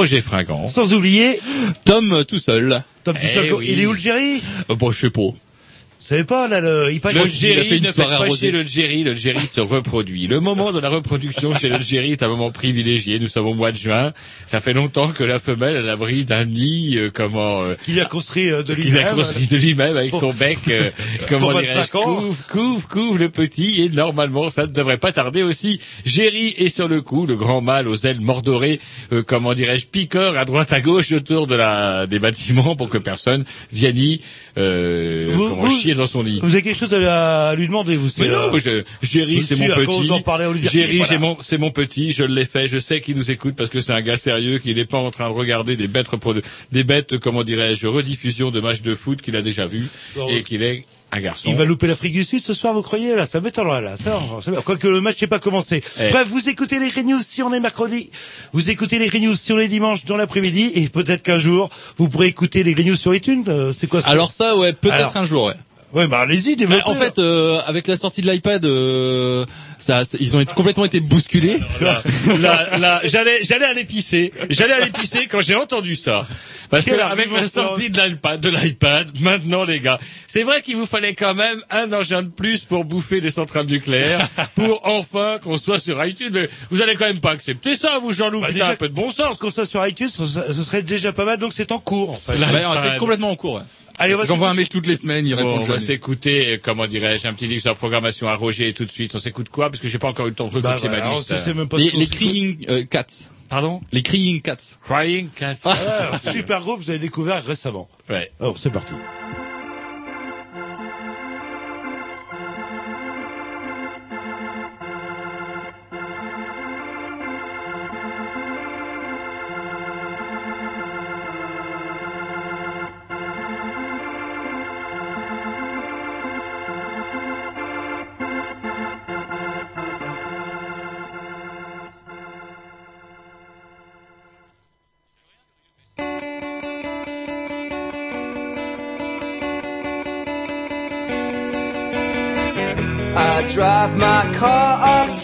Roger Fringant. sans oublier Tom euh, tout seul. Tom Eh Tussauds. oui. Il est où le Jerry? Euh, bon, je sais pas. Vous savez pas là le il paraît Le il a Jerry, fait une ne pas chier le Jerry, le Jerry se reproduit. Le moment de la reproduction chez le Jerry est un moment privilégié. Nous sommes au mois de juin. Ça fait longtemps que la femelle est à l'abri d'un nid, euh, comment, euh, qu'il a construit euh, de qu'il a lui-même. construit de lui-même avec son bec, comment 25 dirais-je, couvre, couvre, couvre le petit, et normalement, ça ne devrait pas tarder aussi. Jerry est sur le coup, le grand mâle aux ailes mordorées, euh, comment dirais-je, piqueur à droite à gauche autour de la, des bâtiments pour que personne vienne y, euh, Vous- comment, vous- chier dans son lit. Vous avez quelque chose à, la- à lui demander vous Mais non, euh, Jerry, c'est mon petit. Jerry, voilà. c'est mon, c'est mon petit. Je l'ai fait. Je sais qu'il nous écoute parce que c'est un gars sérieux, qu'il n'est pas en train de regarder des bêtes, des bêtes, comment dirais-je, rediffusions de matchs de foot qu'il a déjà vus Non, et qu'il est un garçon. Il va louper l'Afrique du Sud ce soir, vous croyez là? Ça m'étonnerait là. Ça, quoique le match n'est pas commencé. Eh. Bref, vous écoutez les Green News si on est mercredi. Vous écoutez les Green News si on est dimanche dans l'après-midi et peut-être qu'un jour vous pourrez écouter les Green News sur iTunes. Euh, c'est quoi ça? Alors ça, ouais, peut-être un jour, ouais. Ouais, bah allez-y, Bah, développez. en fait, euh, avec la sortie de l'iPad, euh, ça, ça- ils ont été- complètement été bousculés. Là, là, j'allais, j'allais aller pisser. J'allais aller pisser quand j'ai entendu ça. Parce que avec la sortie de l'iPad, de l'iPad, maintenant les gars, c'est vrai qu'il vous fallait quand même un engin de plus pour bouffer des centrales nucléaires, pour enfin qu'on soit sur iTunes. Mais vous allez quand même pas accepter ça, vous Jean-Loup, Bah, déjà- un peu de bon sens. qu'on soit sur iTunes, ce serait déjà pas mal, donc c'est en cours en fait. Bah, c'est complètement en cours. Ouais. Allez, on va J'envoie un s'écouter- mail toutes les semaines, ils Bon, répondent on va s'écouter, euh, comment dirais-je, un petit livre sur la programmation à Roger et tout de suite. On s'écoute quoi? Parce que j'ai pas encore eu le temps de Bah, recopier voilà, ma alors, liste. même pas Les. Crying euh, Cats. Pardon? Les Crying Cats. Crying Cats. Ah, super groupe, vous avez découvert récemment. Ouais. Alors, c'est parti.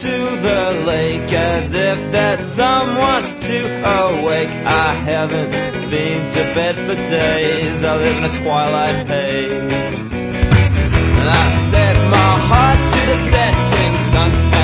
To the lake as if there's someone to awake. I haven't been to bed for days. I live in a twilight haze. I set my heart to the setting sun,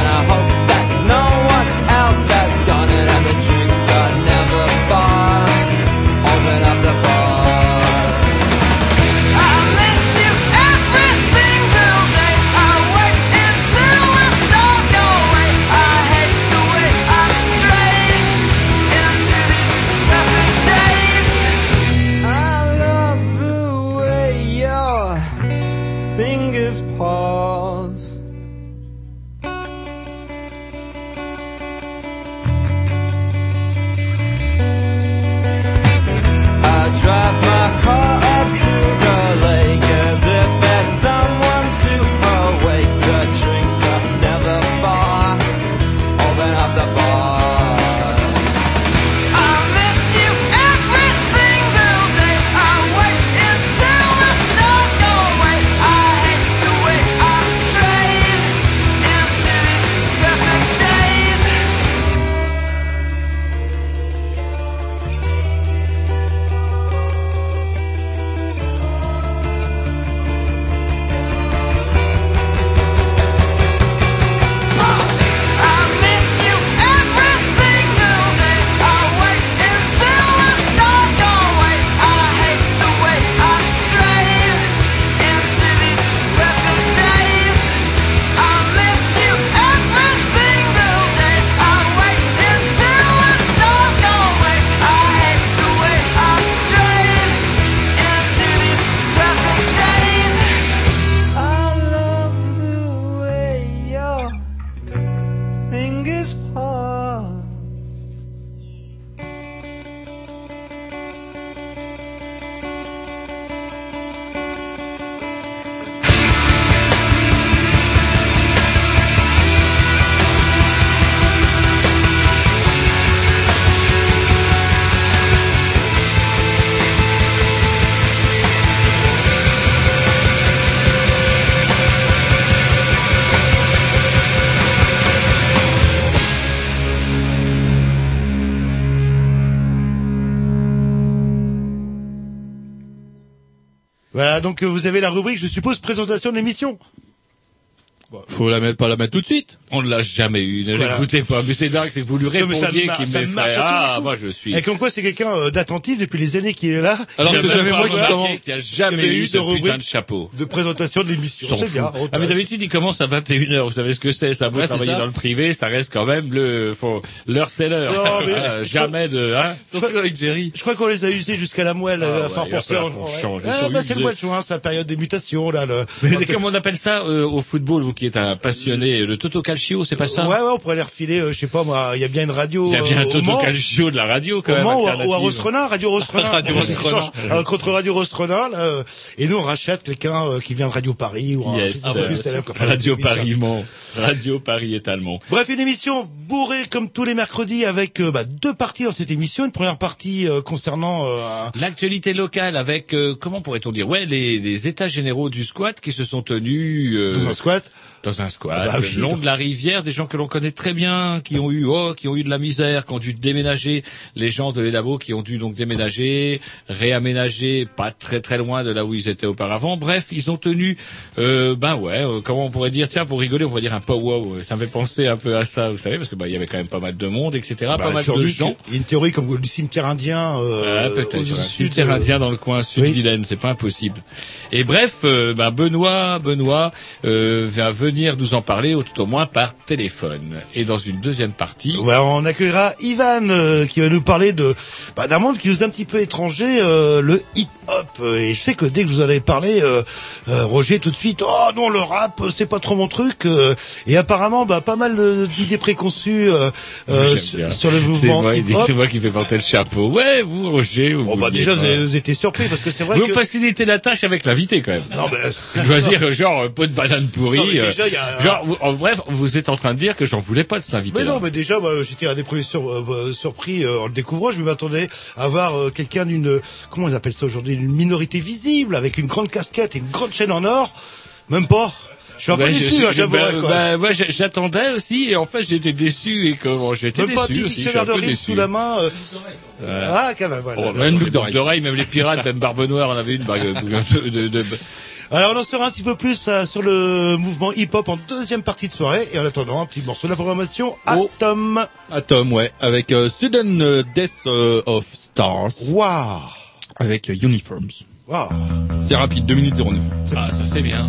Euh, vous avez la rubrique, je suppose, présentation de l'émission. Faut la mettre, pas la mettre tout de suite. On ne l'a jamais eu. Ne Voilà. l'écoutez pas. Mais c'est dingue, c'est que vous lui répondiez qu'il à tous les Ah, moi je suis. Et comme quoi, c'est quelqu'un euh, d'attentif depuis les années qu'il est là. Alors, c'est jamais moi qui commence. Il n'y a jamais eu de putain de chapeau. de présentation de l'émission. C'est bien. Ah mais d'habitude il commence à 21h, vous savez ce que c'est, ça c'est travailler dans le privé, ça reste quand même le faut l'heure c'est l'heure. Euh, jamais de hein? Surtout avec Jerry. Je crois qu'on les a usés jusqu'à la moelle, Ah euh, ouais, fort va pour ça. Ah, bah, c'est le mois de juin, c'est la période des mutations, là, le... C'est comme on appelle ça euh, au football, vous qui êtes un passionné, le Toto Calcio, c'est pas ça Ouais, ouais, on pourrait les refiler, euh, je sais pas, moi, il y a bien une radio, Il y a bien euh, un Toto Calcio de la radio quand même. Mans ou à, Rostronin, Radio Rostronin. Radio On Rostronin. change, euh, contre Radio Rostronin, là, euh, et nous on rachète quelqu'un euh, qui vient de Radio Paris ou Yes, un plus célèbre. Radio. Paris Mans, Radio Paris est allemand. Bref, une émission bourrée comme tous les mercredis avec euh, bah, deux parties dans cette émission. Une première partie euh, concernant euh, L'actualité locale avec euh, comment pourrait-on dire? Ouais les, les états généraux du squat qui se sont tenus euh, dans un squat. Dans un squat Ah bah oui. le long de la rivière, des gens que l'on connaît très bien, qui ont eu oh, qui ont eu de la misère, qui ont dû déménager, les gens de l'Elabo qui ont dû donc déménager, réaménager, pas très très loin de là où ils étaient auparavant. Bref, ils ont tenu, euh, ben ouais, euh, comment on pourrait dire, tiens pour rigoler, on pourrait dire un pow-wow. Ça me fait penser un peu à ça, vous savez, parce que bah il y avait quand même pas mal de monde, etc. Bah, pas mal de gens. qu'il y a Une théorie comme le cimetière indien. Euh, Ah, peut-être. cimetière euh, indien dans le coin sud oui. Vilaine, c'est pas impossible. Et bref, euh, ben Benoît, Benoît euh, va venir nous en parler, ou tout au moins par téléphone. Et dans une deuxième partie, Ouais, on accueillera Ivan euh, qui va nous parler de bah, d'un monde qui nous est un petit peu étranger, euh, le hip-hop. Et je sais que dès que vous en avez parlé, euh, euh, Roger tout de suite, oh non le rap, c'est pas trop mon truc. euh, et apparemment, bah, pas mal d'idées préconçues euh, euh, sur, sur le mouvement hip-hop. c'est moi qui fais porter le chapeau. Ouais, vous Roger, vous Bon bah déjà vous, vous étiez surpris parce que c'est vrai vous que facilitez la tâche avec l'invité quand même. non, mais... Je dois dire, genre, pot de banane pourrie. Non, mais euh, déjà, il y a- genre, vous- en bref, vous êtes en train de dire que j'en voulais pas de cet invité Mais non, mais déjà, moi, j'étais un des premiers sur- euh, euh, surpris euh, en le découvrant. Je m'attendais à voir euh, quelqu'un d'une, comment on appelle ça aujourd'hui, d'une minorité visible, avec une grande casquette et une grande chaîne en or. Même pas. Je suis un peu déçu, hein, bah, quoi. bah, moi, j'attendais aussi, et en fait, j'étais déçu, et comment, j'étais pas déçu petit aussi, je suis un de peu déçu. sous la main. euh, Ah, quand même, voilà. Oh, même une boucle d'oreille, même les pirates, même Barbe Noire, on avait une bague de, de, de- Alors, on en saura un petit peu plus euh, sur le mouvement hip-hop en deuxième partie de soirée. Et en attendant, un petit morceau de la programmation, Oh. Atom. Atom, ouais, avec euh, Sudden euh, Death euh, of Stars, Waouh. avec euh, Uniforms. Waouh. C'est rapide, 2 minutes 09. ah, ça c'est bien.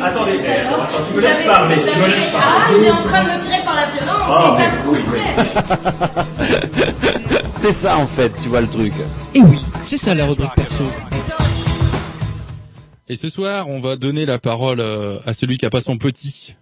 Attendez, attends, tu me laisses parler. Tu me laisses Ah, il est en train de me tirer par la violence, et ça me. C'est ça en fait, tu vois le truc. Et oui, c'est ça la rubrique perso. Et ce soir, on va donner la parole euh, à celui qui a pas son petit,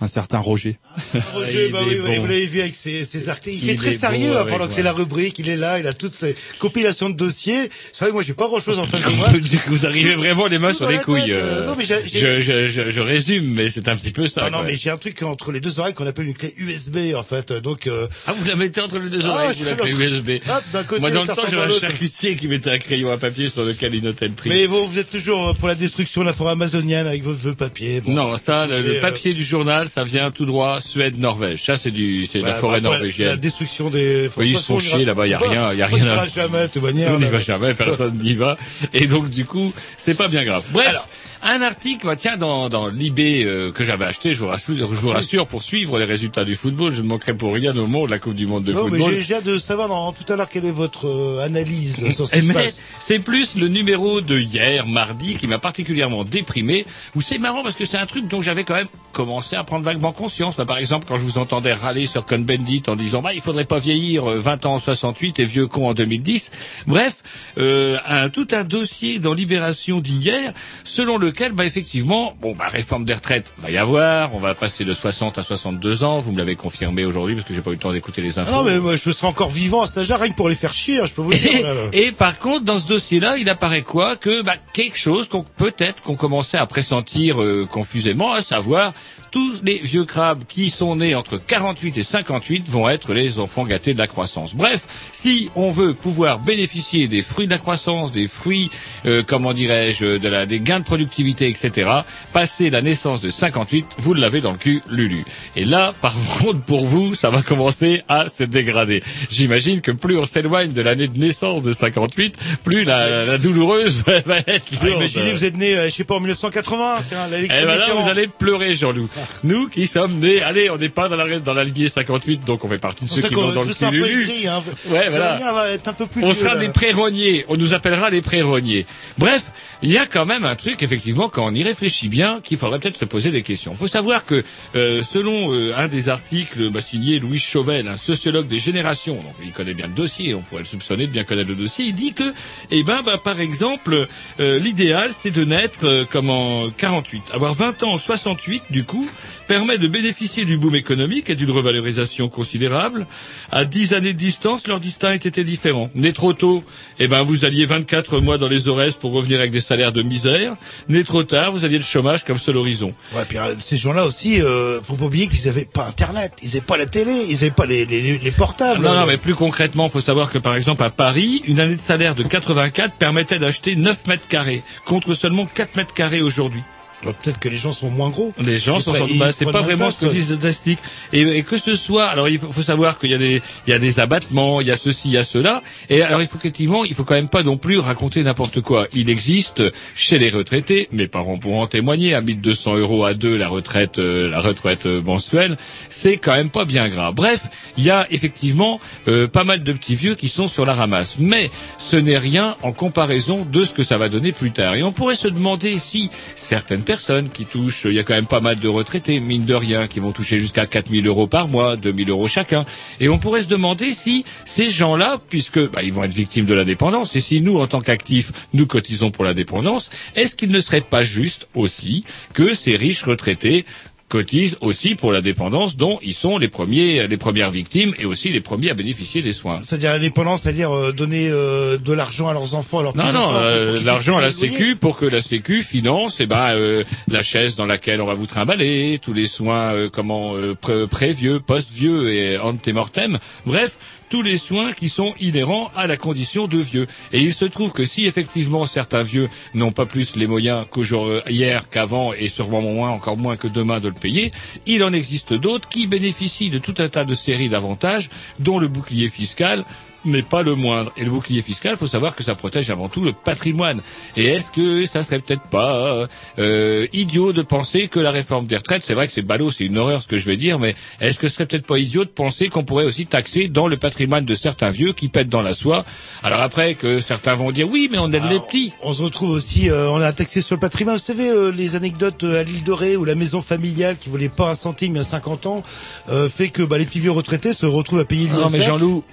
un certain Roger. Roger, il bah oui, bon. vous l'avez vu avec ses, ses articles. Il, Il est très est sérieux hein, pendant que c'est la rubrique. Il est là, il a toutes ses compilations de dossiers. C'est vrai que moi, j'ai pas grand chose en face de moi. Vous arrivez vraiment les mains sur les couilles. euh, non, mais j'ai- j'ai- je, je, je, je résume, mais c'est un petit peu ça. Ah non, quoi. mais j'ai un truc entre les deux oreilles qu'on appelle une clé USB, en fait. Donc, euh, Ah, vous la mettez entre les deux Ah, oreilles, vous la clé USB. hop, d'un côté, Moi, dans le temps, j'avais un charcutier qui mettait un crayon à papier sur lequel il notait le prix. Mais bon, vous êtes toujours euh, pour la destruction de la forêt amazonienne avec votre vœu papier. Non, ça, le, le euh, papier du journal, ça vient tout droit Suède-Norvège. Ça, c'est du, c'est de la forêt bah, La norvégienne. destruction des. Oui, ils se font on chier là-bas, y a rien, y a on rien ira à- jamais, de toute manière. On n'y va jamais, personne n'y va. Et donc, du coup, c'est pas bien grave. Bref. Alors. Un article, bah, tiens, dans, dans l'IB euh, que j'avais acheté, je vous, rassure, je vous rassure, pour suivre les résultats du football, je ne manquerai pour rien au monde de la Coupe du Monde de Non, mais football. j'ai- j'ai hâte de savoir dans, tout à l'heure quelle est votre euh, analyse sur ce Eh, qui se mais passe. c'est plus le numéro de hier, mardi, qui m'a particulièrement déprimé. Où c'est marrant parce que c'est un truc dont j'avais quand même commencé à prendre vaguement conscience. Bah, par exemple, quand je vous entendais râler sur Cohn-Bendit en disant bah il faudrait pas vieillir euh, 20 ans en 68 et vieux con en 2010. Bref, euh, un, tout un dossier dans Libération d'hier, selon lequel bah effectivement, bon bah réforme des retraites va y avoir. On va passer de 60 à 62 ans. Vous me l'avez confirmé aujourd'hui parce que j'ai pas eu le temps d'écouter les Ah infos. non, mais moi, je serai encore vivant à cet âge-là, rien que pour les faire chier, hein, je peux vous dire. Et, et par contre, dans ce dossier-là, il apparaît quoi Que bah, quelque chose qu'on peut-être qu'on commençait à pressentir euh, confusément, à savoir tous les vieux crabes qui sont nés entre 48 et 58 vont être les enfants gâtés de la croissance. Bref, si on veut pouvoir bénéficier des fruits de la croissance, des fruits, euh, comment dirais-je, de la, des gains de productivité, etc., passer la naissance de 58, vous l'avez dans le cul, Lulu. Et là, par contre, pour vous, ça va commencer à se dégrader. J'imagine que plus on s'éloigne de l'année de naissance de 58, plus la, la douloureuse va être Ah, lourde. imaginez, vous êtes né, euh, je sais pas, en 1980, tiens, l'élection Eh ben là, vous allez pleurer, Jean-Loup. Nous qui sommes nés, allez, on n'est pas dans la, dans la lignée 58, donc on fait partie de ceux qui vont dans le cul Lulu. écrit, hein. Ouais, Vous voilà. allez bien, va être un peu plus On vieux, sera là. des prérogniers. On nous appellera les prérogniers. Bref, il y a quand même un truc, effectivement, quand on y réfléchit bien, qu'il faudrait peut-être se poser des questions. Il faut savoir que, euh, selon euh, un des articles bah, signé Louis Chauvel, un sociologue des générations, donc il connaît bien le dossier, on pourrait le soupçonner de bien connaître le dossier, il dit que, eh ben, bah, par exemple, euh, l'idéal, c'est de naître euh, comme en 48. Avoir 20 ans en 68, du coup, permet de bénéficier du boom économique et d'une revalorisation considérable. À 10 années de distance, leur destin était différent. Né trop tôt, eh ben, vous alliez 24 mois dans les Aurès pour revenir avec des salaires de misère. Trop tard, vous aviez le chômage comme seul horizon. Ouais, puis euh, ces gens-là aussi, euh, faut pas oublier qu'ils avaient pas Internet, ils avaient pas la télé, ils avaient pas les, les, les portables. Non, non, mais plus concrètement, faut savoir que par exemple à Paris, une année de salaire de 84 permettait d'acheter 9 mètres carrés, contre seulement 4 mètres carrés aujourd'hui. Bah, Peut-être que les gens sont moins gros. Les gens sont ils bah, c'est pas vraiment ce que disent les statistiques. Et, et que ce soit, alors il faut, faut savoir qu'il y a des, il y a des abattements, il y a ceci, il y a cela. Et alors il faut effectivement, il faut quand même pas non plus raconter n'importe quoi. Il existe chez les retraités, mes parents pourront en témoigner, à 1200 euros à deux la retraite, euh, la retraite euh, mensuelle, c'est quand même pas bien grave. Bref, il y a effectivement euh, pas mal de petits vieux qui sont sur la ramasse, mais ce n'est rien en comparaison de ce que ça va donner plus tard. Et on pourrait se demander si certaines personnes qui touchent, il y a quand même pas mal de retraités, mine de rien, qui vont toucher jusqu'à 4000 euros par mois, 2000 euros chacun. Et on pourrait se demander si ces gens-là, puisque bah, ils vont être victimes de la dépendance, et si nous, en tant qu'actifs, nous cotisons pour la dépendance, est-ce qu'il ne serait pas juste aussi que ces riches retraités cotisent aussi pour la dépendance dont ils sont les premiers, les premières victimes et aussi les premiers à bénéficier des soins. C'est-à-dire la dépendance, c'est-à-dire euh, donner euh, de l'argent à leurs enfants, à leurs Non, non, euh, l'argent à la Sécu pour que la Sécu finance, eh ben, euh, la chaise dans laquelle on va vous trimballer, tous les soins, euh, comment, euh, pré- pré-vieux, post-vieux et ante-mortem. Bref, tous les soins qui sont inhérents à la condition de vieux. Et il se trouve que si effectivement certains vieux n'ont pas plus les moyens qu'aujourd'hui, hier, qu'avant, et sûrement moins, encore moins que demain de le payer, il en existe d'autres qui bénéficient de tout un tas de séries d'avantages, dont le bouclier fiscal n'est pas le moindre. Et le bouclier fiscal, faut savoir que ça protège avant tout le patrimoine. Et est-ce que ça serait peut-être pas euh, idiot de penser que la réforme des retraites, c'est vrai que c'est ballot, c'est une horreur ce que je vais dire, mais est-ce que ce serait peut-être pas idiot de penser qu'on pourrait aussi taxer dans le patrimoine de certains vieux qui pètent dans la soie? Alors après que certains vont dire oui, mais on aide les petits. On se retrouve aussi, euh, on a taxé sur le patrimoine. Vous savez, euh, les anecdotes euh, à l'île Dorée où la maison familiale qui volait pas un centime il y a 50 ans euh, fait que bah, les petits vieux retraités se retrouvent à payer. Non mais Jean-Loup,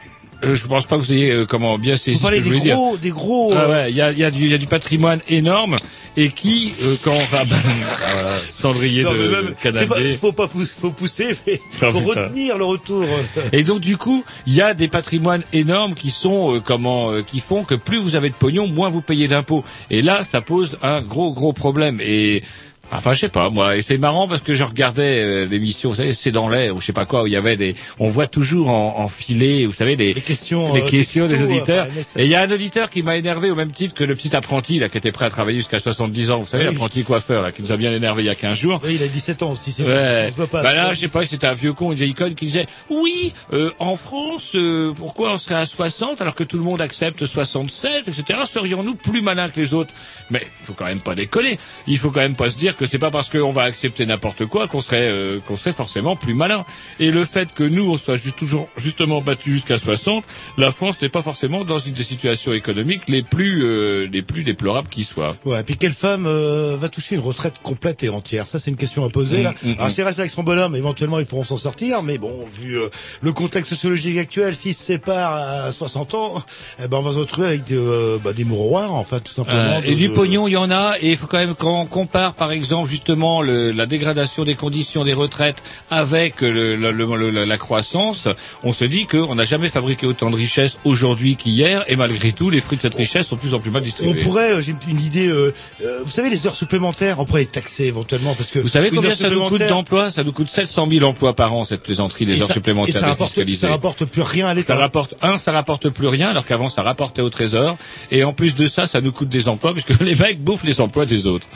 euh, je pense pas que vous ayez euh, comment bien saisi ce que je des voulais dire. des gros. Ah euh, ouais, il y a, y, a du- y a du patrimoine énorme et qui, euh, quand on rabat euh, cendrier non, de même, pas, faut pas pousser, faut pousser, mais Oh, faut retenir le retour. Et donc du coup, il y a des patrimoines énormes qui sont euh, comment, euh, qui font que plus vous avez de pognon, moins vous payez d'impôts. Et là, ça pose un gros gros problème. Et Enfin, je sais pas, moi. Et c'est marrant parce que je regardais euh, l'émission, vous savez, c'est dans l'air ou je sais pas quoi, où il y avait des, on voit toujours en, en filet, vous savez, des, Les questions, des euh, questions des texto, auditeurs. enfin. Et il y a un auditeur qui m'a énervé au même titre que le petit apprenti là, qui était prêt à travailler jusqu'à 70 ans. Vous savez, Oui. l'apprenti coiffeur là, qui nous a bien énervé il y a 15 jours. Oui, il a 17 ans aussi, c'est Ouais. vrai. On se voit pas. Bah là, je sais pas, c'était un vieux con, une vieille conne qui disait oui, euh, en France, euh, pourquoi on serait à 60 alors que tout le monde accepte 67, etc. Serions-nous plus malins que les autres? Mais il faut quand même pas décoller. Il faut quand même pas se dire que c'est pas parce qu'on va accepter n'importe quoi qu'on serait euh, qu'on serait forcément plus malin. Et le fait que nous on soit juste toujours justement battus jusqu'à 60, la France n'est pas forcément dans une des situations économiques les plus euh, les plus déplorables qui soient. Ouais, puis quelle femme euh, va toucher une retraite complète et entière? Ça, c'est une question à poser là. Mm, mm, Alors, s'ils restent avec son bonhomme, éventuellement, ils pourront s'en sortir. Mais bon, vu euh, le contexte sociologique actuel, s'ils se séparent à 60 ans, eh ben, on va se retrouver avec de, euh, bah, des mouroirs, enfin, tout simplement. Et de- du pognon, il y en a, et il faut quand même qu'on compare, par exemple, justement, le, la dégradation des conditions des retraites avec le, le- la croissance. On se dit qu'on n'a jamais fabriqué autant de richesses aujourd'hui qu'hier, et malgré tout, les fruits de cette richesse sont de plus en plus mal On distribués. pourrait, euh, j'ai une, idée. euh, euh, vous savez, les heures supplémentaires, on pourrait les taxer éventuellement parce que Vous savez combien ça nous coûte d'emplois Ça nous coûte 700 000 emplois par an, cette plaisanterie des et heures ça- supplémentaires et ça rapporte, ça rapporte plus rien à Ça l'État. rapporte un, ça rapporte plus rien, alors qu'avant ça rapportait au trésor. Et en plus de ça, ça nous coûte des emplois, puisque les mecs bouffent les emplois des autres.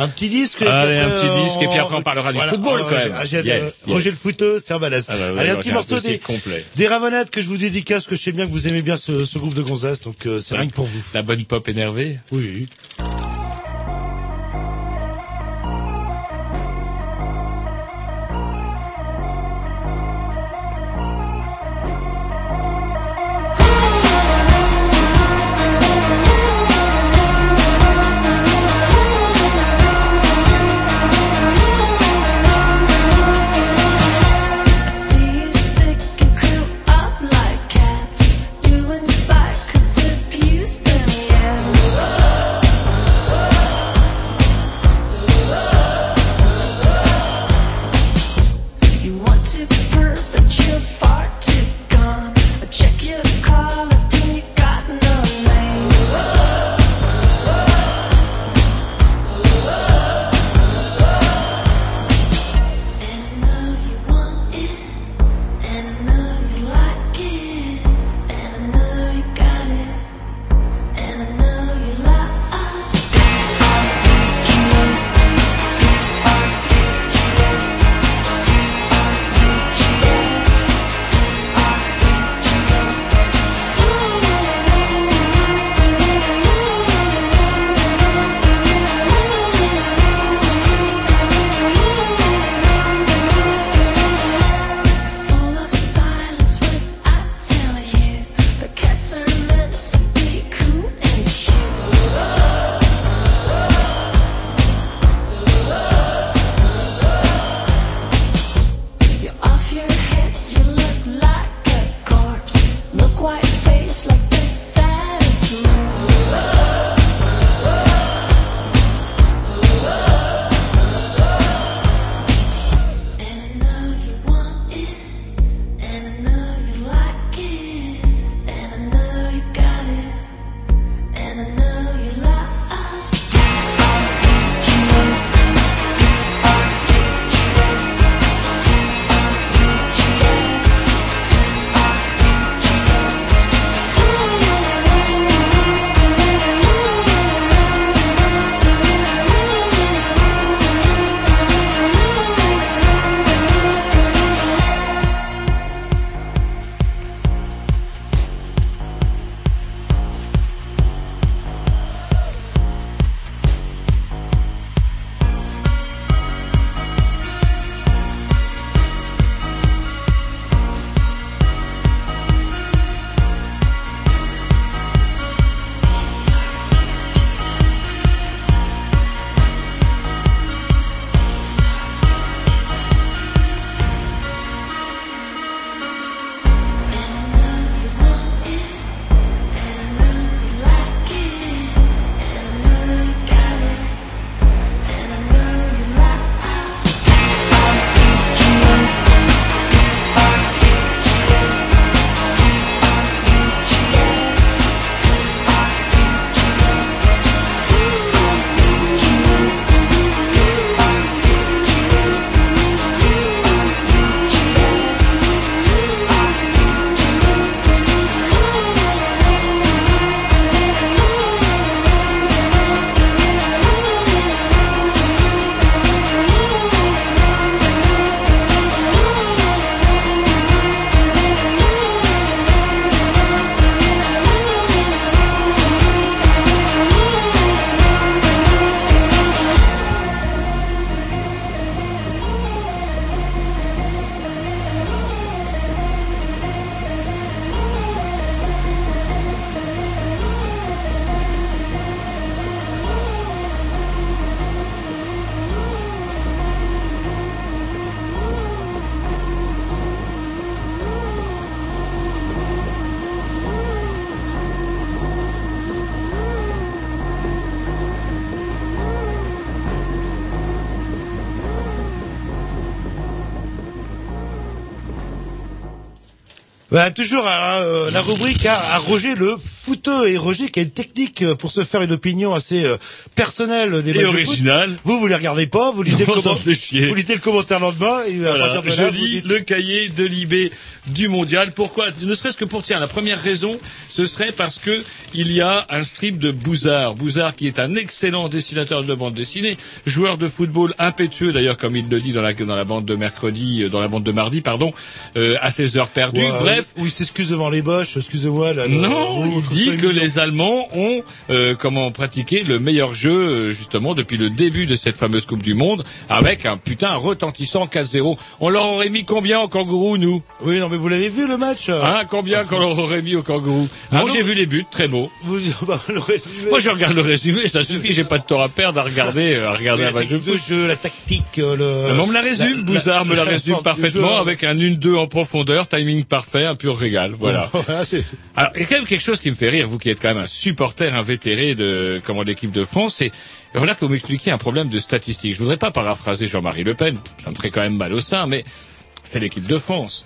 Un petit disque. Allez, un petit disque, et puis après, on parlera du football, Oh, quand même. j'ai- j'ai- Yes, Roger yes. le footeux, c'est un balèze. Ah bah, Allez, un petit morceau des, complet. des que je vous dédicace, que je sais bien que vous aimez bien ce, ce groupe de gonzesses, donc euh, c'est rien que pour vous. La bonne pop énervée. Oui. Bah, toujours à, euh, la rubrique à, à Roger le footeux et Roger qui a une technique euh, pour se faire une opinion assez euh, personnelle des Et foot. originale. Vous, vous les regardez pas, vous lisez, le, chier. vous lisez le commentaire le lendemain et à Voilà, partir de je là, lis dites- le cahier de Libé du mondial. Pourquoi? Ne serait-ce que pour tiens, la première raison, ce serait parce que il y a un strip de Bouzard. Bouzard qui est un excellent dessinateur de bande dessinée, joueur de football impétueux d'ailleurs, comme il le dit dans la dans la bande de mercredi, euh, dans la bande de mardi, pardon, euh, à ses heures perdues. Ouais, Bref, Oui, il s'excuse devant les boches, excusez-moi. Là, non, il dit que les Allemands ont euh, comment pratiqué le meilleur jeu euh, justement depuis le début de cette fameuse Coupe du Monde avec un putain retentissant 4-0. On leur aurait mis combien en kangourou nous? Oui, non, mais vous l'avez vu le match? Hein, combien qu'on leur aurait mis au kangourou? Ah j'ai vu les buts, très beau. Vous, bah, le résumé- Moi, je regarde le résumé, ça suffit, j'ai pas de temps à perdre à regarder, euh, à regarder la un match de foot. jeu, la tactique, euh, le. Mais on me la résume, la- Bouzard me la la résume parfaitement avec un 1-2 en profondeur, timing parfait, un pur régal, voilà. Alors, il y a quand même quelque chose qui me fait rire, vous qui êtes quand même un supporter invétéré de comment l'équipe de France, c'est voilà que vous m'expliquez un problème de statistiques. Je voudrais pas paraphraser Jean-Marie Le Pen, ça me ferait quand même mal au sein, mais c'est l'équipe de France.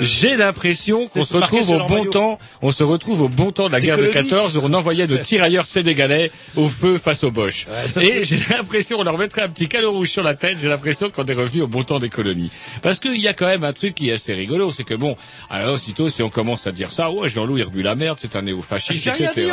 J'ai l'impression Euh, qu'on se retrouve au bon maillot. temps, on se retrouve au bon temps de la guerre de colonies. 14 où on envoyait nos tirailleurs sénégalais au feu face aux Boches. Et j'ai l'impression, on leur mettrait un petit calot rouge sur la tête, j'ai l'impression qu'on est revenu au bon temps des colonies. Parce qu'il y a quand même un truc qui est assez rigolo, c'est que bon, alors aussitôt si on commence à dire ça, ouais, Jean-Loup il la merde, c'est un néo-fasciste, rien etc.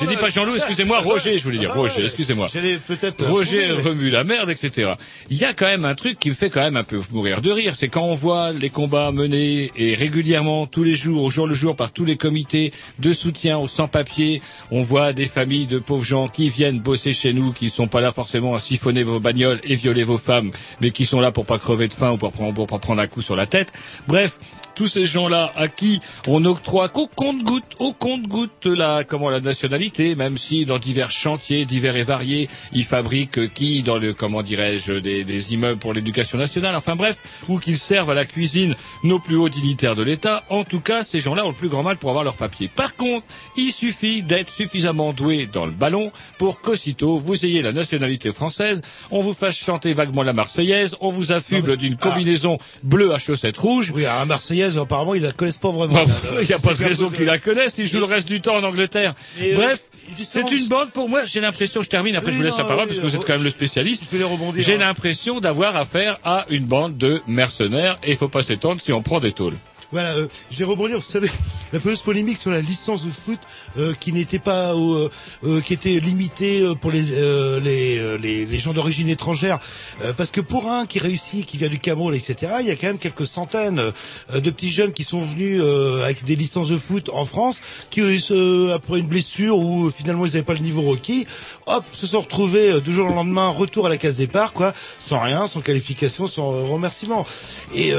J'ai dit pas Jean-Loup, excusez-moi, Roger, je voulais dire Ah Roger, excusez-moi. Euh, Roger remue la merde, etc. Il y a quand même un truc qui me fait quand même un peu mourir de rire, c'est quand on voit les combats menés et régulièrement, tous les jours, au jour le jour, par tous les comités de soutien aux sans-papiers, on voit des familles de pauvres gens qui viennent bosser chez nous, qui ne sont pas là forcément à siphonner vos bagnoles et violer vos femmes, mais qui sont là pour pas crever de faim ou pour pour pas prendre un coup sur la tête. Bref, tous ces gens-là à qui on octroie qu'au compte-goutte, au compte-goutte la comment la nationalité, même si dans divers chantiers divers et variés, ils fabriquent qui dans le comment dirais-je des, des immeubles pour l'éducation nationale, enfin bref, ou qu'ils servent à la cuisine nos plus hauts dignitaires de l'État. En tout cas, ces gens-là ont le plus grand mal pour avoir leur papier. Par contre, il suffit d'être suffisamment doué dans le ballon pour qu'aussitôt vous ayez la nationalité française, on vous fasse chanter vaguement la Marseillaise, on vous affuble d'une combinaison bleue à chaussettes rouges. Oui, alors, la Apparemment, ils la connaissent pas vraiment. Bah. Il n'y a pas de raison qu'ils la connaissent, ils jouent le reste du temps en Angleterre. Et, euh, Bref, c'est une bande pour moi, j'ai l'impression, je termine, après Oui, je vous laisse non, la parole oui, parce que vous êtes euh, quand même le spécialiste. J'ai hein. l'impression d'avoir affaire à une bande de mercenaires et il faut pas s'étendre si on prend des tôles. Voilà, euh, je vais rebondir. Vous savez, la fameuse polémique sur la licence de foot euh, qui n'était pas, euh, euh, qui était limitée euh, pour les euh, les, les gens d'origine étrangère, parce que pour un qui réussit, qui vient du Cameroun, etc. Il y a quand même quelques centaines de petits jeunes qui sont venus avec des licences de foot en France, qui après une blessure ou finalement ils n'avaient pas le niveau requis, hop, se sont retrouvés deux jours le lendemain, retour à la case départ, quoi, sans rien, sans qualification, sans remerciement. Et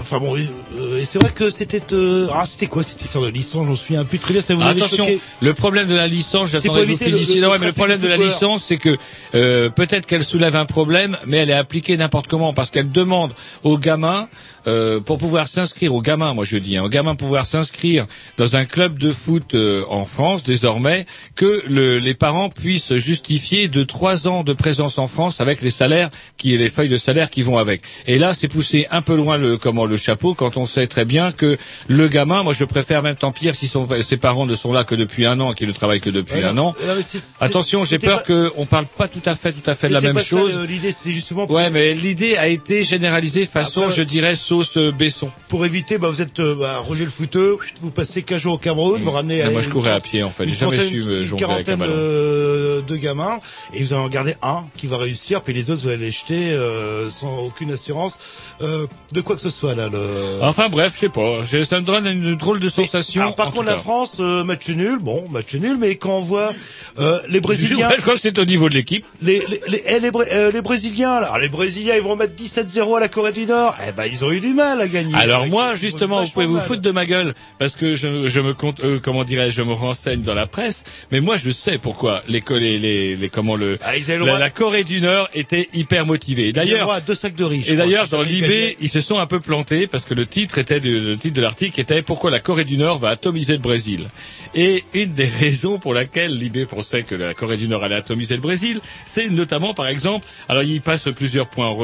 enfin bon, euh, et c'est vrai que c'était euh, ah c'était quoi cette histoire de licence, j'en souviens plus très bien, ça vous avait Attention, choqué le problème de la licence, j'attendais vous finissiez. Non, mais le problème de la licence, c'est que euh, peut-être qu'elle soulève un problème, mais elle est appliquée n'importe comment parce qu'elle demande aux gamins euh, pour pouvoir s'inscrire aux gamins, moi je dis, hein, aux gamins pouvoir s'inscrire dans un club de foot euh, en France désormais, que le- les parents puissent justifier de trois ans de présence en France avec les salaires qui les feuilles de salaire qui vont avec. Et là, c'est pousser un peu loin le comment le chapeau quand on sait très bien que le gamin, moi je préfère même tant pire si son- ses parents ne sont là que depuis un an et qu'ils ne travaillent que depuis Ouais, un non, an. non, Attention, j'ai peur qu'on parle pas tout à fait, tout à fait de la même chose. L'idée, c'est justement pour, Ouais, mais l'idée a été généralisée façon, Après, je dirais, sauce euh, Besson. pour éviter, bah, vous êtes euh, bah, Roger le footeux, vous passez 15 jours au Cameroun, vous ramenez. Ah, moi, allez, je courais à pied, en fait. J'ai jamais su me jongler avec un ballon. de, gamins, et vous en gardez un qui va réussir, puis les autres vous allez les jeter euh, sans aucune assurance euh, de quoi que ce soit là. Le... Enfin bref, je sais pas. Ça me donne une drôle de sensation. Alors, par contre, la. France, euh, match nul, bon, match nul, mais quand on voit euh, les Brésiliens, je crois que c'est au niveau de l'équipe. les, les, les, eh, les, Bré- euh, les Brésiliens, alors les Brésiliens, ils vont mettre 17-0 à la Corée du Nord. Eh ben, ils ont eu du mal à gagner. Alors moi, justement, vous pouvez vous mal. foutre de ma gueule parce que je, je me compte, euh, comment dirais-je, je me renseigne dans la presse. Mais moi, je sais pourquoi les les, les, les- comment le Ah, ils avaient le la, Corée du Nord était hyper motivée. D'ailleurs, deux sacs de riz. Et d'ailleurs, si dans l'IB, ils se sont un peu plantés parce que le titre était de- le titre de l'article était pourquoi la Corée du Nord va atomiser le Brésil? Et une des raisons pour laquelle l'IB pensait que la Corée du Nord allait atomiser le Brésil, c'est notamment, par exemple, alors il passe plusieurs points en,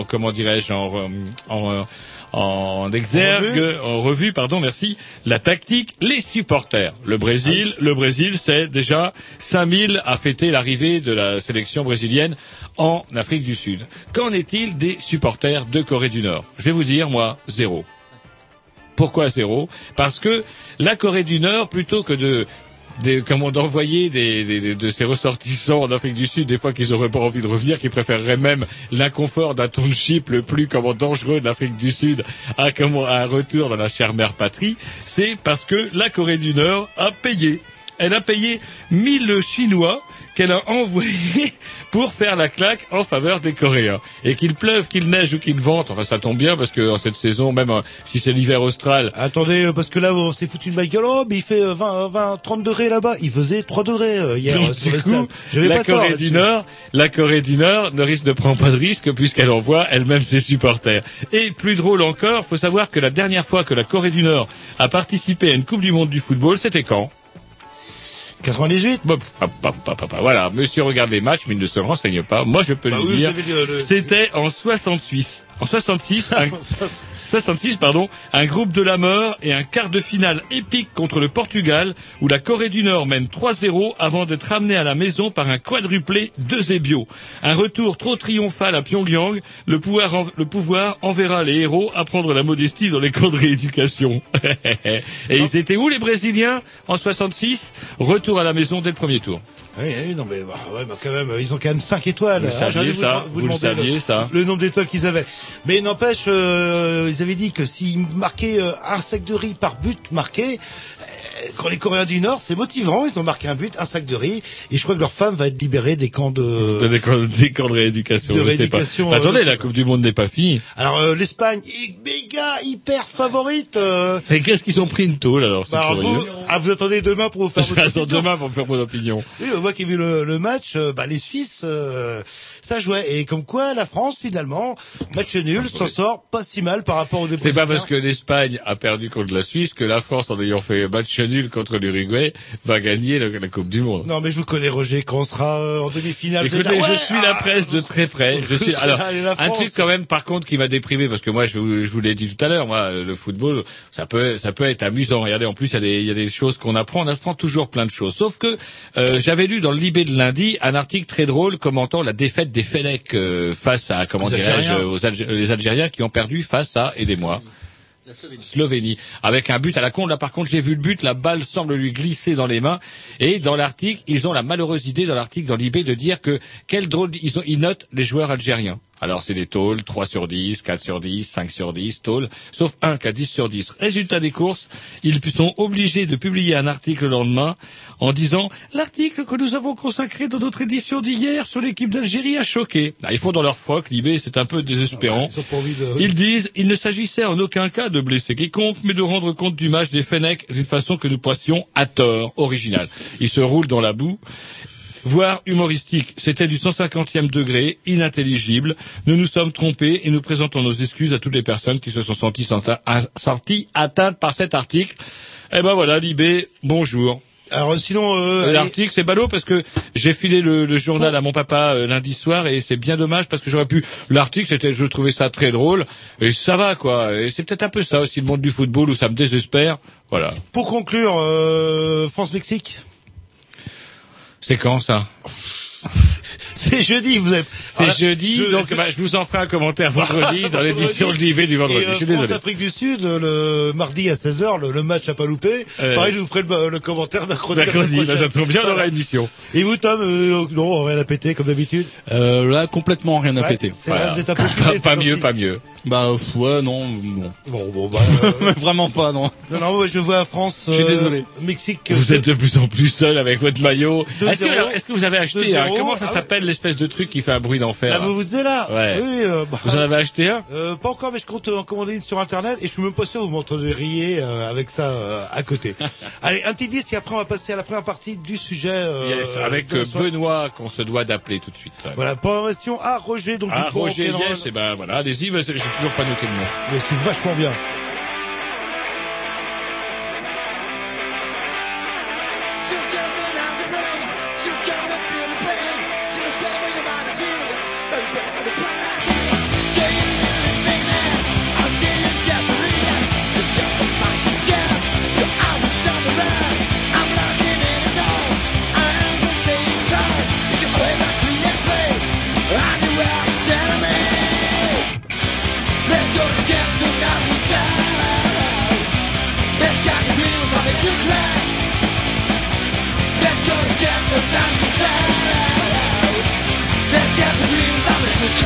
en- comment dirais-je, en, en, en exergue, en revue, pardon, merci, la tactique, les supporters. Le Brésil, le Brésil, c'est déjà 5000 à fêter l'arrivée de la sélection brésilienne en Afrique du Sud. Qu'en est-il des supporters de Corée du Nord? Je vais vous dire, moi, zéro. Pourquoi zéro? Parce que la Corée du Nord, plutôt que de des, comment d'envoyer des, de ces ressortissants en Afrique du Sud, des fois qu'ils auraient pas envie de revenir, qui préféreraient même l'inconfort d'un township le plus comment dangereux d'Afrique du Sud à un retour dans la chère mère patrie, c'est parce que la Corée du Nord a payé. Elle a payé 1000 Chinois qu'elle a envoyés pour faire la claque en faveur des Coréens. Et qu'il pleuve, qu'il neige ou qu'il vente, enfin ça tombe bien parce que en cette saison, même euh, si c'est l'hiver austral, Attendez, euh, parce que là, on s'est foutu une bagueule. Oh, mais il fait euh, 20, euh, 20, 30 degrés là-bas. Il faisait 3 degrés euh, hier Donc, sur du le coup, stade. J'avais la pas Corée du Nord, la Corée du Nord ne risque de prendre pas de risque puisqu'elle envoie elle-même ses supporters. Et plus drôle encore, faut savoir que la dernière fois que la Corée du Nord a participé à une Coupe du Monde du football, c'était quand? 98 Bon, pff, papa, papa, papa. Voilà, monsieur regarde les matchs, mais il ne se renseigne pas. Moi, je peux Bah lui oui, dire. euh, le- C'était en 66. En 66, un, 66, pardon, un groupe de la mort et un quart de finale épique contre le Portugal, où la Corée du Nord mène 3-0 avant d'être ramenée à la maison par un quadruplé de Zébio. Un retour trop triomphal à Pyongyang, le pouvoir, en- le pouvoir enverra les héros apprendre la modestie dans les camps de rééducation. et ils étaient où les Brésiliens en 66 Retour à la maison dès le premier tour. Oui, oui, non, mais, bah, ouais, bah, quand même, ils ont quand même 5 étoiles. Vous Ah, saviez, ça Vous le saviez, ça Le nombre d'étoiles qu'ils avaient. Mais n'empêche, euh, ils avaient dit que s'ils marquaient euh, un sac de riz par but marqué, quand les Coréens du Nord, c'est motivant. Ils ont marqué un but, un sac de riz. Et je crois que leur femme va être libérée des camps de... De- des, camps, des camps de rééducation, de je sais pas. Bah, euh, attendez, la Coupe du Monde n'est pas finie. Alors, euh, l'Espagne, est méga, hyper favorite. euh, Et qu'est-ce qu'ils ont pris une tôle alors bah, vous, ah, vous attendez demain pour vous faire votre opinion. demain pour me faire mon opinion. Oui, bah, moi qui ai vu le, le match, euh, bah, les Suisses, euh, ça jouait. Et comme quoi, la France, finalement, match nul, s'en sort pas si mal par rapport aux deux C'est pas parce que l'Espagne a perdu contre la Suisse que la France, en ayant fait match nul contre l'Uruguay, va gagner la, la Coupe du Monde. Non, mais je vous connais, Roger, quand on sera euh, en demi-finale. Écoutez, je ouais, suis la ah, presse de très près. Je suis alors un truc quand même par contre qui m'a déprimé parce que moi je vous, je vous l'ai dit tout à l'heure, moi le football ça peut ça peut être amusant. Regardez, en plus il y a des il y a des choses qu'on apprend, on apprend toujours plein de choses. Sauf que euh, j'avais lu dans le Libé de lundi un article très drôle commentant la défaite des Fennecs euh, face à comment dirais-je aux Algériens qui ont perdu face à aidez-moi. Slovénie. Avec un but à la con. Là, par contre, j'ai vu le but. La balle semble lui glisser dans les mains. Et dans l'article, ils ont la malheureuse idée dans l'article, dans l'IB, de dire que quel drôle, ils, ont, ils notent les joueurs algériens. Alors, c'est des tôles, 3 sur 10, 4 sur 10, 5 sur 10, tôles, sauf un qui a 10 sur 10. Résultat des courses, ils sont obligés de publier un article le lendemain en disant l'article que nous avons consacré dans notre édition d'hier sur l'équipe d'Algérie a choqué. Ah, ils font dans leur froc, l'IB, c'est un peu désespérant. Ils envie de... Ils disent il ne s'agissait en aucun cas de blesser quiconque, mais de rendre compte du match des Fennecs d'une façon que nous pensions à tort, original. Ils se roulent dans la boue. Voire humoristique, c'était du 150e degré, inintelligible. Nous nous sommes trompés et nous présentons nos excuses à toutes les personnes qui se sont senties, senties atteintes par cet article. Eh ben voilà, Libé, bonjour. Alors, sinon... Euh, L'article, c'est ballot parce que j'ai filé le, le journal à mon papa euh, lundi soir et c'est bien dommage parce que j'aurais pu. L'article, c'était, je trouvais ça très drôle et ça va quoi. Et c'est peut-être un peu ça aussi le monde du football où ça me désespère. Voilà. Pour conclure, euh, France-Mexique C'est quand ça C'est jeudi, vous avez... C'est jeudi, je- donc bah, je vous en ferai un commentaire vendredi dans l'édition de l'IV du vendredi. Et, euh, je suis désolé. France-Afrique du Sud, le mardi à 16h, le, le match à pas louper. Euh, Pareil, je vous ferai le, le commentaire mercredi. Mercredi, bah, ça tombe bien, Voilà. émission. Et vous, Tom, euh, non, rien à péter, comme d'habitude. Euh, là, complètement rien à Ouais, péter. C'est vrai, vous êtes un peu Pas, pas mieux, pas mieux. Bah ouais, non, non. Bon, bon, bah, euh, Vraiment pas, non. non, non, moi, je vois France, Je suis euh, désolé. Mexique. Vous euh, êtes de plus en plus seul avec votre maillot. Deux Est-ce que, zéro. alors, est-ce que vous avez acheté zéro. comment ça Ah ouais. s'appelle l'espèce de truc qui fait un bruit d'enfer La là Vuvuzela Ouais. Oui, euh, bah, Vous en avez acheté un? euh, pas encore, mais je compte en commander une sur Internet et je suis même pas sûr que vous m'entendez rire euh, avec ça euh, à côté. Allez, un petit disque et après on va passer à la première partie du sujet. euh, Yes, avec la euh. Benoît qu'on se doit d'appeler tout de suite. Voilà, programmation à Roger, donc Ah, du coup, Roger, yes, et ben voilà, allez-y, toujours pas noté le nom. Mais c'est vachement bien.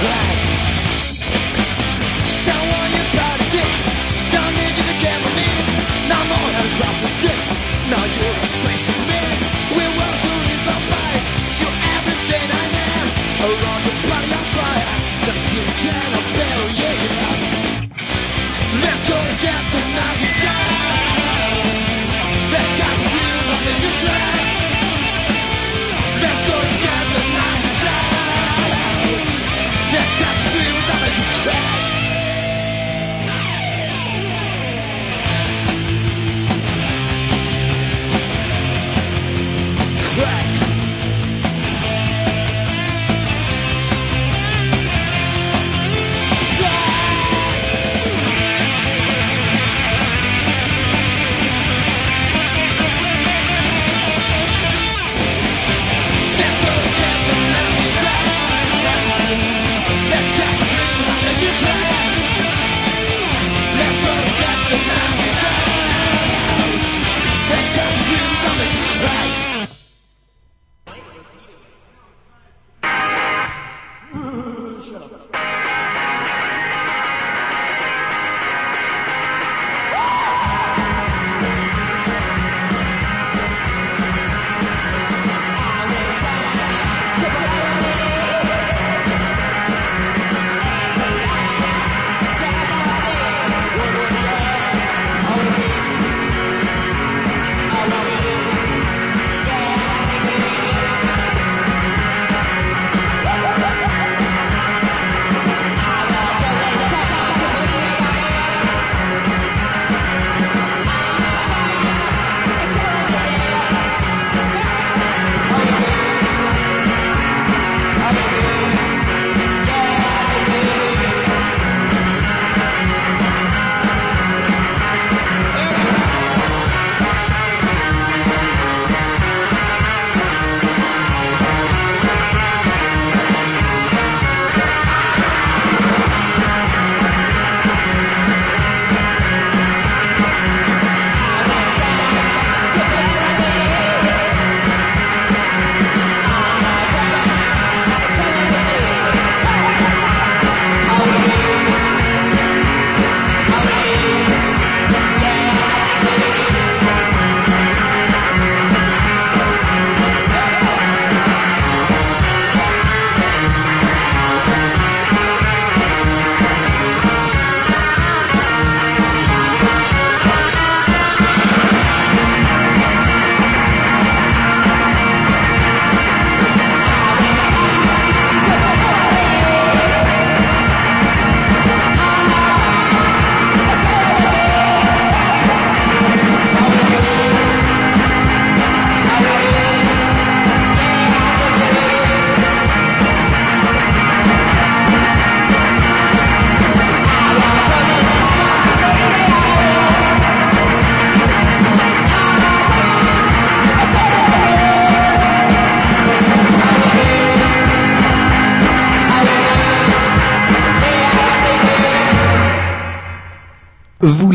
black.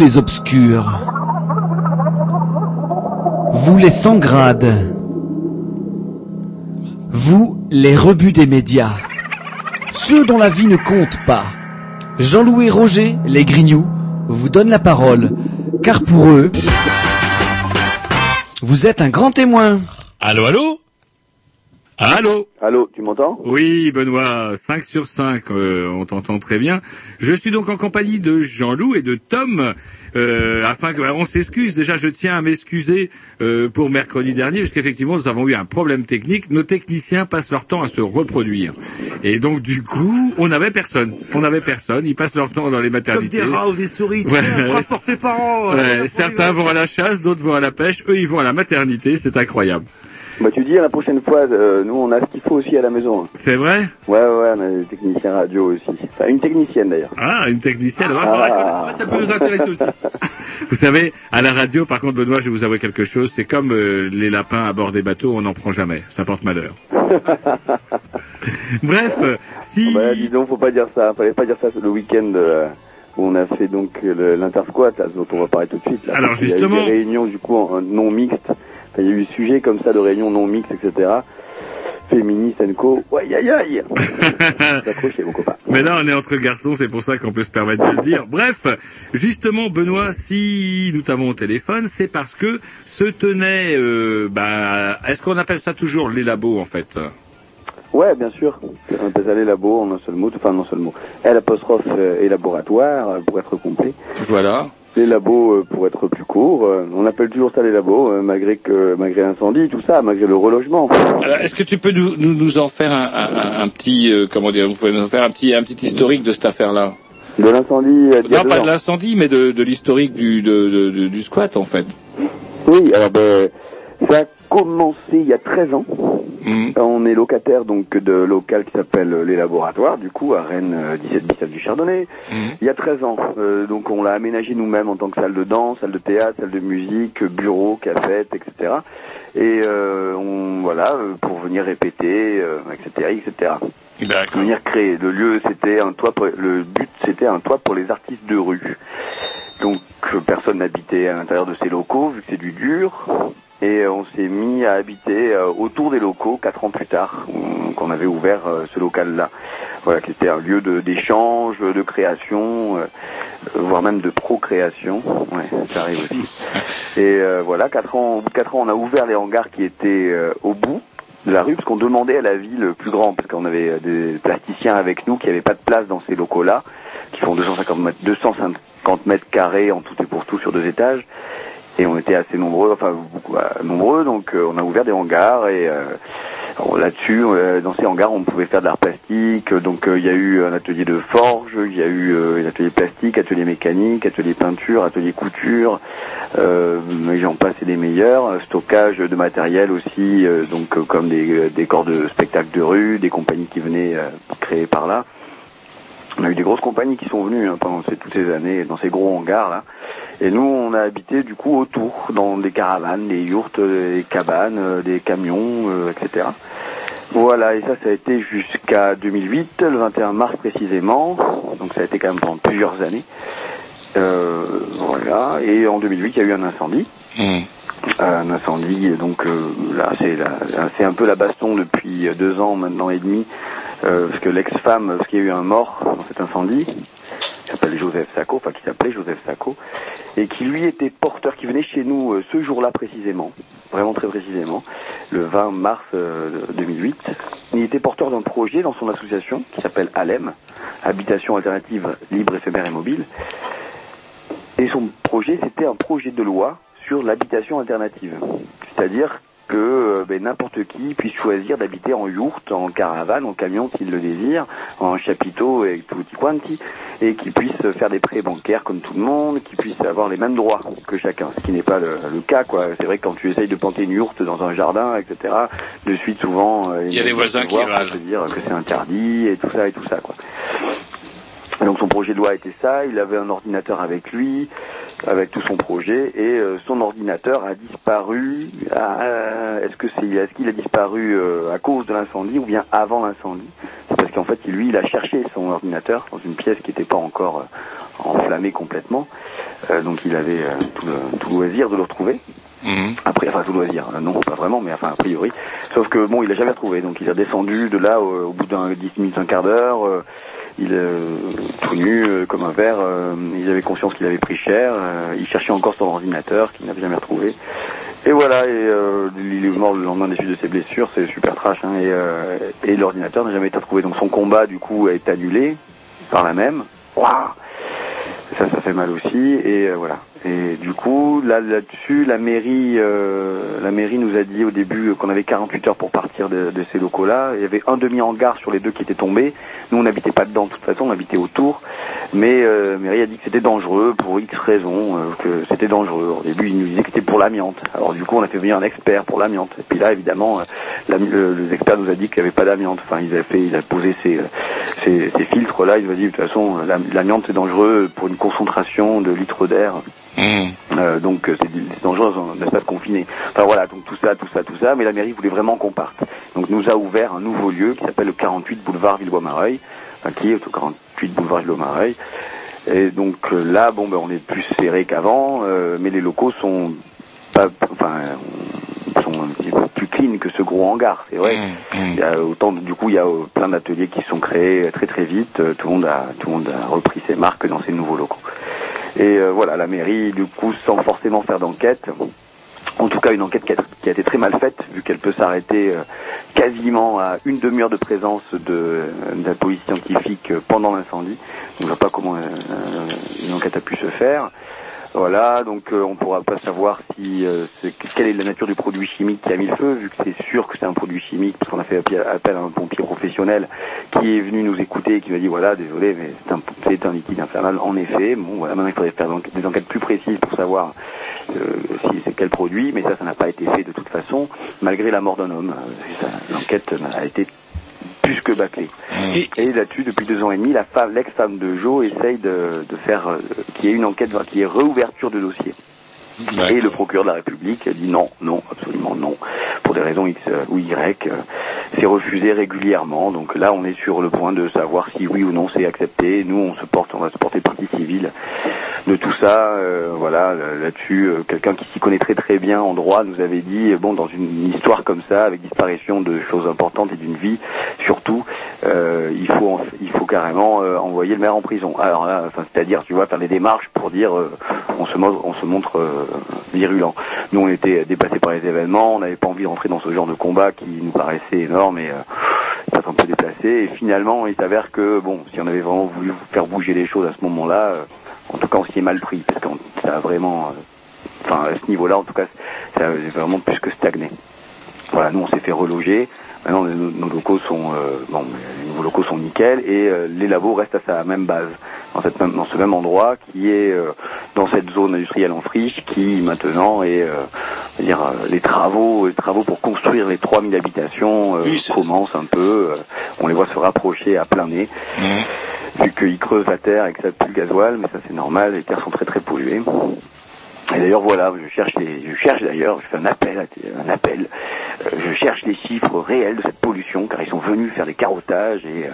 Les obscurs. Vous les sans grades. Vous les rebuts des médias. Ceux dont la vie ne compte pas. Jean-Louis Roger, les grignoux, vous donnent la parole, car pour eux, vous êtes un grand témoin. Allô, allô? Allô Allô, tu m'entends Oui, Benoît, 5 sur 5, euh, on t'entend très bien. Je suis donc en compagnie de Jean-Loup et de Tom, euh, afin que on s'excuse. Déjà, je tiens à m'excuser euh, pour mercredi dernier, parce qu'effectivement, nous avons eu un problème technique. Nos techniciens passent leur temps à se reproduire. Et donc, du coup, on n'avait personne. On n'avait personne. Ils passent leur temps dans les Comme maternités. des rats ou des souris. Ouais. Tes parents. euh, Ouais, pour certains vont à la chasse, d'autres vont à la pêche. Eux, ils vont à la maternité. C'est incroyable. Bah tu dis à la prochaine fois, euh, nous on a ce qu'il faut aussi à la maison. hein. C'est vrai? Ouais ouais, on a des techniciens radio aussi. Enfin, une technicienne d'ailleurs. Ah, une technicienne. Ah. ça peut nous intéresser aussi. Vous savez, à la radio, par contre, Benoît, je vais vous avouer quelque chose. C'est comme euh, les lapins à bord des bateaux, on n'en prend jamais. Ça porte malheur. Bref, si... Bah dis donc, faut pas dire ça. Fallait pas dire ça le week-end euh, on a fait donc l'intersquat, dont on va parler tout de suite. Là, Alors, justement- Il y a eu des réunions du coup en, en non mixtes. Enfin, il y a eu sujet comme ça de réunions non mixtes, etc. féministe co. Ouais, aïe, aïe. Mon copain. Mais là, on est entre garçons, c'est pour ça qu'on peut se permettre de le dire. Bref, justement, Benoît, si nous t'avons au téléphone, c'est parce que se tenait, euh, bah, est-ce qu'on appelle ça toujours les labos, en fait? Ouais, bien sûr. On appelle ça les labos en un seul mot, enfin en un seul mot. L apostrophe euh, et laboratoire, euh, pour être complet. Voilà. Les labos euh, pour être plus court. euh, On appelle toujours ça les labos, euh, malgré que malgré l'incendie, tout ça, malgré le relogement. Alors, Est-ce que tu peux nous, nous, nous en faire un, un, un petit, euh, comment dire, vous pouvez nous en faire un petit, un petit historique de cette affaire-là? De l'incendie euh, Non, pas ans. de l'incendie, mais de, de l'historique du, de- du squat, en fait. Oui, alors ben, ça a commencé il y a 13 ans. Mhm. On est locataire donc de local qui s'appelle euh, Les Laboratoires, du coup à Rennes euh, 17 17 du Chardonnay. Il y a 13 ans, Euh, donc on l'a aménagé nous-mêmes en tant que salle de danse, salle de théâtre, salle de musique, bureau, cafette, etc. Et euh, on voilà euh, pour venir répéter, euh, etc., etc. D'accord. Venir créer. Le lieu, c'était un toit. Pour, le but, c'était un toit pour les artistes de rue. Donc euh, personne n'habitait à l'intérieur de ces locaux vu que c'est du dur. Et euh, on s'est mis à habiter euh, autour des locaux quatre ans plus tard, on- qu'on avait ouvert euh, ce local-là. Voilà, qui était un lieu d'échange, de, création, euh, voire même de procréation. Ouais, ça arrive aussi. Et euh, voilà, quatre ans, au bout de quatre ans, on a ouvert les hangars qui étaient euh, au bout de la rue, parce qu'on demandait à la ville plus grand, parce qu'on avait des plasticiens avec nous qui n'avaient pas de place dans ces locaux-là, qui font 250 mètres, 250 mètres carrés en tout et pour tout sur deux étages. Et on était assez nombreux, enfin beaucoup euh, nombreux, donc euh, on a ouvert des hangars et euh, là-dessus, dans ces hangars, on pouvait faire de l'art plastique. Donc il y a eu un atelier de forge, il y a eu un atelier plastique, atelier mécanique, atelier peinture, atelier couture, euh, j'en passe des meilleurs. Stockage de matériel aussi, donc comme des, corps de spectacle de rue, des compagnies qui venaient créer par là. On a eu des grosses compagnies qui sont venues hein, pendant toutes ces années dans ces gros hangars là. Et nous, on a habité du coup autour, dans des caravanes, des yourtes, euh, des cabanes, euh, des camions, euh, etc. Voilà, et ça, ça a été jusqu'à 2008, le 21 mars précisément. Donc ça a été quand même pendant plusieurs années. Euh, voilà, et en 2008, il y a eu un incendie. Un incendie, et donc euh, là, c'est un peu la baston depuis deux ans maintenant et demi, euh, parce que l'ex-femme, parce qu'il y a eu un mort dans cet incendie, qui s'appelle Joseph Sacco, enfin qui s'appelait Joseph Sacco, et qui lui était porteur, qui venait chez nous euh, ce jour-là précisément, vraiment très précisément, le 20 mars euh, 2008. Il était porteur d'un projet dans son association qui s'appelle ALEM, Habitation Alternative Libre, Éphémère et Mobile. Et son projet, c'était un projet de loi sur l'habitation alternative. C'est-à-dire que euh, ben, n'importe qui puisse choisir d'habiter en yourte, en caravane, en camion s'il le désire, en chapiteau et tutti quanti, et qui puisse faire des prêts bancaires comme tout le monde, qui puisse avoir les mêmes droits que chacun, ce qui n'est pas le, le cas. quoi. C'est vrai que quand tu essayes de planter une yourte dans un jardin, etc., de suite souvent... euh, Il y a des voisins qui râlent. Dire que c'est interdit et tout ça et tout ça. quoi. Et donc son projet de loi était ça, il avait un ordinateur avec lui, avec tout son projet, et euh, son ordinateur a disparu. à- Est-ce que c'est, est-ce qu'il a disparu euh, à cause de l'incendie ou bien avant l'incendie? C'est parce qu'en fait, lui, il a cherché son ordinateur dans une pièce qui n'était pas encore euh, enflammée complètement, Euh, donc il avait euh, tout, le, tout le loisir de le retrouver. Après, enfin tout loisir, euh, non pas vraiment, mais enfin a priori. Sauf que bon, il l'a jamais retrouvé, donc il est descendu de là au, au bout d'un 10 minutes, un quart d'heure. Euh, il est tout nu euh, comme un verre. euh, il avait conscience qu'il avait pris cher. euh, il cherchait encore son ordinateur qu'il n'avait jamais retrouvé. Et voilà, et euh, il est mort le lendemain des suites de ses blessures, c'est super trash. Hein, et euh, l'ordinateur n'a jamais été retrouvé. Donc son combat du coup été annulé par la même. Waouh ça, ça fait mal aussi. Et euh, voilà. Et du coup, là, là-dessus, la mairie, euh, la mairie nous a dit au début qu'on avait 48 heures pour partir de, ces locaux-là. Il y avait un demi-hangar sur les deux qui étaient tombés. Nous, on n'habitait pas dedans de toute façon, on habitait autour. Mais euh, la mairie a dit que c'était dangereux pour X raisons, euh, que c'était dangereux. Au début, ils nous disaient que c'était pour l'amiante. Alors du coup, on a fait venir un expert pour l'amiante. Et puis là, évidemment, l'ami- le, le expert nous a dit qu'il n'y avait pas d'amiante. Enfin, il a fait, il a posé ces, ces, filtres-là. Il nous a dit de toute façon, l'am- l'amiante c'est dangereux pour une concentration de litres d'air. Euh, donc euh, c'est dangereux dans un espace confiné. Enfin voilà, donc tout ça, tout ça, tout ça, mais la mairie voulait vraiment qu'on parte. Donc nous a ouvert un nouveau lieu qui s'appelle le 48 boulevard Villebois-Mareuil, enfin qui est au 48 boulevard Villebois-Mareuil. Et donc euh, là, bon ben on est plus serré qu'avant, euh, mais les locaux sont pas, enfin, sont un petit peu plus clean que ce gros hangar, c'est vrai. Il y a autant, du coup, il y a plein d'ateliers qui sont créés très très vite. Tout le monde a, tout le monde a repris ses marques dans ces nouveaux locaux. Et euh, voilà, la mairie, du coup, sans forcément faire d'enquête, en tout cas une enquête qui a, été très mal faite, vu qu'elle peut s'arrêter euh, quasiment à une demi-heure de présence de, de la police scientifique pendant l'incendie. On ne voit pas comment euh, une enquête a pu se faire. Voilà, donc euh, on pourra pas savoir si euh, quelle est la nature du produit chimique qui a mis le feu, vu que c'est sûr que c'est un produit chimique, parce qu'on a fait appel à un pompier professionnel qui est venu nous écouter et qui nous a dit voilà, désolé, mais c'est un, un liquide infernal. En effet, bon, voilà, maintenant il faudrait faire des enquêtes plus précises pour savoir euh, si c'est quel produit, mais ça, ça n'a pas été fait de toute façon, malgré la mort d'un homme. Euh, L'enquête a été plus que bâclée. Et, là-dessus, depuis deux ans et demi, la femme, l'ex-femme de Joe essaye de, de faire euh, qu'il y ait une enquête, enfin, qu'il y ait réouverture de dossier. Et le procureur de la République a dit non, non, absolument non, pour des raisons X ou Y. euh, C'est refusé régulièrement. Donc là, on est sur le point de savoir si oui ou non c'est accepté. Nous, on se porte, on va se porter partie civile de tout ça. euh, voilà, là- là-dessus, euh, quelqu'un qui s'y connaît très très bien en droit nous avait dit, bon, dans une histoire comme ça, avec disparition de choses importantes et d'une vie, surtout, il faut il faut carrément envoyer le maire en prison. Alors là, c'est-à-dire, tu vois, faire les démarches pour dire, on se on se montre virulent. Nous, on était dépassés par les événements, on n'avait pas envie d'entrer dans ce genre de combat qui nous paraissait énorme et euh, peut-être un peu déplacé. Et finalement, il s'avère que, bon, si on avait vraiment voulu faire bouger les choses à ce moment-là, euh, en tout cas, on s'y est mal pris, parce que ça a vraiment, euh, enfin, à ce niveau-là, en tout cas, ça a vraiment plus que stagné. Voilà, nous, on s'est fait reloger. Maintenant, nos, locaux sont, euh, bon, nouveaux locaux sont nickel et euh, les labos restent à sa même base, dans, cette même, dans ce même endroit qui est euh, dans cette zone industrielle en friche, qui maintenant est, euh, dire, les travaux, les travaux pour construire les 3000 habitations commencent un peu. on les voit se rapprocher à plein nez vu qu'ils creusent la terre et que ça pue le gasoil, mais ça c'est normal, les terres sont très très polluées. Et d'ailleurs voilà, je cherche les, je cherche d'ailleurs, je fais un appel, un appel, euh, je cherche les chiffres réels de cette pollution, car ils sont venus faire des carottages et euh,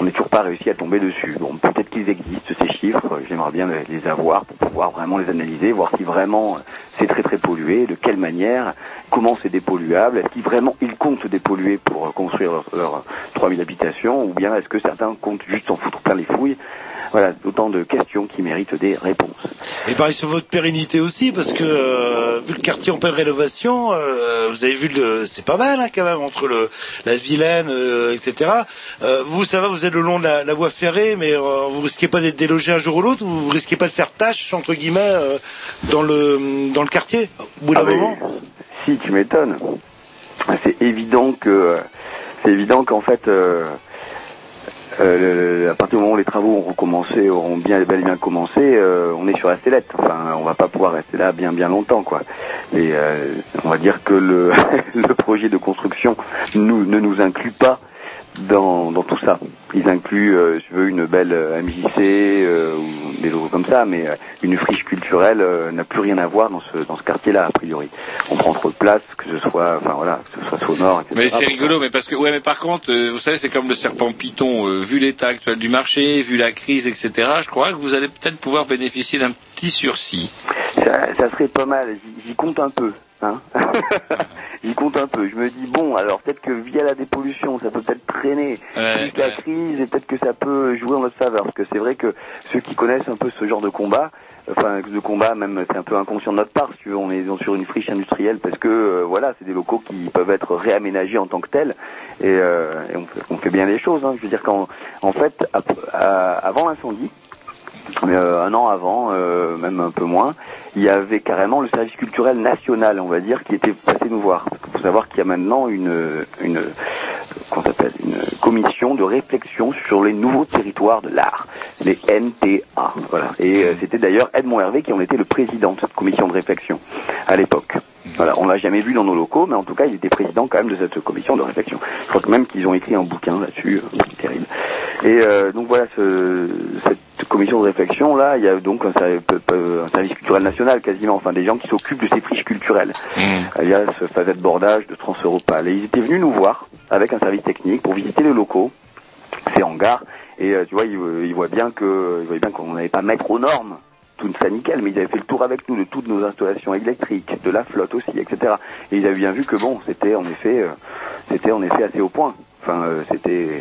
on n'est toujours pas réussi à tomber dessus. Bon, peut-être qu'ils existent ces chiffres, j'aimerais bien les, avoir pour pouvoir vraiment les analyser, voir si vraiment c'est très très pollué, de quelle manière, comment c'est dépolluable, est-ce qu'ils vraiment ils comptent dépolluer pour euh, construire leurs leurs 3000 habitations, ou bien est-ce que certains comptent juste en foutre plein les fouilles? Voilà, autant de questions qui méritent des réponses. Et pareil sur votre pérennité aussi, parce que euh, vu le quartier en pleine rénovation, euh, vous avez vu c'est pas mal hein, quand même entre la Vilaine, euh, etc. Euh, vous, ça va, vous êtes le long de la, voie ferrée, mais euh, vous risquez pas d'être délogé un jour ou l'autre, ou vous risquez pas de faire tâche entre guillemets euh, dans le dans le quartier au bout d'un Ah, mais moment. Si, tu m'étonnes. C'est évident que c'est évident qu'en fait, euh, euh, le- à partir du moment où les travaux ont recommencé, auront bien bel et bien commencé, euh, on est sur la sellette. Enfin, on va pas pouvoir rester là bien bien longtemps, quoi. Et euh, on va dire que le, le projet de construction nous, ne nous inclut pas dans, dans tout ça. Ils incluent, euh, si tu veux, une belle euh, MJC euh, ou des logos comme ça, mais euh, une friche culturelle euh, n'a plus rien à voir dans ce dans ce quartier-là a priori. On prend trop de place, que ce soit, enfin voilà, que ce soit sonore, etc. Mais c'est rigolo, mais parce que ouais, mais par contre, euh, vous savez, c'est comme le serpent python. euh, vu l'état actuel du marché, vu la crise, etc. Je crois que vous allez peut-être pouvoir bénéficier d'un petit sursis. Ça, ça serait pas mal. J'y compte un peu. Hein J'y compte un peu. Je me dis bon, alors peut-être que via la dépollution, ça peut peut-être traîner Ouais, la crise et peut-être que ça peut jouer en notre faveur. Parce que c'est vrai que ceux qui connaissent un peu ce genre de combat, enfin de combat, même c'est un peu inconscient de notre part. Si tu veux, on est sur une friche industrielle parce que euh, voilà, c'est des locaux qui peuvent être réaménagés en tant que tels et, euh, et on, fait, on fait bien les choses. Hein. Je veux dire qu'en en fait, à- avant l'incendie. Euh, un an avant, euh, même un peu moins, il y avait carrément le service culturel national, on va dire, qui était passé nous voir. Il faut savoir qu'il y a maintenant une, commission de réflexion sur les nouveaux territoires de l'art, les NTA. Voilà. Et euh, c'était d'ailleurs Edmond Hervé qui en était le président de cette commission de réflexion à l'époque. Voilà, on l'a jamais vu dans nos locaux, mais en tout cas, il était président quand même de cette commission de réflexion. Je crois même qu'ils ont écrit un bouquin là-dessus, euh, terrible. Et donc voilà, ce, cette commission de réflexion là, il y a donc un, un service culturel national quasiment, enfin des gens qui s'occupent de ces friches culturelles, alias phasette de bordage, de transeuropal. Et ils étaient venus nous voir avec un service technique pour visiter les locaux, ces hangars, et euh, tu vois, ils, ils voient bien que, ils voyaient bien qu'on n'allait pas mettre aux normes tout ça nickel, mais ils avaient fait le tour avec nous de toutes nos installations électriques, de la flotte aussi, etc. Et ils avaient bien vu que bon, c'était en effet, euh, c'était en effet assez au point. Enfin, euh, c'était,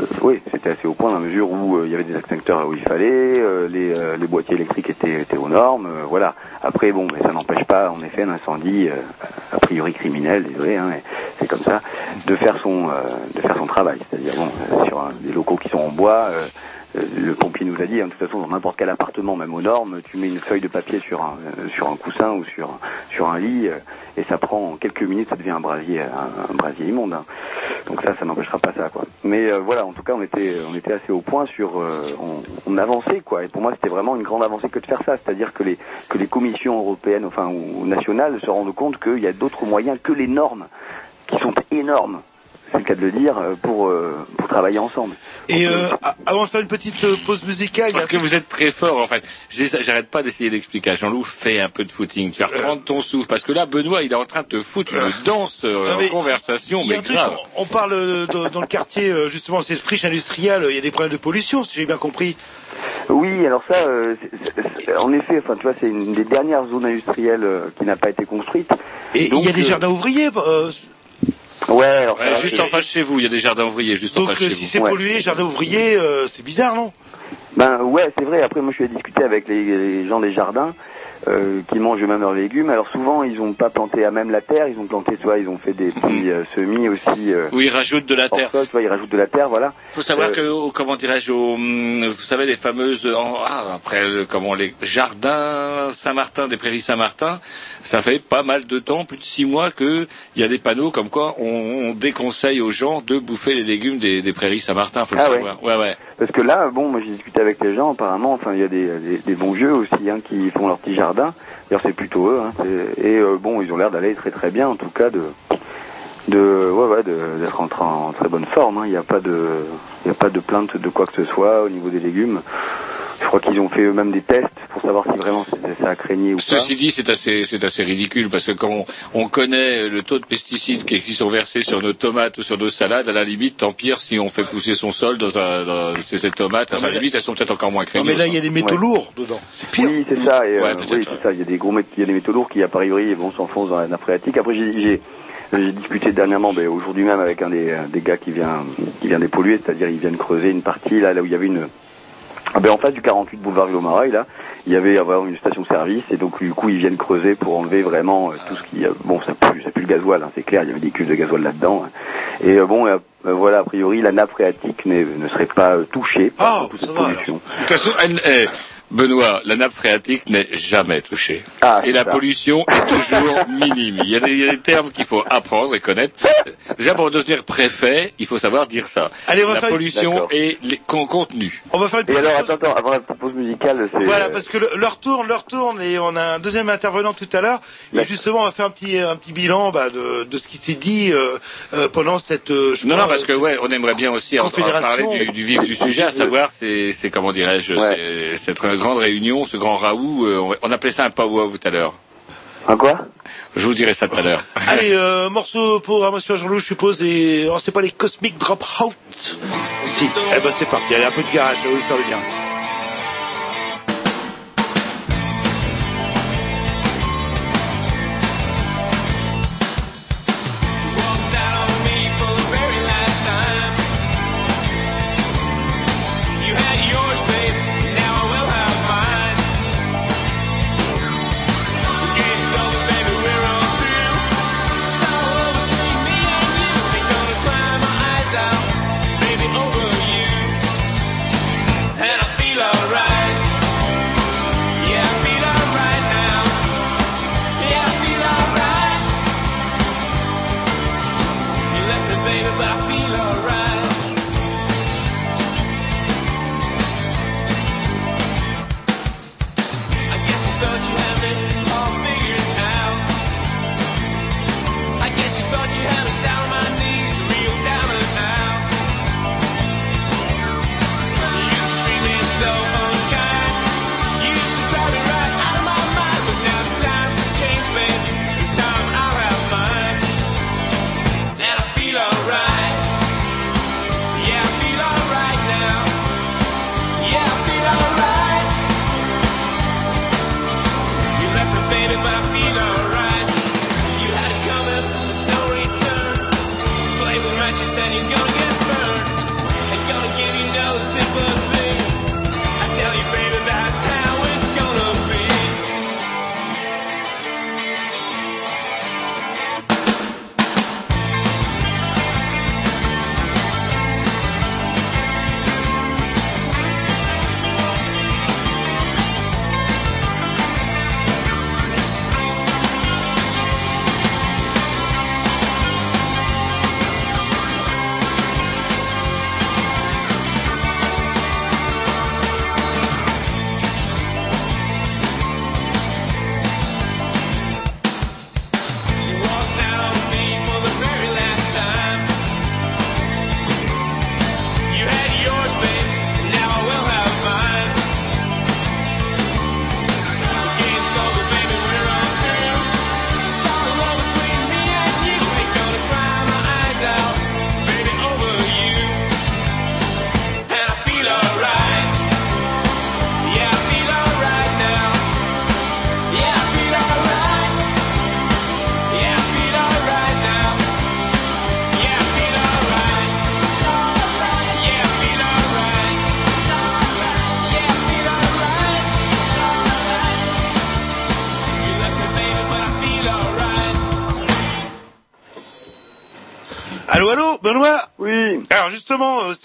euh, oui, c'était assez au point dans la mesure où euh, il y avait des extincteurs où il fallait, euh, les, euh, les boîtiers électriques étaient, étaient aux normes, euh, voilà. Après, bon, mais ça n'empêche pas, en effet, un incendie, a priori criminel, désolé, hein, c'est comme ça, de faire son, de faire son travail. C'est-à-dire, bon, sur des locaux qui sont en bois. Euh, le pompier nous a dit, hein, de toute façon, dans n'importe quel appartement, même aux normes, tu mets une feuille de papier sur un, euh, sur un coussin ou sur, sur un lit, euh, et ça prend en quelques minutes, ça devient un brasier, un, brasier immonde. hein. Donc ça, ça n'empêchera pas ça, quoi. Mais voilà, en tout cas, on était, on était assez au point sur, euh, on, on avançait, quoi. Et pour moi, c'était vraiment une grande avancée que de faire ça, c'est-à-dire que les, que les commissions européennes, enfin ou nationales, se rendent compte qu'il y a d'autres moyens que les normes, qui sont énormes. C'est le cas de le dire euh, pour euh, pour travailler ensemble. Et euh, a- avant de faire une petite euh, pause musicale, Parce que vous êtes très fort, en fait. J'arrête pas d'essayer d'expliquer à Jean-Loup, fais un peu de footing. Tu vas reprendre ton souffle. Parce que là, Benoît, il est en train de te foutre une danse euh, mais en conversation, mais truc, grave. on, parle euh, de- dans le quartier, euh, justement, c'est friche industrielle, il y a des problèmes de pollution, si j'ai bien compris. Oui, alors ça, euh, en effet, enfin, tu vois, c'est une des dernières zones industrielles euh, qui n'a pas été construite. Et il y a des jardins ouvriers. euh, Ouais, alors Ouais, juste en face chez vous, il y a des jardins ouvriers, juste en donc face euh, chez si vous. c'est pollué, jardin ouvrier, euh, c'est bizarre, non? Ben ouais, c'est vrai. Après, moi, je suis allé discuter avec les, les gens des jardins euh, qui mangent eux-mêmes leurs légumes. Alors souvent, ils n'ont pas planté à même la terre. Ils ont planté, vois, ils ont fait des petits euh, semis aussi. Euh, Où ils rajoutent de la terre. sol, tu vois, ils rajoutent de la terre, voilà. faut savoir Euh, que, au- comment dirais-je, hum, vous savez, les fameuses, ah, après, comment les jardins Saint-Martin, des prairies Saint-Martin, ça fait pas mal de temps, plus de six mois, que il y a des panneaux comme quoi on, on déconseille aux gens de bouffer les légumes des, des prairies Saint-Martin, faut le Ah ouais. savoir. Ouais, ouais. Parce que là, bon, moi j'ai discuté avec les gens, apparemment, enfin il y a des, des, des bons vieux aussi hein, qui font leur petit jardin. D'ailleurs c'est plutôt eux. Hein, et euh, bon, ils ont l'air d'aller très très bien, en tout cas de ouais ouais d'être en, en très bonne forme. hein. Il n'y a pas de a pas de plainte de quoi que ce soit au niveau des légumes. Je crois qu'ils ont fait eux-mêmes des tests pour savoir si vraiment c'est- ça a craigné ou pas. Ceci dit, c'est assez, c'est assez ridicule parce que quand on, on connaît le taux de pesticides qui, qui sont versés sur nos tomates ou sur nos salades, à la limite, tant pire si on fait pousser son sol dans, un, dans ces, tomates. À la limite, elles sont peut-être encore moins Non craigneuses. mais là il y a des métaux Ouais. lourds dedans, c'est pire. Oui, c'est ça. Et, euh, Ouais, oui, c'est ça. Il y a des gros il y a des métaux lourds qui, a priori, bon, s'enfoncent dans la nappe phréatique. Après, j'ai, j'ai, j'ai discuté dernièrement, ben, aujourd'hui même, avec un des, des gars qui vient, qui vient dépolluer, c'est-à-dire, ils viennent creuser une partie, là, là où il y avait une, ah ben, en face du 48 boulevard Villomarais, là, il y avait avoir une station-service, et donc, du coup, ils viennent creuser pour enlever vraiment euh, tout ce qui, euh, bon, ça pue, ça pue le gasoil, hein, c'est clair, il y avait des cuves de gasoil là-dedans. hein. Et euh, bon, voilà, a priori, la nappe phréatique ne serait pas touchée par toute cette pollution. De toute façon, elle- Benoît, la nappe phréatique n'est jamais touchée. Ah, et la ça. pollution est toujours minime. Il y, a des, il y a des termes qu'il faut apprendre et connaître. Déjà, pour devenir préfet, il faut savoir dire ça. Allez, on va la faire une- pollution D'accord. et les con- contenu. On va faire une Et alors, pause. attends, attends, avant la petite pause musicale, c'est... Voilà, parce que le- leur tourne, leur tourne, et on a un deuxième intervenant tout à l'heure. Et justement, on va faire un petit, un petit bilan bah, de, de ce qui s'est dit euh, euh, pendant cette. euh, Non, non, parce que ouais, on aimerait bien aussi en, en parler du, du vif du sujet, à savoir, c'est, c'est comment dirais-je, Ouais. c'est cette grande réunion, ce grand raout. euh, on, appelait ça un powwow tout à l'heure. Un quoi? Je vous dirai ça tout à l'heure. Allez, euh, morceau pour un monsieur Jean-Loup, je suppose, et oh, c'est pas les Cosmic Dropout? Si, eh ben c'est parti, allez, un peu de garage, ça va vous faire du bien.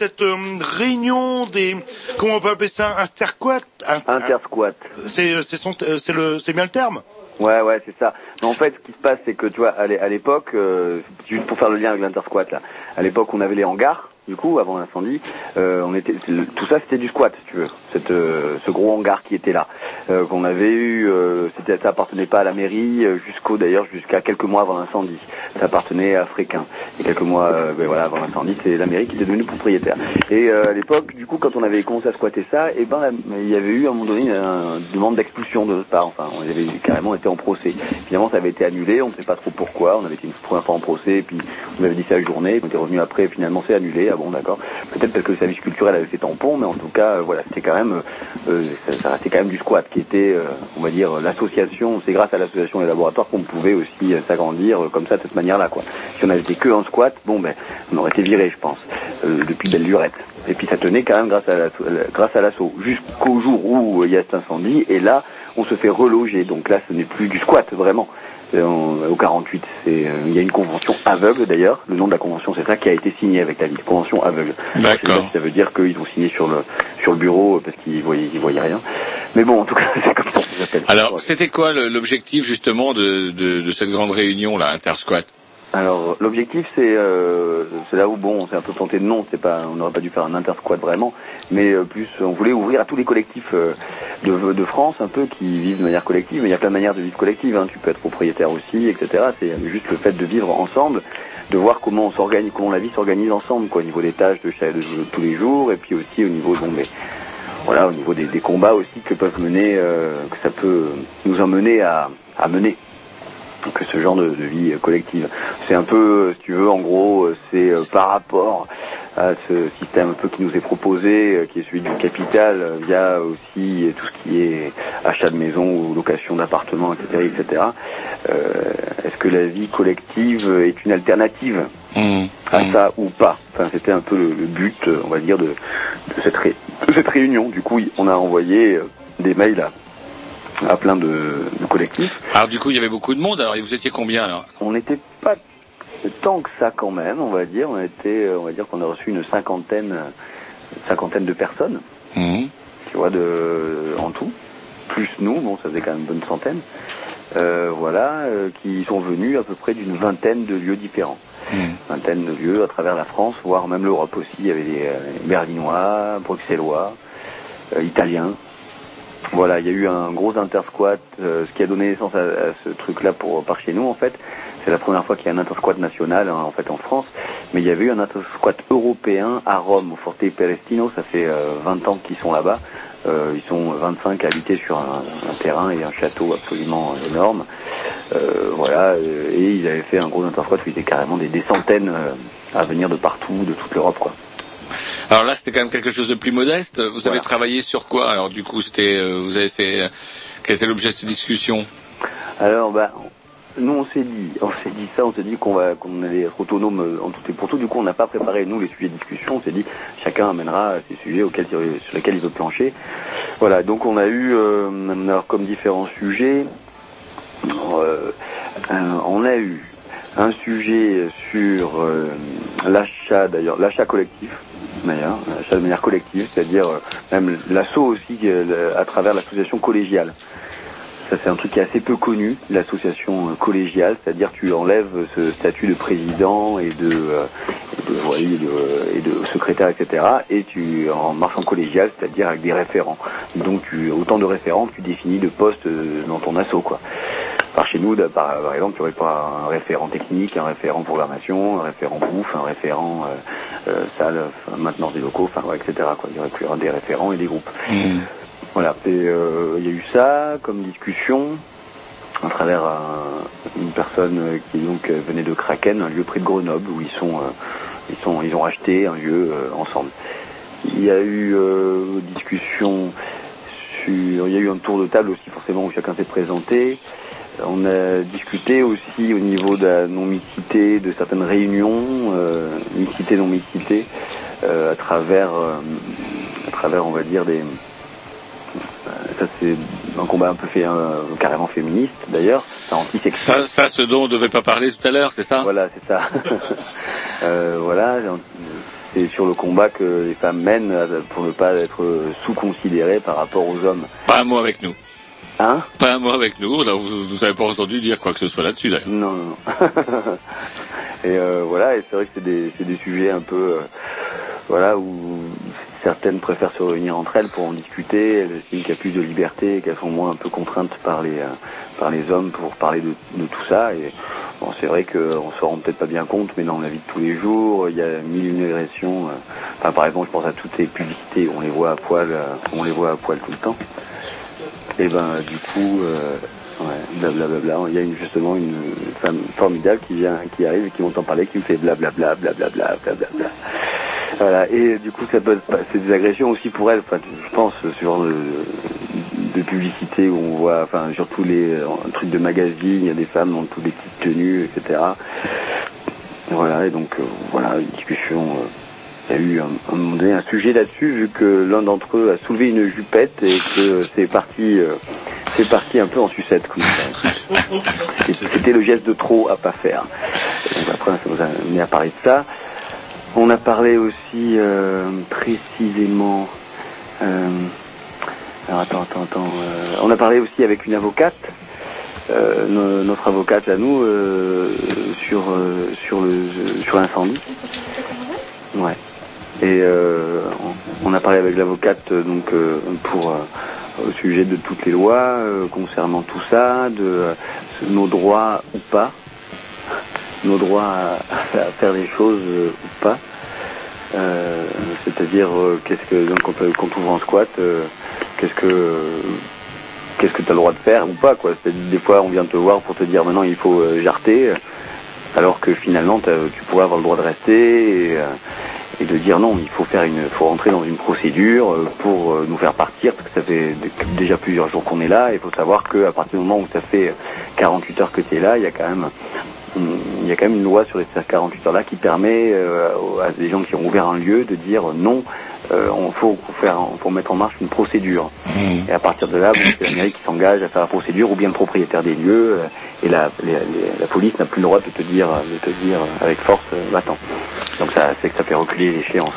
Cette euh, réunion des, comment on peut appeler ça, interquat Intersquat. C'est euh, c'est son, euh, c'est le, c'est bien le terme Ouais, ouais, c'est ça. Mais en fait, ce qui se passe, c'est que tu vois, à l'é- à l'époque, euh, juste pour faire le lien avec l'intersquat là, à l'époque, on avait les hangars. Du coup, avant l'incendie, euh, on était, tout ça, c'était du squat, si tu veux. Cette, euh, ce gros hangar qui était là, euh, qu'on avait eu, c'était, ça appartenait pas à la mairie jusqu'au, d'ailleurs, jusqu'à quelques mois avant l'incendie. Ça appartenait à Fréquin. Et quelques mois, ben voilà, avant l'incendie, c'est la mairie qui était devenue propriétaire. Et à l'époque, du coup, quand on avait commencé à squatter ça, et ben, la- il y avait eu à un moment donné une, demande d'expulsion de notre part. Enfin, on avait carrément été en procès. Finalement, ça avait été annulé. On ne sait pas trop pourquoi. On avait été une première fois en procès, puis on avait dit c'est la journée. On était revenu après. Finalement, c'est annulé. Bon, d'accord. Peut-être parce que le service culturel avait fait tampon, mais en tout cas, euh, voilà, c'était quand même, euh, ça, ça restait quand même du squat, qui était, euh, on va dire, l'association. C'est grâce à l'association des laboratoires qu'on pouvait aussi euh, s'agrandir euh, comme ça, de cette manière-là, quoi. Si on avait été que en squat, bon ben, on aurait été viré, je pense, euh, depuis belle lurette. Et puis ça tenait quand même grâce à grâce à l'assaut, jusqu'au jour où euh, il y a cet incendie. Et là, on se fait reloger. Donc là, ce n'est plus du squat, vraiment. Euh, au 48, c'est, euh, il y a une convention aveugle d'ailleurs. Le nom de la convention, c'est ça qui a été signé avec la ville. Convention aveugle. Si ça veut dire qu'ils ont signé sur le sur le bureau euh, parce qu'ils voyaient ils voyaient rien. Mais bon, en tout cas, c'est comme ça qu'ils appellent. Alors, c'était quoi l'objectif justement de, de, de cette grande réunion là, Intersquat? Alors l'objectif c'est euh, c'est là où bon on s'est un peu planté de nom, c'est pas on n'aurait pas dû faire un intersquat vraiment, mais euh, plus on voulait ouvrir à tous les collectifs euh, de, de France un peu qui vivent de manière collective, mais il y a plein de manières de vivre collective, hein. tu peux être propriétaire aussi, etc. C'est juste le fait de vivre ensemble, de voir comment on s'organise, comment la vie s'organise ensemble, quoi, au niveau des tâches de, chaque- de, tous les jours, et puis aussi au niveau bon voilà au niveau des, des combats aussi que peuvent mener, euh, que ça peut nous emmener à, à mener que ce genre de, de vie collective. C'est un peu, euh, si tu veux, en gros, euh, c'est euh, par rapport à ce système un peu qui nous est proposé, qui est celui du capital, via aussi tout ce qui est achat de maison ou location d'appartements, etc., etc. Euh, Est-ce que la vie collective est une alternative à ça ou pas? Enfin, c'était un peu le, le but, on va dire, de, de cette, ré- de cette réunion. Du coup, on a envoyé des mails à, à plein de, de collectifs. Alors du coup, il y avait beaucoup de monde. Alors, et vous étiez combien alors On n'était pas tant que ça quand même, on va dire. On était, euh, on va dire qu'on a reçu une cinquantaine, une cinquantaine de personnes. Mhm. Tu vois, de, en tout. Plus nous, bon, ça faisait quand même une bonne centaine. Euh, voilà, euh, qui sont venus à peu près d'une vingtaine de lieux différents. Vingtaine de lieux à travers la France, voire même l'Europe aussi. Il y avait des euh, Berlinois, Bruxellois, Italiens. Voilà, il y a eu un gros intersquat, euh, ce qui a donné naissance à, ce truc-là pour par chez nous en fait. C'est la première fois qu'il y a un intersquat national hein, en fait en France, mais il y avait eu un intersquat européen à Rome, au Forte Pelestino. Ça fait euh, 20 ans qu'ils sont là-bas. Euh, ils sont 25 à habiter sur un, terrain et un château absolument énorme. Euh, voilà, euh, et ils avaient fait un gros intersquat où il carrément des, des centaines à venir de partout, de toute l'Europe quoi. Alors là, c'était quand même quelque chose de plus modeste. Vous avez travaillé sur quoi Alors du coup, c'était, euh, vous avez fait, euh, quel était l'objet de cette discussion Alors, bah, nous on s'est dit, on s'est dit ça, on s'est dit qu'on va, qu'on allait être autonome euh, en tout et pour tout. Du coup, on n'a pas préparé nous les sujets de discussion. On s'est dit, chacun amènera ses sujets auxquels, sur lesquels il veut plancher. Voilà. Donc on a eu, euh, alors comme différents sujets, euh, on a eu un sujet sur euh, l'achat d'ailleurs, l'achat collectif. D'ailleurs, l'achat de manière collective, c'est-à-dire euh, même l'assaut aussi euh, à travers l'association collégiale. Ça c'est un truc qui est assez peu connu, l'association euh, collégiale, c'est-à-dire tu enlèves ce statut de président et de, et de, et de, secrétaire, etc. Et tu en marche en collégial, c'est-à-dire avec des référents. Donc tu, autant de référents que tu définis de postes dans ton assaut, quoi. Par chez nous, par, par exemple, tu aurais pas un référent technique, un référent programmation, un référent bouffe, un référent euh, euh, salle, enfin, maintenance des locaux, enfin, ouais, etc. Quoi. Il y aurait plus des référents et des groupes. Voilà. Et euh, il y a eu ça comme discussion à travers un- une personne qui donc venait de Kraken, un lieu près de Grenoble où ils sont, ils sont, ils ont acheté un lieu ensemble. Il y a eu discussion sur, il y a eu un tour de table aussi forcément où chacun s'est présenté. On a discuté aussi au niveau de la non-mixité de certaines réunions, euh, mixité, non-mixité, euh, à travers, euh, à travers, on va dire, des, euh, ça c'est un combat un peu fait, euh, carrément féministe d'ailleurs, ça. Ça, ça, ce dont on devait pas parler tout à l'heure, c'est ça? Voilà, c'est ça. Euh, voilà, c'est sur le combat que les femmes mènent pour ne pas être sous-considérées par rapport aux hommes. Pas un mot avec nous. Hein Pas un mot avec nous. Là, vous, vous avez pas entendu dire quoi que ce soit là-dessus, d'ailleurs. Non, non, non. et euh, voilà, et c'est vrai que c'est des, c'est des sujets un peu, euh, voilà, où certaines préfèrent se réunir entre elles pour en discuter. Elles estiment qu'il y a plus de liberté, et qu'elles sont moins un peu contraintes par les, euh, par les hommes pour parler de, de tout ça. Et bon, c'est vrai qu'on se rend peut-être pas bien compte, mais dans la vie de tous les jours, il y a mille une agressions. Enfin, par exemple, je pense à toutes les publicités on les voit à poil, on les voit à poil tout le temps. Et ben, du coup, euh, blablabla. Il y a justement une femme formidable qui vient, qui arrive et qui m'entend parler, qui me fait blablabla, blablabla, blablabla. Voilà. Et du coup, ça peut, c'est des agressions aussi pour elle. Enfin, je pense sur le, de publicité où on voit, enfin, sur tous les euh, trucs de magazine, il y a des femmes dans toutes les petites tenues, etc. Voilà. Et donc, euh, voilà, une discussion. Il y a eu un, donné un sujet là-dessus vu que l'un d'entre eux a soulevé une jupette et que c'est parti, euh, c'est parti un peu en sucette comme ça. Et C'était le geste de trop à pas faire. Donc après, ça nous a amené à parler de ça. On a parlé aussi euh, précisément. euh, alors attends, attends, attends. euh, on a parlé aussi avec une avocate, euh, no- notre avocate à nous, euh, sur euh, sur le sur l'incendie. Ouais. Et euh, on a parlé avec l'avocate euh, donc euh, pour au sujet de toutes les lois concernant tout ça, de nos droits ou pas, nos droits à, faire des choses ou pas. C'est-à-dire qu'est-ce que quand, on ouvre un squat, qu'est-ce que qu'est-ce que tu as le droit de faire ou pas quoi. Des fois on vient te voir pour te dire maintenant il faut jarter, alors que finalement tu pourrais avoir le droit de rester et de dire non, il faut faire une, faut rentrer dans une procédure euh, pour euh, nous faire partir parce que ça fait déjà plusieurs jours qu'on est là. et Il faut savoir que à partir du moment où ça fait 48 heures que tu es là, il y a quand même il y a quand même une loi sur les 48 heures là qui permet euh, à des gens qui ont ouvert un lieu de dire non, euh, on faut faire, faut mettre en marche une procédure. Et à partir de là, bon, c'est la mairie qui s'engage à faire la procédure ou bien le propriétaire des lieux et la, police n'a plus le droit de te dire, de te dire euh, avec force, euh, va-t'en. Donc ça, c'est que ça fait reculer l'échéance.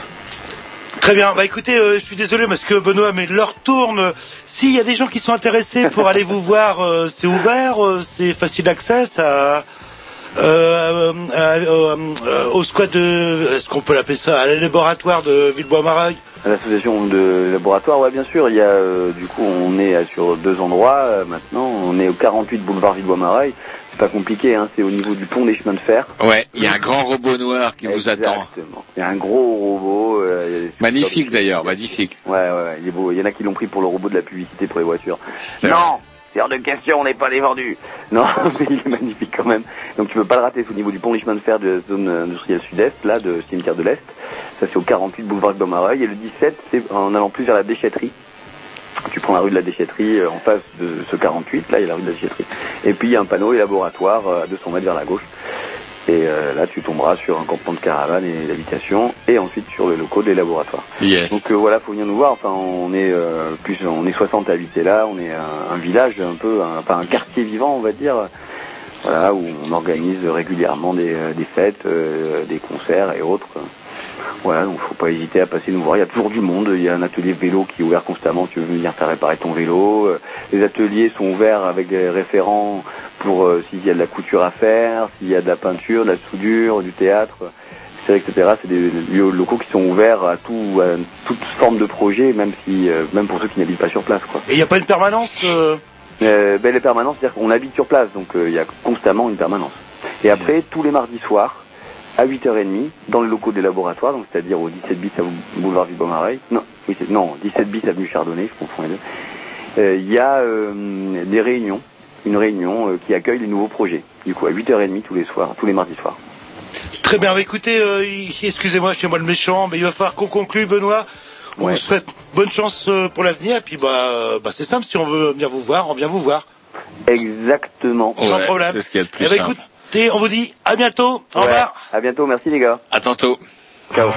Très bien. Bah écoutez, euh, je suis désolé parce que Benoît, mais l'heure tourne. S'il y a des gens qui sont intéressés pour aller vous voir, euh, c'est ouvert, euh, c'est facile d'accès, ça. Euh, euh, euh, euh, au squat de, est-ce qu'on peut l'appeler ça, à la laboratoire de Villebois-Marail À l'association de laboratoire, ouais, bien sûr. Il y a, euh, du coup, on est sur deux endroits euh, maintenant. On est au 48 boulevard Villebois-Marail. C'est pas compliqué, hein. C'est au niveau du pont des chemins de fer. Ouais, il y a un grand robot noir qui vous attend. Exactement. Il y a un gros robot. euh, Magnifique d'ailleurs, magnifique. Ouais, ouais, ouais, il est beau. Il y en a qui l'ont pris pour le robot de la publicité pour les voitures. Non C'est hors de question, on n'est pas des vendus. Non, mais il est magnifique quand même. Donc tu peux pas le rater, c'est au niveau du pont des chemins de fer de la zone industrielle sud-est, là, de cimetière de l'Est. Ça c'est au 48 boulevard de Bomareuil. Et le 17, c'est en allant plus vers la déchetterie. Tu prends la rue de la déchetterie euh, en face de ce 48, là il y a la rue de la déchetterie. Et puis il y a un panneau et laboratoire euh, à 200 mètres vers la gauche. Et euh, là tu tomberas sur un campement de caravane et d'habitation et ensuite sur le locaux des laboratoires. Yes. Donc euh, voilà, faut venir nous voir. Enfin, on est euh, plus, on est 60 à habiter là. On est un, un village un peu, un- enfin un quartier vivant, on va dire. Voilà, où on organise régulièrement des, euh, des fêtes, des concerts et autres. Voilà, donc faut pas hésiter à passer nous voir. Il y a toujours du monde. Il y a un atelier vélo qui est ouvert constamment. Tu veux venir faire réparer ton vélo. Euh, Les ateliers sont ouverts avec des référents pour euh, s'il y a de la couture à faire, s'il y a de la peinture, de la soudure, du théâtre, etc. C'est des lieux locaux qui sont ouverts à tout, à toute forme de projet, même si, euh, même pour ceux qui n'habitent pas sur place, quoi. Et il n'y a pas une permanence euh, Euh, ben, les permanences, c'est-à-dire qu'on habite sur place, donc il y a constamment une permanence. Et après, tous les mardis soirs, à 8h30, dans les locaux des laboratoires, donc c'est-à-dire au 17 bis à boulevard Vibaumareil, non, oui, c'est- non, 17 bis avenue Chardonnay, je confonds les deux, Euh, il y a euh, des réunions, une réunion euh, qui accueille les nouveaux projets, du coup à 8h30 tous les soirs, tous les mardis soirs. Très bien, bah, écoutez, euh, excusez-moi, chez moi le méchant, mais il va falloir qu'on conclue, Benoît. On vous souhaite bonne chance euh, pour l'avenir, et puis bah, euh, bah c'est simple, si on veut venir vous voir, on vient vous voir. Exactement. Sans Ouais, problème. c'est ce qu'il y a de plus Eh ben, simple. Écoutez, on vous dit à bientôt. Au Ouais. revoir. À bientôt, merci les gars. À tantôt. Ciao.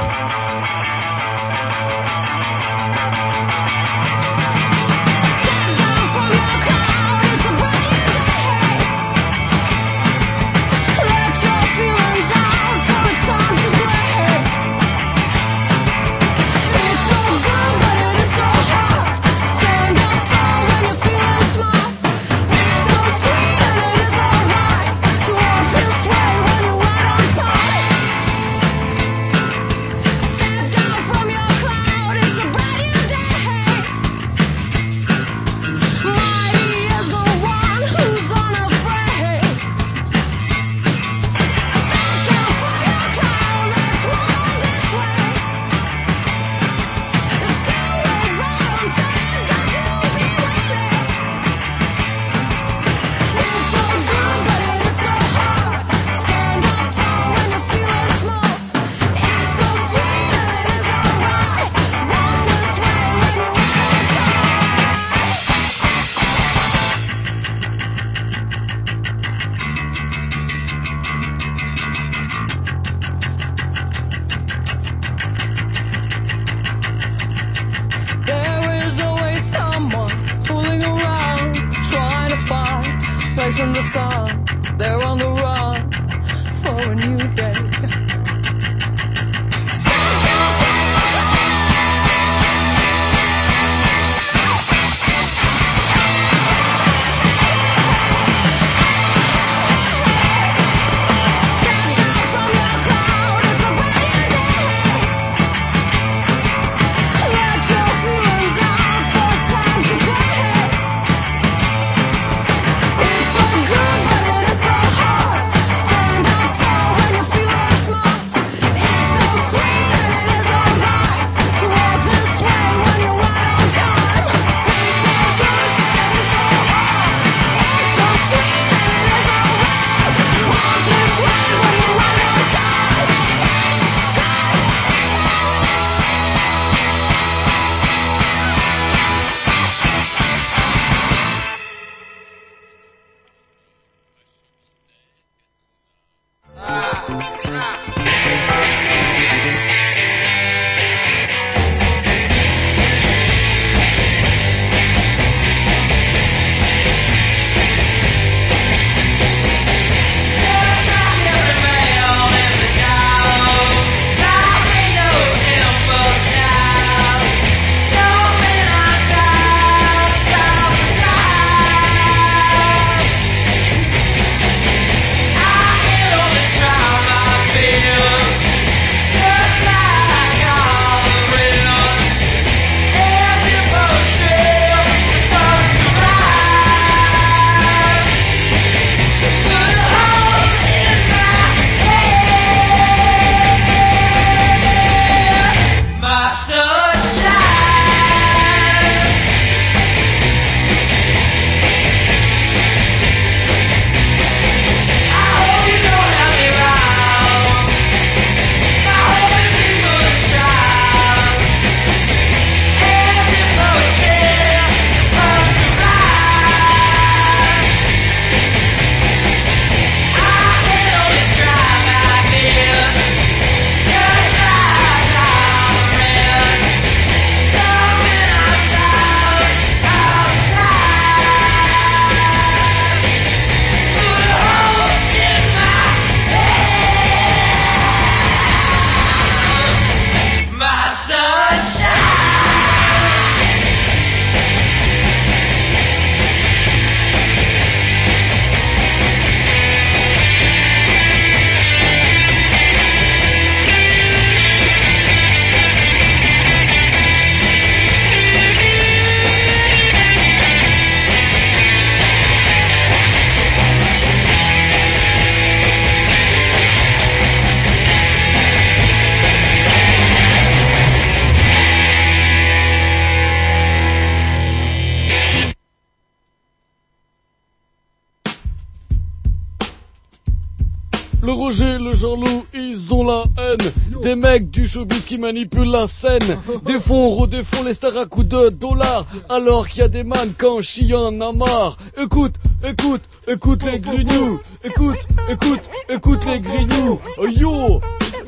Showbiz qui manipulent la scène. Des fonds redéfont les stars à coups de dollars. Alors qu'il y a des mannequins chiant en a marre. Écoute, écoute, écoute les grignoux. Écoute, écoute, écoute les grignoux. Oh, Yo,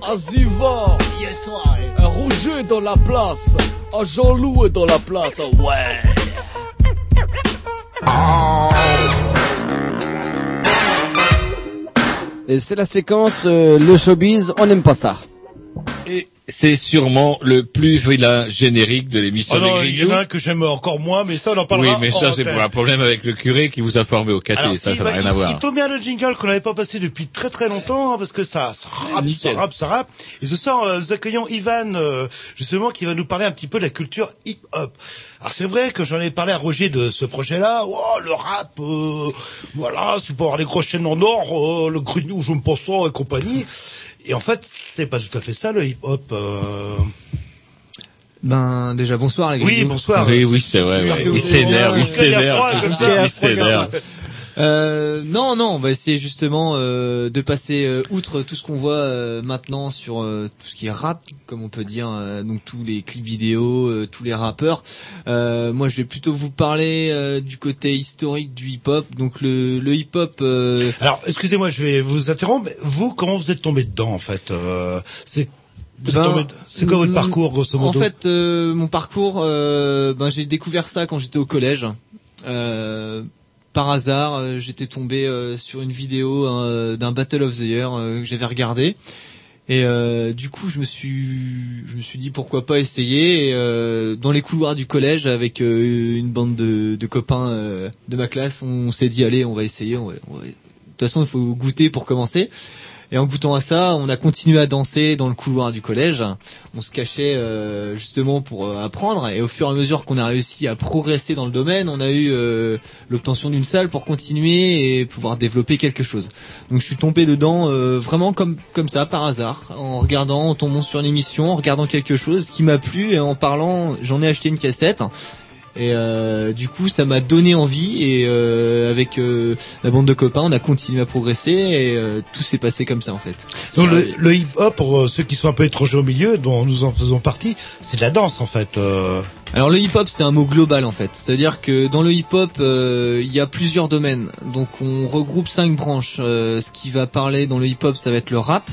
Aziva. Un Roger est dans la place. Un Jean-Loup est dans la place. Oh, ouais. Et c'est la séquence euh, le showbiz, on n'aime pas ça. Et c'est sûrement le plus vilain générique de l'émission Oh non, des il y en a un que j'aime encore moins, mais ça on en Oui, parlera. mais hors ça c'est pour un problème avec le curé qui vous a formé au caté. Alors, ça, si, ça bah, n'a rien il, à voir. Il tombe bien le jingle qu'on n'avait pas passé depuis très très longtemps, hein, parce que ça, ça rappe, ça rappe, ça rappe. Et ce soir, euh, nous accueillons Ivan, euh, justement, qui va nous parler un petit peu de la culture hip-hop. Alors c'est vrai que j'en ai parlé à Roger de ce projet-là. Oh, le rap, euh, voilà, c'est pour avoir les grosses chaînes en or, euh, le grignou, je me pense et compagnie. Et en fait, c'est pas tout à fait ça le hip-hop. euh. Ben déjà bonsoir les gars. Oui, bonsoir. Oui, oui, c'est vrai. ouais. Il s'énerve, il s'énerve, tout ça, il s'énerve. Euh, non, non, on va essayer justement euh, de passer euh, outre tout ce qu'on voit euh, maintenant sur euh, tout ce qui est rap, comme on peut dire, euh, donc tous les clips vidéo, euh, tous les rappeurs. Euh, moi, je vais plutôt vous parler euh, du côté historique du hip-hop. Donc le, le hip-hop. euh, Alors, excusez-moi, je vais vous interrompre. Vous, comment vous êtes tombé dedans, en fait euh, C'est Ben, c'est quoi votre mm, parcours, grosso modo En fait, euh, mon parcours, euh, ben, j'ai découvert ça quand j'étais au collège. Euh, par hasard, euh, j'étais tombé euh, sur une vidéo euh, d'un Battle of the Year que j'avais regardé. Et du coup, je me suis, je me suis dit pourquoi pas essayer. Et, dans les couloirs du collège, avec une bande de, copains de ma classe, on s'est dit allez, on va essayer. on va- on va- De toute façon, il faut goûter pour commencer. Et en goûtant à ça, on a continué à danser dans le couloir du collège. On se cachait euh, justement pour euh, apprendre. Et au fur et à mesure qu'on a réussi à progresser dans le domaine, on a eu euh, l'obtention d'une salle pour continuer et pouvoir développer quelque chose. Donc je suis tombé dedans euh, vraiment comme comme ça par hasard, en regardant, en tombant sur l'émission, en regardant quelque chose qui m'a plu et en parlant, j'en ai acheté une cassette. Et euh, du coup, ça m'a donné envie et euh, avec euh, la bande de copains, on a continué à progresser et euh, tout s'est passé comme ça en fait. Donc, le, le hip-hop, pour euh, ceux qui sont un peu étrangers au milieu, dont nous en faisons partie, c'est de la danse, en fait. euh. Alors le hip-hop c'est un mot global en fait, c'est-à-dire que dans le hip-hop euh, il y a plusieurs domaines, donc on regroupe cinq branches. Euh, ce qui va parler dans le hip-hop ça va être le rap,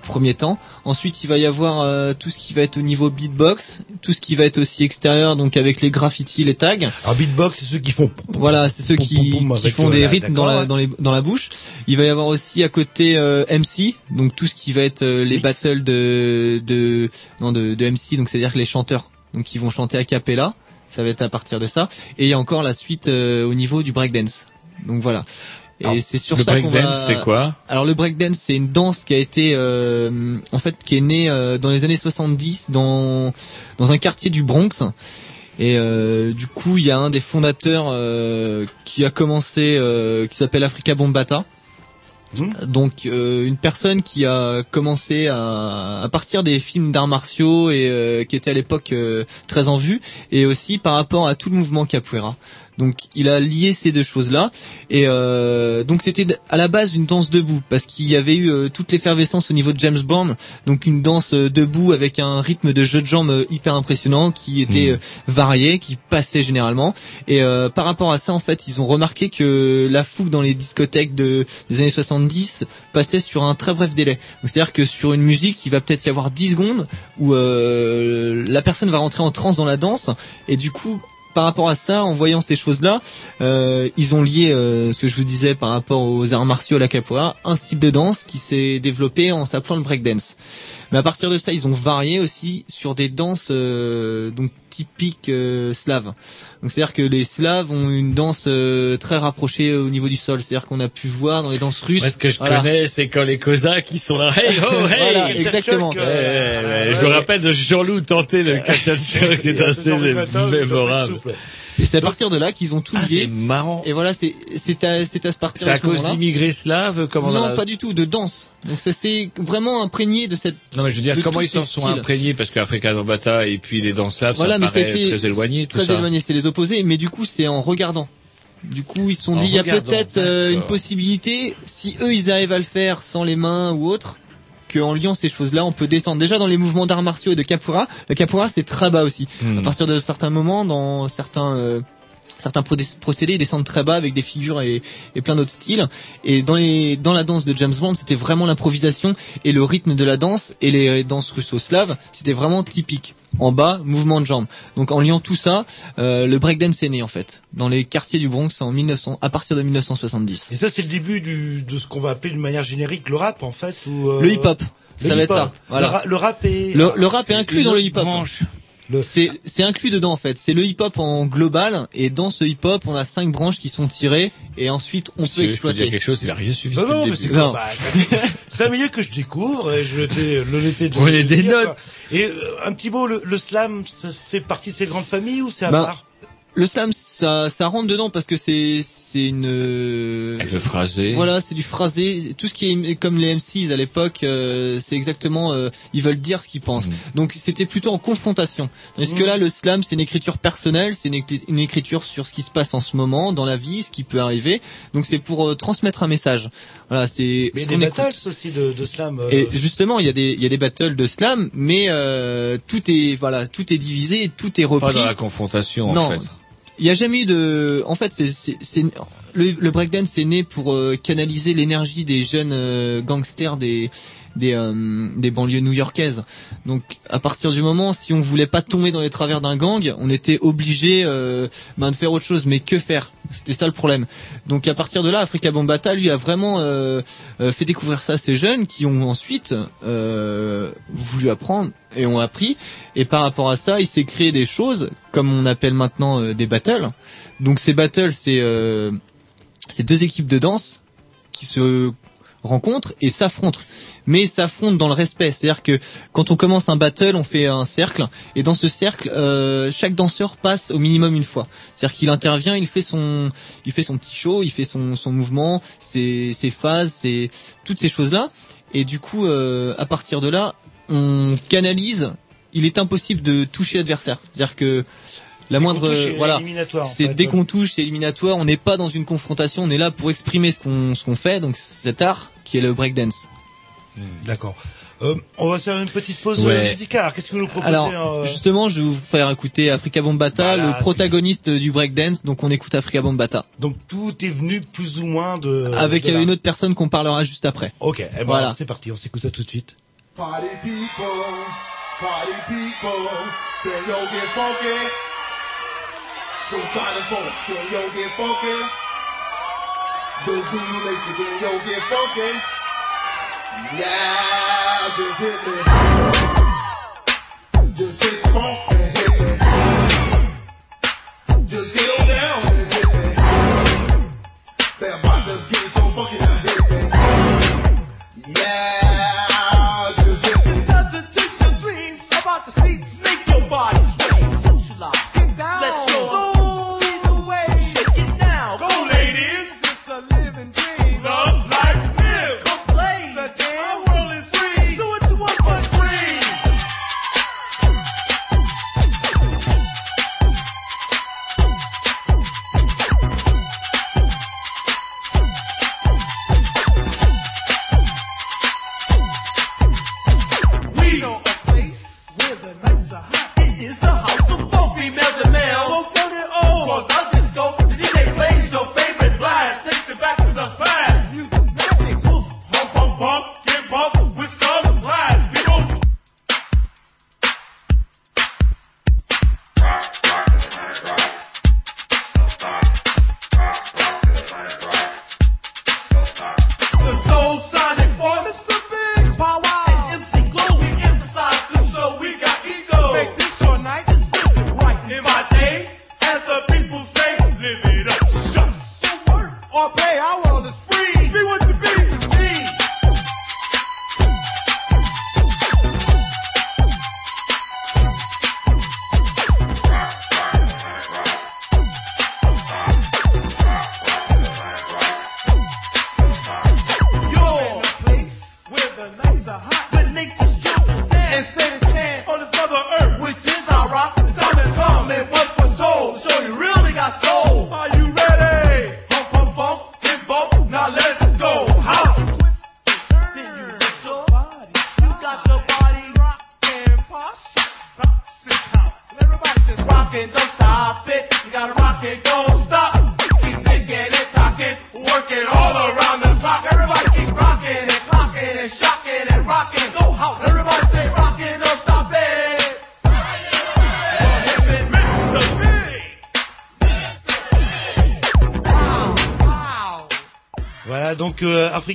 premier temps. Ensuite il va y avoir euh, tout ce qui va être au niveau beatbox, tout ce qui va être aussi extérieur, donc avec les graffitis, les tags. Alors beatbox c'est ceux qui font. Voilà, c'est ceux qui, qui font des rythmes dans la dans les dans la bouche. Il va y avoir aussi à côté euh, MC, donc tout ce qui va être euh, les battles de de non de, de MC, donc c'est-à-dire que les chanteurs donc qui vont chanter a cappella, ça va être à partir de ça. Et il y a encore la suite euh, au niveau du breakdance. Donc voilà. Et Alors, c'est sur le ça qu'on va. breakdance, c'est quoi Alors le breakdance, c'est une danse qui a été, euh, en fait, qui est née euh, dans les années 70 dans dans un quartier du Bronx. Et euh, du coup, il y a un des fondateurs euh, qui a commencé, euh, qui s'appelle Africa Bombata. Donc euh, une personne qui a commencé à, à partir des films d'arts martiaux et euh, qui était à l'époque euh, très en vue et aussi par rapport à tout le mouvement capoeira. Donc il a lié ces deux choses-là. Et euh, donc c'était à la base une danse debout parce qu'il y avait eu euh, toute l'effervescence au niveau de James Bond, donc une danse euh, debout avec un rythme de jeu de jambes hyper impressionnant qui était euh, varié, qui passait généralement. Et euh, par rapport à ça en fait ils ont remarqué que la foule dans les discothèques de, des années 70 passait sur un très bref délai. C'est-à-dire que sur une musique il va peut-être y avoir 10 secondes où euh, la personne va rentrer en transe dans la danse. Et du coup par rapport à ça, en voyant ces choses-là, euh, ils ont lié euh, ce que je vous disais par rapport aux arts martiaux, à la capoeira, un style de danse qui s'est développé en s'appelant le breakdance. Mais à partir de ça, ils ont varié aussi sur des danses euh, donc typiques euh, slaves. Donc c'est-à-dire que les Slaves ont une danse euh, très rapprochée au niveau du sol. C'est-à-dire qu'on a pu voir dans les danses russes. Moi, ce que je Voilà. connais, c'est quand les Cosaques qui sont là. Hey, oh, hey! Voilà, exactement. Chuck, ouais, ouais, Je me rappelle de Jean-Loup tenter le Captain c'est assez mémorable. Et c'est à partir de là qu'ils ont tout Ah, lié. c'est marrant. Et voilà, c'est c'est à c'est à ce partir C'est à ce cause d'immigrés slaves, comment Non, on a- pas du tout, de danse. Donc ça s'est vraiment imprégné de cette. Non, mais je veux dire, comment ils s'en sont imprégnés parce qu'Africa Bambata et puis les danses slaves, Voilà, ça mais paraît très éloigné, tout très ça. éloigné, c'est les opposés. Mais du coup, c'est en regardant Du coup, ils se sont En dit, il y a peut-être euh, une possibilité, si eux ils arrivent à le faire sans les mains ou autre, qu'en liant ces choses-là, on peut descendre. Déjà dans les mouvements d'arts martiaux et de capoeira, le capoeira c'est très bas aussi. Hmm. À partir de certains moments, dans certains euh, certains procé- procédés, ils descendent très bas avec des figures et, et plein d'autres styles. Et dans les dans la danse de James Bond, c'était vraiment l'improvisation et le rythme de la danse et les danses russo-slaves, c'était vraiment typique. En bas, mouvement de jambes. Donc en liant tout ça, euh, le breakdance est né en fait dans les quartiers du Bronx en 1900 à partir de 1970. Et ça, c'est le début du, de ce qu'on va appeler d'une manière générique le rap, en fait, ou euh, Le hip-hop, le ça va être ça. Voilà. Le, ra- le rap est. Le, le rap est inclus dans le hip-hop. C'est c'est inclus dedans en fait. C'est le hip-hop en global et dans ce hip-hop, on a cinq branches qui sont tirées et ensuite on peut je peux dire exploiter. quelque chose, il a rien suivi. Non, depuis non, le mais c'est quoi bah, C'est un milieu que je découvre et je l'étais le l'été de des notes. Et euh, un petit mot, le, le slam, ça fait partie de ces grandes familles ou c'est à Ben, part? Le slam, ça, ça rentre dedans parce que c'est, c'est une. Le phrasé. Voilà, c'est du phrasé. Tout ce qui est comme les MCs à l'époque, euh, c'est exactement. euh, ils veulent dire ce qu'ils pensent. Mm. Donc c'était plutôt en confrontation. Est-ce que là, le slam, c'est une écriture personnelle, c'est une, écri- une écriture sur ce qui se passe en ce moment dans la vie, ce qui peut arriver? Donc c'est pour euh, transmettre un message. Voilà, c'est. Mais ce des qu'on écoute. battles aussi de, de slam. euh, Et justement, il y a des il y a des battles de slam, mais euh, tout est voilà, tout est divisé, tout est repris. Pas dans la confrontation, en non, fait. Il y a jamais eu de. En fait, c'est- le, le breakdance est né pour euh, canaliser l'énergie des jeunes euh, gangsters des des euh, des banlieues new-yorkaises. Donc à partir du moment si on voulait pas tomber dans les travers d'un gang, on était obligé euh, ben, de faire autre chose. Mais que faire? C'était ça le problème. Donc à partir de là, Africa Bambata lui a vraiment euh, euh, fait découvrir ça à ces jeunes qui ont ensuite euh, voulu apprendre et ont appris. Et par rapport à ça, il s'est créé des choses comme on appelle maintenant euh, des battles. Donc ces battles, c'est c'est deux équipes de danse qui se rencontrent et s'affrontent. Mais s'affrontent dans le respect. C'est-à-dire que quand on commence un battle, on fait un cercle et dans ce cercle, euh, chaque danseur passe au minimum une fois. C'est-à-dire qu'il intervient, il fait son, il fait son petit show, il fait son, son mouvement, ses, ses phases, ses, toutes ces choses-là. Et du coup, euh, à partir de là, on canalise. Il est impossible de toucher l'adversaire. C'est-à-dire que la moindre, voilà, c'est fait. dès qu'on touche, c'est éliminatoire. On n'est pas dans une confrontation. On est là pour exprimer ce qu'on ce qu'on fait. Donc cet art qui est le breakdance. D'accord. Euh, on va faire une petite pause Ouais. euh, musicale. Alors, qu'est-ce que vous nous proposez Alors euh, justement, je vais vous faire écouter Africa Bombata, Voilà, le protagoniste du breakdance. Donc on écoute Africa Bombata Donc tout est venu plus ou moins de. avec de là. une autre personne qu'on parlera juste après. Ok, eh ben, Voilà. c'est parti, on s'écoute ça tout de suite. Party people, party people, funky? Suicidal folks, can yo get funky? The Zulu Nation, can yo get funky? Yeah, just hit me. Just hit funk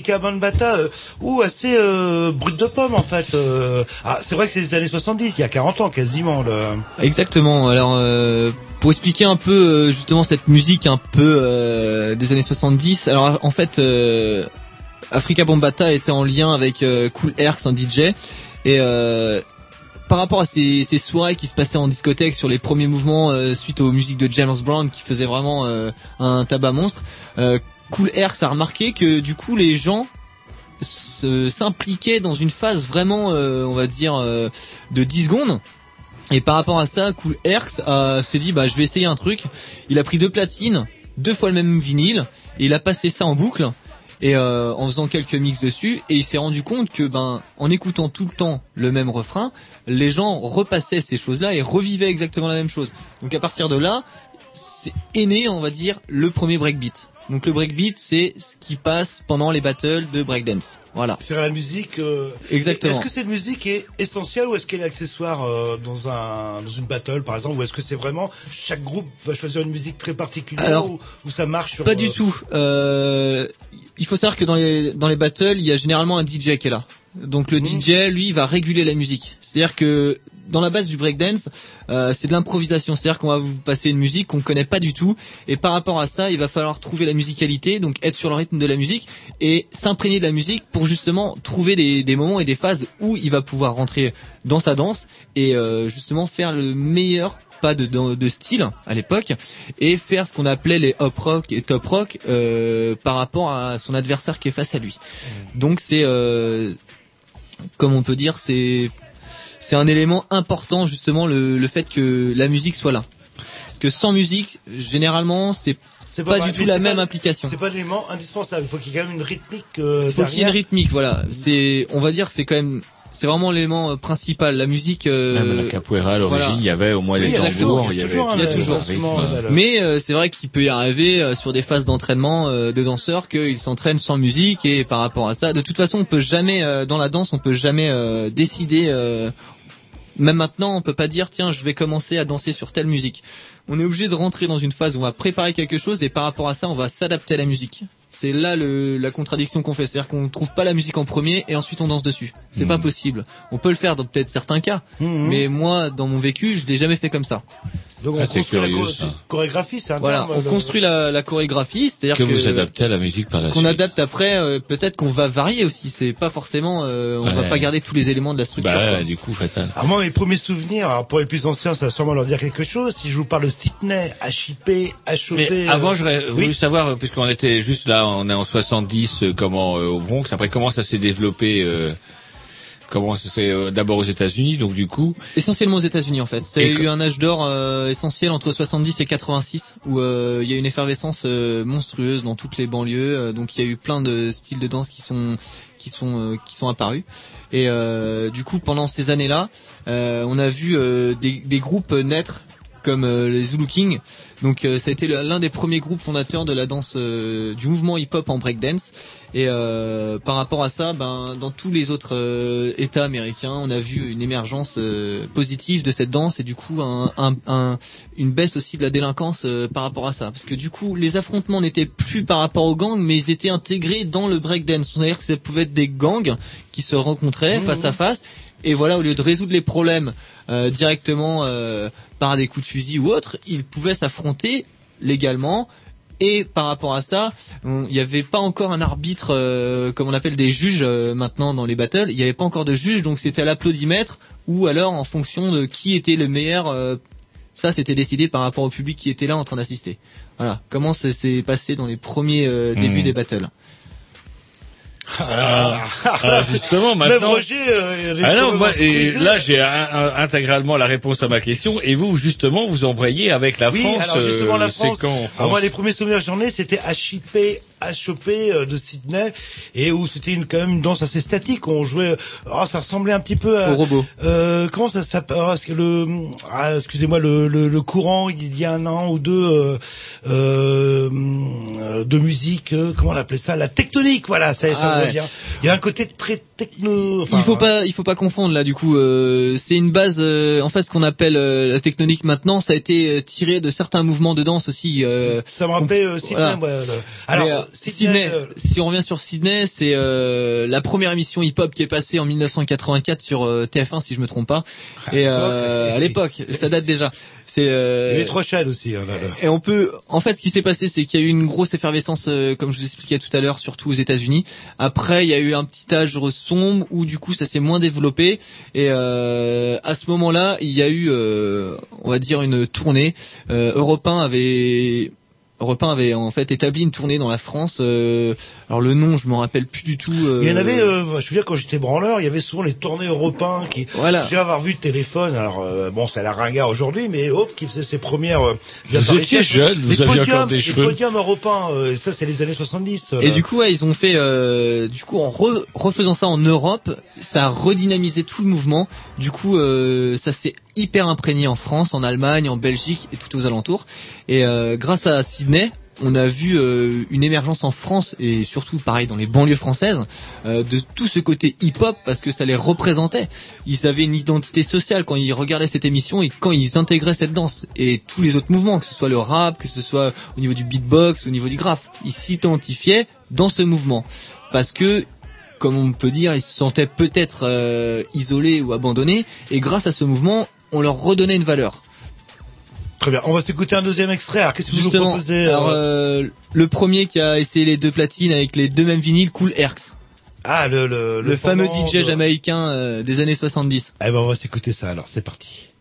Africa Bambata, euh, ou assez euh, brut de pomme en fait. euh. ah, c'est vrai que c'est les années 70, il y a 40 ans quasiment. Le... Exactement. Alors pour expliquer un peu justement cette musique un peu des années 70. Alors en fait, Africa Bombata était en lien avec euh, Cool Herc, un DJ, et euh, par rapport à ces, ces soirées qui se passaient en discothèque sur les premiers mouvements euh, suite aux musiques de James Brown qui faisaient vraiment un tabac monstre, Cool Herc a remarqué que du coup les gens s'impliquaient dans une phase vraiment, euh, on va dire, euh, de 10 secondes. Et par rapport à ça, Cool Herc euh, s'est dit, bah je vais essayer un truc. Il a pris deux platines, deux fois le même vinyle, et il a passé ça en boucle. Et euh, en faisant quelques mix dessus, et il s'est rendu compte que ben en écoutant tout le temps le même refrain, les gens repassaient ces choses-là et revivaient exactement la même chose. Donc à partir de là, c'est est né, on va dire, le premier breakbeat. Donc le breakbeat, c'est ce qui passe pendant les battles de breakdance. Voilà. C'est la musique. euh, Exactement. Est-ce que cette musique est essentielle ou est-ce qu'elle est accessoire euh, dans un dans une battle par exemple ou est-ce que c'est vraiment chaque groupe va choisir une musique très particulière Alors, ou, ou ça marche sur Pas euh, du tout. Euh, il faut savoir que dans les dans les battles, il y a généralement un DJ qui est là. Donc le DJ, lui, va réguler la musique. C'est-à-dire que dans la base du breakdance, euh, c'est de l'improvisation. C'est-à-dire qu'on va vous passer une musique qu'on connaît pas du tout, et par rapport à ça, il va falloir trouver la musicalité, donc être sur le rythme de la musique et s'imprégner de la musique pour justement trouver des, des moments et des phases où il va pouvoir rentrer dans sa danse et euh, justement faire le meilleur pas de, de, de style à l'époque et faire ce qu'on appelait les hop rock et top rock euh, par rapport à son adversaire qui est face à lui. Donc c'est euh, comme on peut dire c'est c'est un élément important justement le, le fait que la musique soit là. Parce que sans musique, généralement, c'est pas, vrai, du tout la même pas- implication. C'est pas l'élément indispensable. Il faut qu'il y ait quand même une rythmique. Euh, Il faut qu'il y ait une rythmique, voilà. C'est, on va dire, c'est quand même, c'est vraiment l'élément euh, principal. La musique. euh, Même la capoeira à l'origine, voilà. il y avait au moins Oui, les tambours, il y y a avait toujours un- il y a toujours. Mais euh, c'est vrai qu'il peut y arriver euh, sur des phases d'entraînement euh, de danseurs qu'ils s'entraînent sans musique et par rapport à ça, de toute façon, on peut jamais euh, dans la danse, on peut jamais euh, décider. Même maintenant, on peut pas dire tiens, je vais commencer à danser sur telle musique. On est obligé de rentrer dans une phase où on va préparer quelque chose et par rapport à ça, on va s'adapter à la musique. C'est là le, la contradiction qu'on fait, c'est-à-dire qu'on trouve pas la musique en premier et ensuite on danse dessus. C'est pas possible. On peut le faire dans peut-être certains cas, mais moi, dans mon vécu, je l'ai jamais fait comme ça. Donc Ah, on c'est construit la curieux, cho- ça. chorégraphie, c'est un Voilà, terme, on le- construit la, la chorégraphie, c'est-à-dire Que que, vous adaptez à la musique par la qu'on suite. adapte après. euh, peut-être qu'on va varier aussi. C'est pas forcément, euh, on va pas garder tous les éléments de la structure. Bah, quoi. du coup, fatal. Alors moi, mes premiers souvenirs, alors pour les plus anciens, ça va sûrement leur dire quelque chose. Si je vous parle de Sydney, HIP, HOP... Mais euh, avant, j'aurais voulu oui. savoir, euh, puisqu'on était juste là, on est en 70, euh, comment euh, au Bronx. Après, comment ça s'est développé euh, Comment euh, d'abord aux États-Unis, donc du coup. Essentiellement aux États-Unis en fait. Ça a eu un âge d'or euh, essentiel entre 70 et 86 où euh, il y a une effervescence euh, monstrueuse dans toutes les banlieues. donc il y a eu plein de styles de danse qui sont qui sont qui sont apparus. Et du coup pendant ces années-là, on a vu des, des groupes naître comme euh, les Zulu King. Donc euh, ça a été l'un des premiers groupes fondateurs de la danse euh, du mouvement hip-hop en breakdance. Et euh, par rapport à ça, ben dans tous les autres euh, États américains, on a vu une émergence euh, positive de cette danse et du coup un, un- un- une baisse aussi de la délinquance euh, par rapport à ça. Parce que du coup, les affrontements n'étaient plus par rapport aux gangs, mais ils étaient intégrés dans le breakdance. C'est-à-dire que ça pouvait être des gangs qui se rencontraient face à face. Et voilà, au lieu de résoudre les problèmes euh, directement euh, par des coups de fusil ou autre, ils pouvaient s'affronter légalement. Et par rapport à ça, il n'y avait pas encore un arbitre, euh, comme on appelle des juges euh, maintenant dans les battles. Il n'y avait pas encore de juge, donc c'était à l'applaudimètre ou alors en fonction de qui était le meilleur. euh, ça, c'était décidé par rapport au public qui était là en train d'assister. Voilà. Comment ça s'est passé dans les premiers euh, débuts Hmm. des battles? Ah, ah, justement, Même maintenant. Roger, euh, Ah non, moi, et là, j'ai intégralement la réponse à ma question. Et vous, justement, vous embrayez avec la oui, France. alors justement euh, la c'est France. quand en France moi les premiers souvenirs que j'en ai c'était HIP, à choper euh, de Sydney et où c'était une quand même une danse assez statique. On jouait, oh, ça ressemblait un petit peu à, Au robot. Euh, comment ça s'appelle que le, ah, excusez-moi, le, le, le courant il y a un an ou deux euh, euh, de musique, euh, comment on appelait ça, la tectonique. Voilà, ça, ça Ah, ouais. revient. Il y a un côté très techno. enfin, il faut pas, il faut pas confondre là. Du coup, euh, c'est une base. euh, en fait, ce qu'on appelle euh, la tectonique maintenant, ça a été euh, tiré de certains mouvements de danse aussi. euh, Ça me rappelait euh, Sydney. voilà. ouais, Alors euh, Sydney, euh, si on revient sur Sydney, c'est euh, la première émission hip-hop qui est passée en 1984 sur euh, TF1 si je me trompe pas. Et euh, à l'époque, ça date déjà. C'est euh, avait trois chaînes aussi. hein, là, là. et on peut, en fait, ce qui s'est passé, c'est qu'il y a eu une grosse effervescence, euh, comme je vous expliquais tout à l'heure, surtout aux États-Unis. Après, il y a eu un petit âge sombre où du coup, ça s'est moins développé. Et euh, à ce moment-là, il y a eu, euh, on va dire, une tournée. Euh, Europe 1 avait Europe 1 avait en fait établi une tournée dans la France. euh, alors le nom, je me rappelle plus du tout. euh, Il y en avait, euh, je me souviens quand j'étais branleur, il y avait souvent les tournées européens qui. Voilà. J'ai avoir vu le téléphone. Alors euh, bon, c'est la ringard aujourd'hui, mais Hope qui faisait ses premières. euh, Vous apparitions. étiez jeune, vous Les aviez podiums- encore des les cheveux. podiums européens, euh, et ça c'est les années 70. euh, Et du coup, ouais, ils ont fait, euh, du coup, en re- refaisant ça en Europe, ça a redynamisé tout le mouvement. Du coup, euh, ça s'est hyper imprégné en France, en Allemagne, en Belgique et tout aux alentours. Et euh, grâce à Sydney, on a vu euh, une émergence en France et surtout, pareil, dans les banlieues françaises, euh, de tout ce côté hip-hop parce que ça les représentait. Ils avaient une identité sociale quand ils regardaient cette émission et quand ils intégraient cette danse et tous les autres mouvements, que ce soit le rap, que ce soit au niveau du beatbox, au niveau du graphe, ils s'identifiaient dans ce mouvement parce que comme on peut dire, ils se sentaient peut-être euh, isolés ou abandonnés et grâce à ce mouvement, on leur redonnait une valeur. Très bien. On va s'écouter un deuxième extrait. Alors qu'est-ce que vous nous proposez alors, euh, euh, le premier qui a essayé les deux platines avec les deux mêmes vinyles, Cool Herx. Ah, le le, Le, fameux pendant DJ de- jamaïcain euh, des années 70. Eh ben on va s'écouter ça. Alors c'est parti.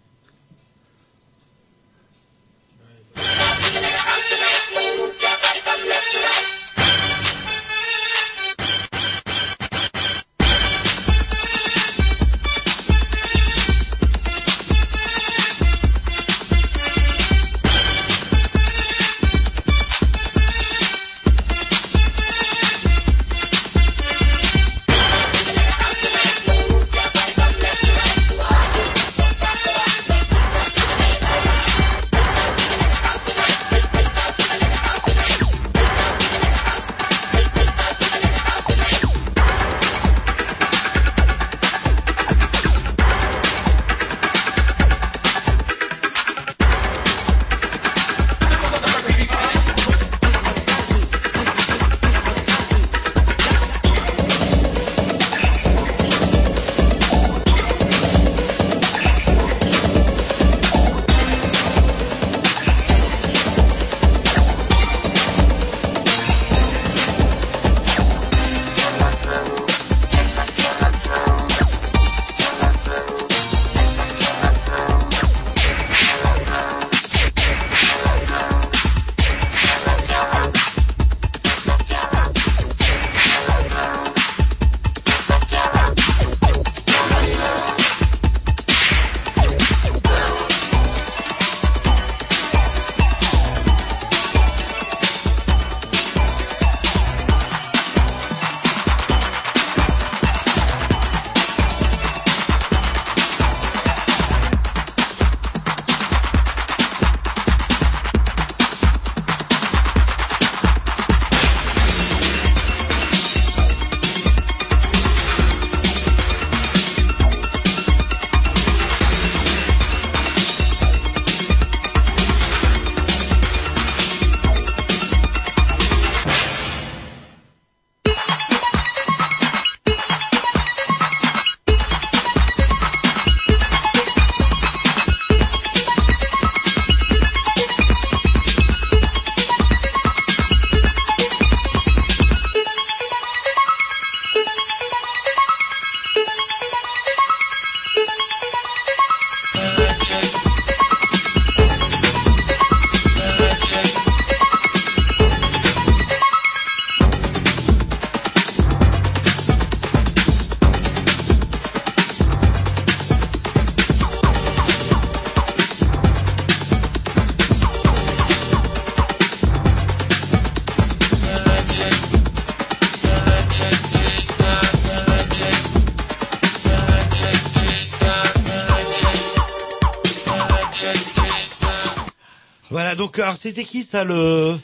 C'était qui ça le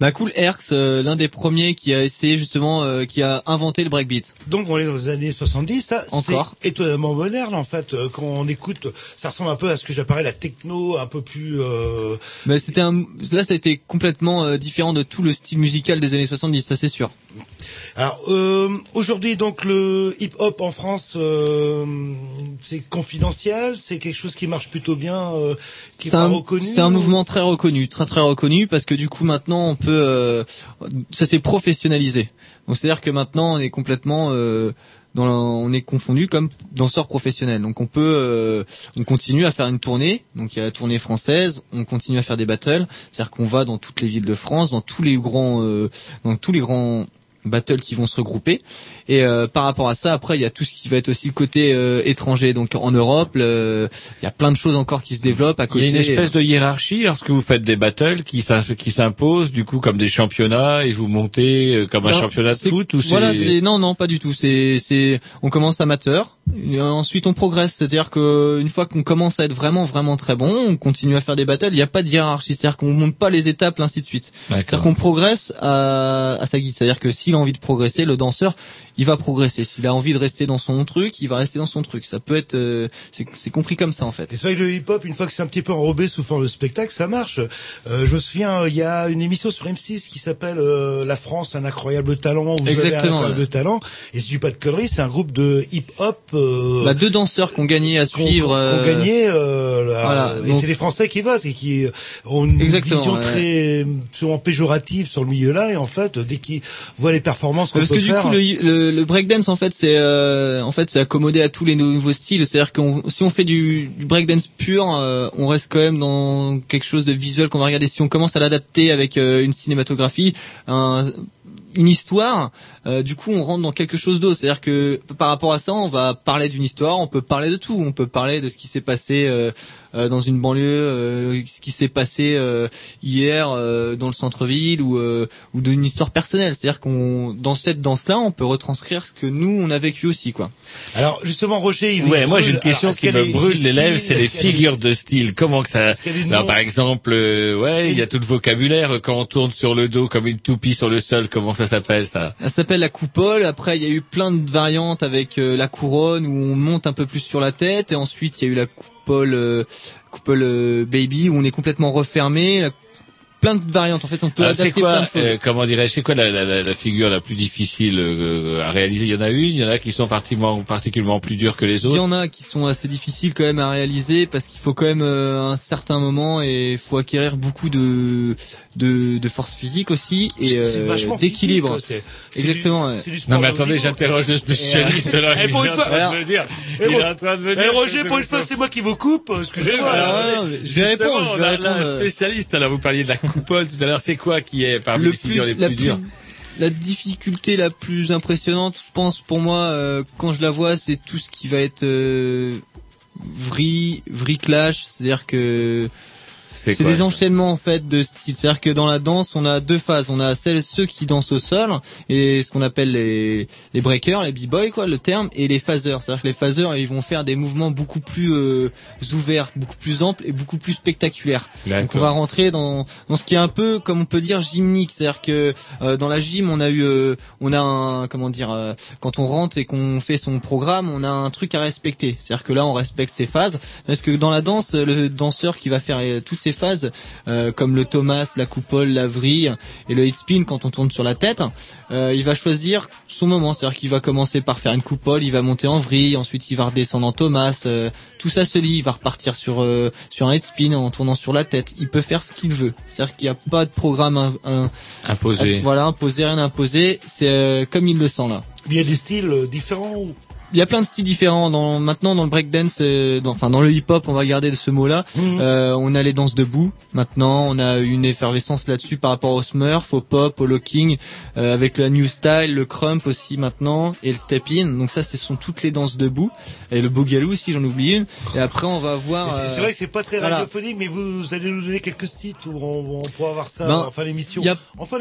Bah Cool Herc, euh, l'un des premiers qui a essayé justement, euh, qui a inventé le breakbeat. Donc on est dans les années 70, ça Encore. c'est étonnamment moderne en fait. Euh, Quand on écoute, ça ressemble un peu à ce que j'appellerais la techno, un peu plus. Euh... Mais c'était un, là ça a été complètement euh, différent de tout le style musical des années 70, ça c'est sûr. Alors euh, aujourd'hui donc le hip-hop en France, euh, c'est confidentiel, c'est quelque chose qui marche plutôt bien, euh, qui est pas un, reconnu. c'est un mouvement très reconnu, très très reconnu, parce que du coup maintenant on peut, euh, ça s'est professionnalisé. Donc c'est à dire que maintenant on est complètement, euh, dans la- on est confondu comme danseur professionnel. Donc on peut, euh, on continue à faire une tournée. Donc il y a la tournée française, on continue à faire des battles. C'est-à-dire qu'on va dans toutes les villes de France, dans tous les grands, euh, dans tous les grands battles qui vont se regrouper. Et euh, par rapport à ça, après, il y a tout ce qui va être aussi le côté euh, étranger. Donc en Europe, le- il y a plein de choses encore qui se développent à Il y côté. a une espèce de hiérarchie lorsque vous faites des battles qui s'im- qui s'imposent du coup comme des championnats et vous montez euh, comme un Non, championnat de foot ou Voilà, c'est non, non, pas du tout. C'est, c'est, on commence amateur, ensuite on progresse. C'est-à-dire que une fois qu'on commence à être vraiment, vraiment très bon, on continue à faire des battles. Il n'y a pas de hiérarchie. C'est-à-dire qu'on monte pas les étapes, ainsi de suite. C'est-à-dire qu'on progresse à, à sa guide. C'est-à-dire que s'il a envie de progresser, le danseur, il va progresser. S'il a envie de rester dans son truc, il va rester dans son truc. Ça peut être, euh, c'est, compris comme ça en fait. Et c'est vrai que le hip-hop, une fois que c'est un petit peu enrobé sous forme de spectacle, ça marche. Euh, je me souviens, il y a une émission sur M6 qui s'appelle euh, La France, un incroyable talent. Vous avez un Exactement, incroyable talent. Et si je dis pas de conneries, c'est un groupe de hip-hop. Euh, Bah, deux danseurs qui ont gagné à suivre. qu'on euh, gagné. Euh, là, voilà, et c'est les Français qui votent et qui ont une Exactement, vision ouais. très souvent péjorative sur le milieu-là. Et en fait, dès qu'ils voient les performances qu'on Parce peut que du coup, le, le, le breakdance, en fait, c'est euh, en fait, c'est accommodé à tous les nouveaux styles. C'est-à-dire que si on fait du, du breakdance pur, euh, on reste quand même dans quelque chose de visuel qu'on va regarder. Si on commence à l'adapter avec euh, une cinématographie, un- une histoire, euh, du coup, on rentre dans quelque chose d'autre. C'est-à-dire que par rapport à ça, on va parler d'une histoire, on peut parler de tout. On peut parler de ce qui s'est passé euh, euh, dans une banlieue, euh, ce qui s'est passé euh, hier euh, dans le centre-ville ou euh, ou d'une histoire personnelle. C'est-à-dire qu'on dans cette danse-là, on peut retranscrire ce que nous on a vécu aussi, quoi. Alors justement, Roger, il Ouais, moi j'ai une question Alors, qui me brûle les lèvres, c'est les figures de style. Comment que ça qu'il y a des Non, noms par exemple, euh, ouais, il y a tout le vocabulaire quand on tourne sur le dos comme une toupie sur le sol. Comment ça s'appelle ça? Ça s'appelle la coupole. Après, il y a eu plein de variantes avec euh, la couronne où on monte un peu plus sur la tête. Et ensuite, il y a eu la coupole, euh, coupole euh, baby où on est complètement refermé. Plein de variantes. En fait, on peut Alors, C'est adapter plein quoi, de choses. euh, comment dirais-je, c'est quoi la, la, la, figure la plus difficile euh, à réaliser? Il y en a une, il y en a qui sont particulièrement, particulièrement plus dures que les Il y autres. en a qui sont assez difficiles quand même à réaliser parce qu'il faut quand même euh, un certain moment et faut acquérir beaucoup de de, de force physique aussi et euh, d'équilibre. Exactement. du- Non mais attendez, j'interroge le spécialiste là. Eh, Il pour est une en fois- train de me dire. Eh, Il est en train de me Eh, dire. Roger, pour c'est- une fois, c'est moi qui vous coupe. Excusez-moi. Alors, mais je vais répondre, je vais la- la répondre, euh. spécialiste, là, vous parliez de la coupole tout à l'heure. C'est quoi qui est parmi Le les figures les la plus dures La difficulté la plus impressionnante, je pense pour moi, euh, quand je la vois, c'est tout ce qui va être euh, vrille, vrille clash, c'est-à-dire que C'est des ça enchaînements en fait de styles. C'est-à-dire que dans la danse, on a deux phases. On a celles ceux qui dansent au sol et ce qu'on appelle les les breakers, les b-boys quoi, le terme, et les phaseurs. C'est-à-dire que les phaseurs, ils vont faire des mouvements beaucoup plus euh, ouverts, beaucoup plus amples et beaucoup plus spectaculaires. Donc on va rentrer dans dans ce qui est un peu comme on peut dire gymnique, c'est-à-dire que euh, dans la gym, on a eu euh, on a un comment dire euh, quand on rentre et qu'on fait son programme, on a un truc à respecter. C'est-à-dire que là, on respecte ses phases parce que dans la danse, le danseur qui va faire euh, toutes ces phases euh, comme le Thomas, la coupole, la vrille et le hit spin quand on tourne sur la tête, euh, il va choisir son moment, c'est-à-dire qu'il va commencer par faire une coupole, il va monter en vrille, ensuite il va redescendre en Thomas, euh, tout ça se lit, il va repartir sur euh, sur un head spin en tournant sur la tête. Il peut faire ce qu'il veut. C'est-à-dire qu'il n'y a pas de programme un, un- Imposé. voilà, imposé, rien imposé. C'est euh, comme il le sent là. Il y a des styles différents. Il y a plein de styles différents. Dans, maintenant, dans le breakdance, euh, dans, enfin dans le hip-hop, on va garder ce mot-là. Euh, on a les danses debout. Maintenant, on a une effervescence là-dessus par rapport au smurf, au pop, au locking, euh, avec la new style, le crump aussi maintenant et le step-in. Donc ça, ce sont toutes les danses debout. Et le boogaloo aussi, j'en oublie une. Et après, on va voir. Et C'est euh, vrai que c'est pas très voilà. radiophonique, mais vous allez nous donner quelques sites où on, on pourra voir ça Ben, en fin d'émission.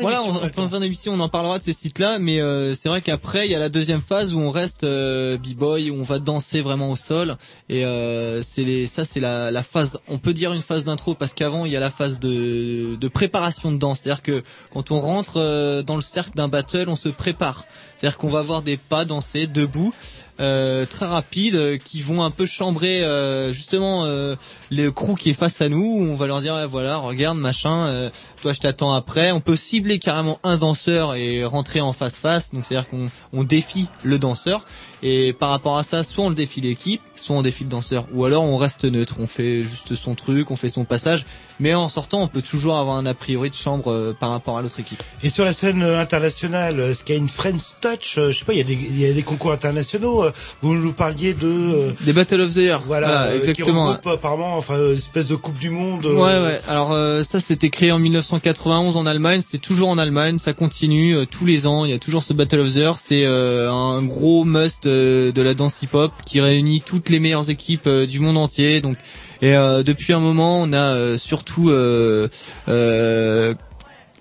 voilà, en fin d'émission, on en parlera de ces sites-là, mais euh, c'est vrai qu'après, il y a la deuxième phase où on reste euh, b-boy où on va danser vraiment au sol. Et euh, c'est les ça c'est la, la phase on peut dire une phase d'intro parce qu'avant il y a la phase de, de préparation de danse. C'est-à-dire que quand on rentre euh, dans le cercle d'un battle on se prépare. C'est-à-dire qu'on va voir des pas danser debout euh, très rapides euh, qui vont un peu chambrer euh, justement euh, le crew qui est face à nous on va leur dire voilà regarde machin toi je t'attends après. On peut cibler carrément un danseur et rentrer en face face donc c'est à dire qu'on on défie le danseur et par rapport à ça soit on le défie l'équipe soit on défie le danseur ou alors on reste neutre on fait juste son truc on fait son passage mais en sortant on peut toujours avoir un a priori de chambre euh, par rapport à l'autre équipe Et sur la scène euh, internationale, est-ce qu'il y a une Friends Touch euh, Je sais pas, il y a des, il y a des concours internationaux. Vous nous parliez de des Battle of the Year voilà, Voilà, exactement. Qui regroupe apparemment, enfin, une espèce de Coupe du Monde. Ouais ouais. Alors ça c'était créé en 1991 en Allemagne, c'est toujours en Allemagne, ça continue tous les ans, il y a toujours ce Battle of the Year, c'est un gros must de la danse hip-hop qui réunit toutes les meilleures équipes euh, du monde entier. Donc et euh, depuis un moment, on a euh, surtout euh, euh,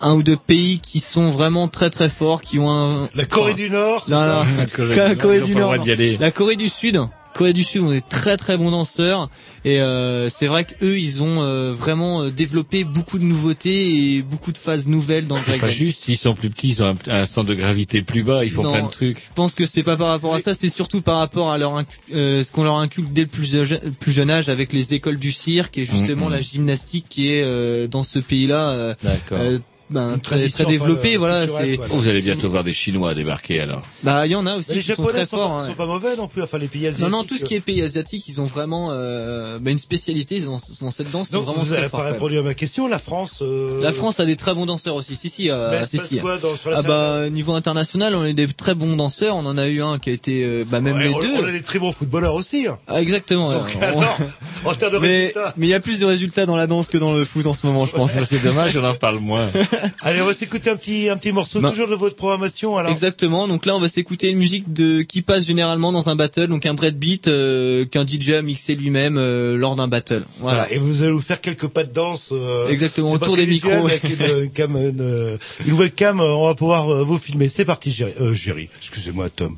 un ou deux pays qui sont vraiment très très forts, qui ont un La Corée du Nord, c'est non, ça non. La Corée du La Nord, Corée ont du Nord. La Corée du Sud. Corée du Sud ont des très très bons danseurs et euh, c'est vrai qu'eux ils ont euh, vraiment euh, développé beaucoup de nouveautés et beaucoup de phases nouvelles dans le C'est pas breakdance. juste, s'ils sont plus petits, ils ont un, un centre de gravité plus bas, ils font Non, plein de trucs. Je pense que c'est pas par rapport à ça, c'est surtout par rapport à leur euh, ce qu'on leur inculque dès le plus, je- plus jeune âge avec les écoles du cirque et justement Mhm. la gymnastique qui est euh, dans ce pays-là D'accord. euh, ben, très, très développée. enfin, voilà, c'est. Oh, vous allez bientôt voir des Chinois débarquer alors. bah il y en a aussi les qui sont Japonais très sont, forts. pas, hein. sont pas mauvais non plus, enfin les pays asiatiques. Non, non, tout ce qui est pays asiatique, ils ont vraiment euh, bah, une spécialité dans, dans cette danse. Ils sont Donc vraiment vous très n'avez forts, pas répondu à ma question. La France. euh, La France a des très bons danseurs aussi. Si si, euh, Mais si, si. quoi dans- sur la ah bah niveau international, on a des très bons danseurs. On en a eu un qui a été euh, bah même ouais, les on, deux. on a des très bons footballeurs aussi. hein. Ah, exactement. Donc. On- en termes de mais résultats. mais il y a plus de résultats dans la danse que dans le foot en ce moment, je pense. C'est dommage, on en parle moins. Allez, on va s'écouter un petit un petit morceau toujours de votre programmation. Alors. Exactement. Donc là, on va s'écouter une musique de qui passe généralement dans un battle, donc un breakbeat euh, qu'un DJ a mixé lui-même euh, lors d'un battle. Voilà. Voilà. Et vous allez vous faire quelques pas de danse. euh, Exactement, autour des micros, Avec une, une cam, une, euh, une webcam, euh, on va pouvoir euh, vous filmer. C'est parti, Géry. Euh, Géry. Excusez-moi, Tom.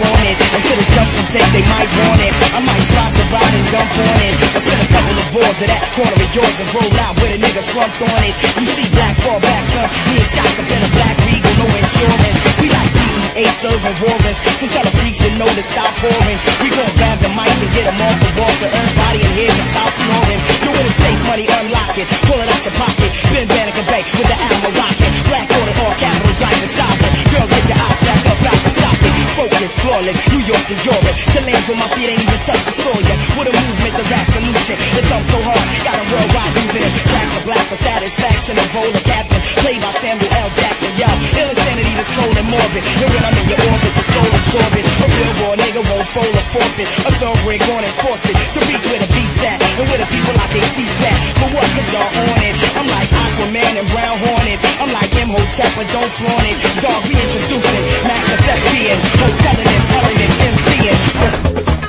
On it until the jumps and think they might want it. I might spot you ride and dump on it. Or send a couple of boards to that corner of yours and roll out with a nigga slumped on it. You see black fall back, son. Me and shots up in a black regal, no insurance. We like DEA serving warrants. So tell the freaks you know to stop pouring. We gon' grab the mics and get them off the wall so everybody in here can stop snoring. Do it in safe money, unlock it. Pull it out your pocket. Ben Banneker Bay with the ammo rocket. Black order, all capitals like the sovereign. Girls, get your eyes back up out the socket. Focus, flawless, New York to Europe. To lands where my feet ain't even touch the soil. With a movement, the rap solution. The thumb so hard, got 'em worldwide losing it. Tracks are black for satisfaction. A roller captain, played by Samuel L. Jackson. Yo, ill insanity that's cold and morbid. When I'm in your orbit, your soul absorbent. A real raw nigga won't fold or forfeit. A thoroughbred gon' enforce it. To reach where the beats at. And where the people out their seats at. For what? Y'all on it. I'm like Aquaman and Brown Hornet. I'm like Imhotep, but don't flaunt it. Dog reintroducing. Master thespian. Telling it, MCing.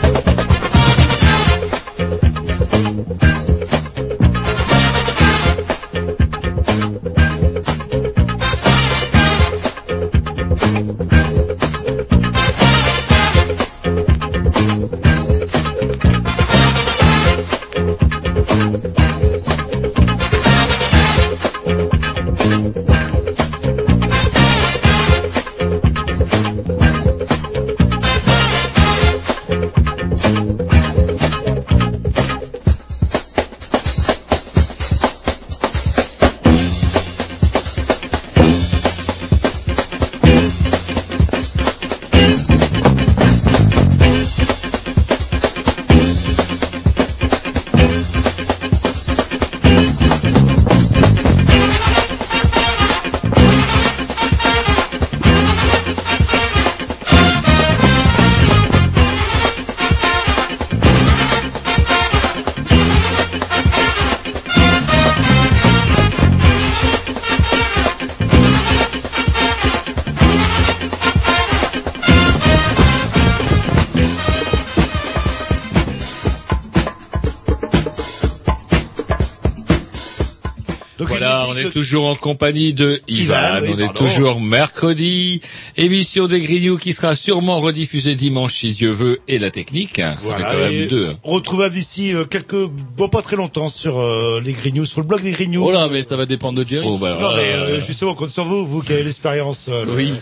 Toujours en compagnie de Ivan. Ivan, oui, on est toujours mercredi. Émission des Grignoux qui sera sûrement rediffusée dimanche si Dieu veut et la technique. Fait Voilà, quand même deux. retrouvable d'ici euh, quelques, bon pas très longtemps sur euh, les Grignoux, sur le blog des Grignoux. Oh là, mais ça va dépendre de Jerry. Oh, bah, non mais euh, justement, compte sur vous, vous qui avez l'expérience. euh, le- Oui.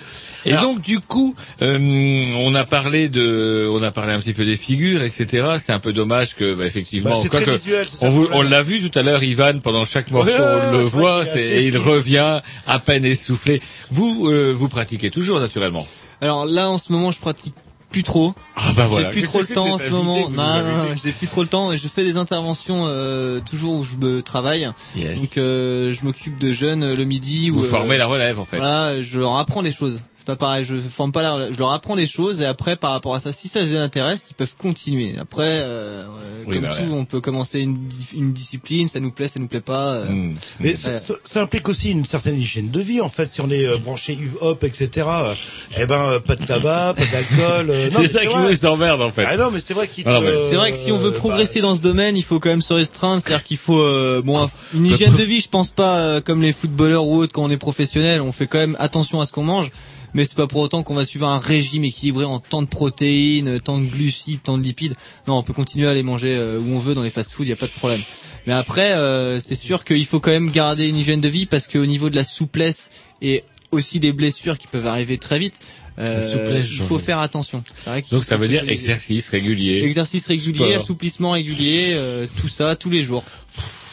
Et Alors- donc du coup, euh, on a parlé de, on a parlé un petit peu des figures, etc. C'est un peu dommage que, bah, effectivement, Bah, visuel, c'est ça on, vous- l'a vu tout à l'heure, Ivan, pendant chaque morceau, Ouais, on le ouais, voit, et il revient à peine essoufflé. Vous, euh, vous pratiquez toujours naturellement. Alors là, en ce moment, je pratique plus trop. Ah bah voilà. J'ai plus trop que le que temps en ce moment. que Non, non, fait j'ai plus trop le temps et je fais des interventions euh, toujours où je me travaille. Yes. Donc euh, je m'occupe de jeunes euh, le midi. Vous où, euh, formez la relève, en fait. Voilà, je leur apprends des choses. C'est pas pareil, je forme pas la, je leur apprends des choses et après par rapport à ça, si ça les intéresse, ils peuvent continuer. Après, euh, Oui, comme bah tout, ouais. on peut commencer une, une discipline, ça nous plaît, ça nous plaît pas. euh, Hmm. Mais Ouais. ça, ça- ça implique aussi une certaine hygiène de vie en fait. Si on est euh, branché hop, etc. euh, eh ben pas de tabac, pas d'alcool. euh, C'est ça qui nous emmerde, en fait. Ah non, mais c'est vrai qu'il. Ah, C'est vrai que si on veut progresser bah, dans ce domaine, il faut quand même se restreindre, c'est-à-dire qu'il faut euh, bon une hygiène de vie, je pense pas euh, comme les footballeurs ou autres quand on est professionnel, on fait quand même attention à ce qu'on mange, mais c'est pas pour autant qu'on va suivre un régime équilibré en tant de protéines, tant de glucides, tant de lipides. Non, on peut continuer à les manger euh, où on veut dans les fast-food, il y a pas de problème. Mais après euh, c'est sûr qu'il faut quand même garder une hygiène de vie parce qu'au niveau de la souplesse et aussi des blessures qui peuvent arriver très vite, euh, souplesse, il faut ai. faire attention. C'est vrai Donc ça veut dire exercice régulier. Exercice régulier, Sport. assouplissement régulier, euh, tout ça tous les jours.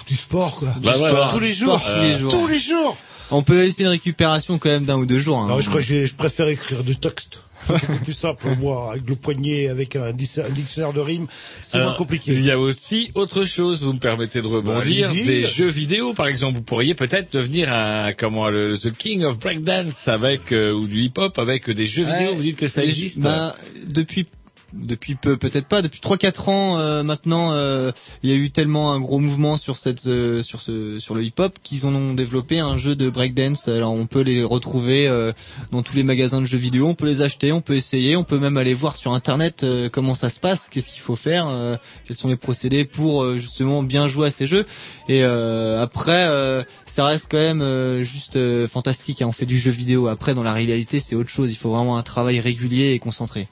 du sport quoi. Bah voilà. Tous les Sport jours. tous les jours. Tous les jours. On peut essayer une récupération quand même d'un ou deux jours. hein. Non, je crois que j'ai- je préfère écrire du texte. C'est beaucoup plus simple pour moi, avec le poignet, avec un, dic- un dictionnaire de rimes. C'est moins Alors, compliqué. Il y a aussi autre chose, vous me permettez de rebondir, Bah, allez-y. des jeux vidéo par exemple. Vous pourriez peut-être devenir un comment le The King of Breakdance avec euh, ou du hip-hop avec des jeux vidéo. Vous dites que ça existe bah, depuis depuis peu peut-être pas depuis trois quatre ans euh, maintenant euh, il y a eu tellement un gros mouvement sur cette euh, sur ce sur le hip hop qu'ils ont développé un jeu de breakdance. Alors on peut les retrouver dans tous les magasins de jeux vidéo on peut les acheter on peut essayer on peut même aller voir sur internet comment ça se passe qu'est-ce qu'il faut faire quels sont les procédés pour justement bien jouer à ces jeux. Et après ça reste quand même juste fantastique hein. on fait du jeu vidéo. Après dans la réalité c'est autre chose. Il faut vraiment un travail régulier et concentré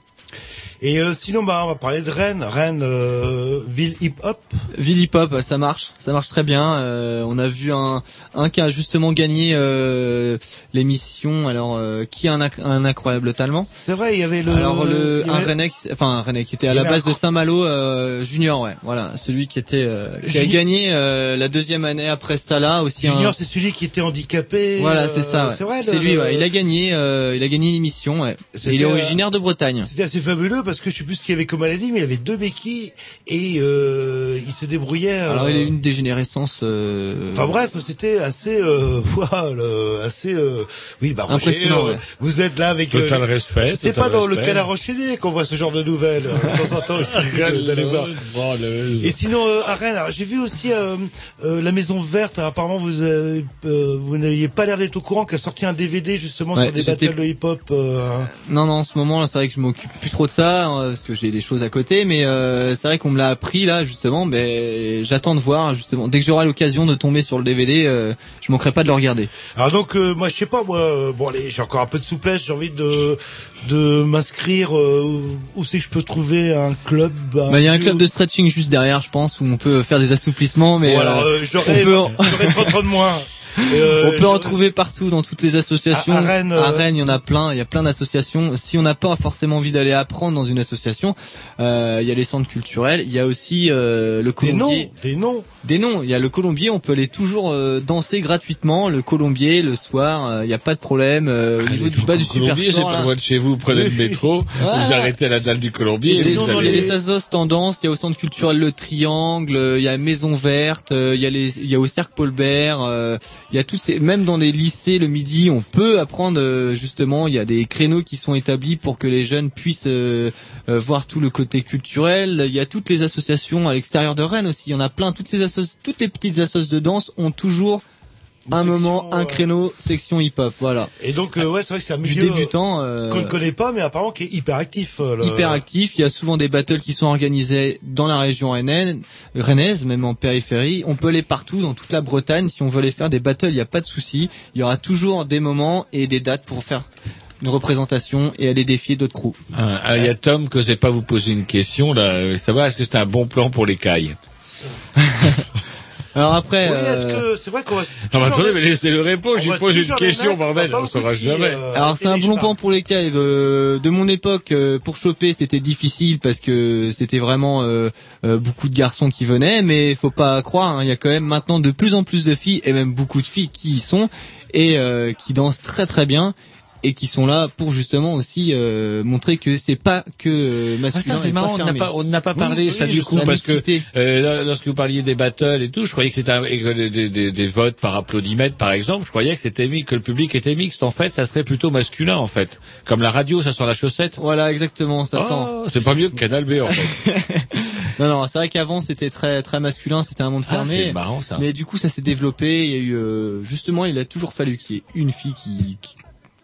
Et euh, sinon, bah, on va parler de Rennes. Rennes, euh, ville hip-hop. Ville Hip Hop, ça marche, ça marche très bien. Euh, on a vu un, un qui a justement gagné euh, l'émission. Alors, euh, qui a un, un incroyable talent C'est vrai, il y avait le. Alors le un avait- Rennais, qui- enfin un Rennais qui était à la base un- de Saint-Malo euh, Junior, ouais. Voilà, celui qui était euh, qui a gagné euh, la deuxième année après Salah aussi. un- Junior, c'est celui qui était handicapé. Voilà, c'est ça. ouais. C'est vrai. C'est le- lui, ouais. Il a gagné, euh, il a gagné l'émission, ouais. Et il est originaire de Bretagne. C'était assez fabuleux parce que je sais plus ce qu'il y avait comme maladie, mais il avait deux béquilles et euh, il se débrouillait. euh, Alors il a eu une dégénérescence. euh, Enfin bref, c'était assez, euh, voilà, le- assez, euh, oui, bah Roger, Impressionnant, euh, ouais. vous êtes là avec. euh, Total respect, C'est pas dans le respect. canard enchaîné qu'on voit ce genre de nouvelles. euh, De temps en temps, d'aller voir. Et sinon, euh, à Rennes, j'ai vu aussi euh, euh, la Maison Verte. Alors, apparemment, vous avez, euh, vous n'aviez pas l'air d'être au courant qu'elle a sorti un DVD justement Ouais, sur des battles de hip-hop. euh, Non, non, en ce moment, là, c'est vrai que je m'occupe plus trop de ça, hein, parce que j'ai des choses à côté, mais euh, c'est vrai qu'on me l'a appris, là, justement, mais j'attends de voir, justement. Dès que j'aurai l'occasion de tomber sur le DVD, euh, je manquerai pas de le regarder. Alors donc, euh, moi, je sais pas, moi, euh, bon, allez, j'ai encore un peu de souplesse. J'ai envie de de m'inscrire. euh, où- c'est que je peux trouver un club Bah, il y a un club de stretching juste derrière, je pense, où on peut faire des assouplissements, mais Bon, alors, euh, euh, j'aurais peut j'aurais 30 ans de moins. Euh, on peut en trouver partout dans toutes les associations. À- à Rennes, euh, il y en a plein. Il y a plein d'associations. Si on n'a pas forcément envie d'aller apprendre dans une association, euh, il y a les centres culturels. Il y a aussi euh, le Des noms, Colombier. des noms. Des noms. Il y a le Colombier. On peut aller toujours euh, danser gratuitement. Le Colombier le soir. euh, Il n'y a pas de problème. euh, au niveau du bas du super Colombier, c'est pas loin de chez vous, prenez le métro, Voilà. vous arrêtez à la dalle du Colombier. Il y a et les- Assos Tendance, il y a au Centre culturel Le Triangle, euh, il y a Maison Verte, euh, il y a les, il y a au Cercle Paul Bert, euh, il y a tous ces, même dans les lycées le midi, on peut apprendre euh, justement, il y a des créneaux qui sont établis pour que les jeunes puissent euh, euh, voir tout le côté culturel. Il y a toutes les associations à l'extérieur de Rennes aussi, il y en a plein. Toutes ces toutes les petites assos de danse ont toujours un section, moment, un euh, créneau, section hip-hop, voilà. Et donc, euh, ouais, c'est vrai que c'est un Du milieu débutant, euh, qu'on ne connaît pas, mais apparemment qui est hyper actif. euh, le- hyper actif. Il y a souvent des battles qui sont organisés dans la région rennaise, rennaise, même en périphérie. On peut aller partout, dans toute la Bretagne. Si on veut les faire des battles, il n'y a pas de souci. Il y aura toujours des moments et des dates pour faire une représentation et aller défier d'autres crews. Ah, ah, Il y a Tom que je pas vous poser une question là, euh, savoir est-ce que c'est un bon plan pour les cailles? Alors après, Oui, est-ce euh, que c'est vrai qu'on va. Ah bah attendez, mais laissez-le répondre, On je pose une question, bordel, on saura jamais. euh, Alors c'est un bon plan pour les caves. Euh, de mon époque, euh, pour choper, c'était difficile parce que c'était vraiment euh, euh, beaucoup de garçons qui venaient, mais faut pas croire, hein, il y a quand même maintenant de plus en plus de filles et même beaucoup de filles qui y sont et euh, qui dansent très très bien et qui sont là pour justement aussi euh, montrer que c'est pas que euh, Ah, masculin. ça c'est marrant, on n'a pas, on n'a pas parlé oui, ça du coup parce que euh, lorsque vous parliez des battles et tout, je croyais que c'était des, des- des- votes par applaudimètre par exemple, je croyais que c'était que le public était mixte. En fait, ça serait plutôt masculin en fait, comme la radio, ça sent la chaussette. Voilà, exactement, ça Oh, sent. C'est pas mieux que Canal B en fait. Non, non, c'est vrai qu'avant c'était très très masculin, c'était un monde Ah, fermé. c'est marrant ça. Mais du coup, ça s'est développé. Il y a eu euh, justement, il a toujours fallu qu'il y ait une fille qui qui,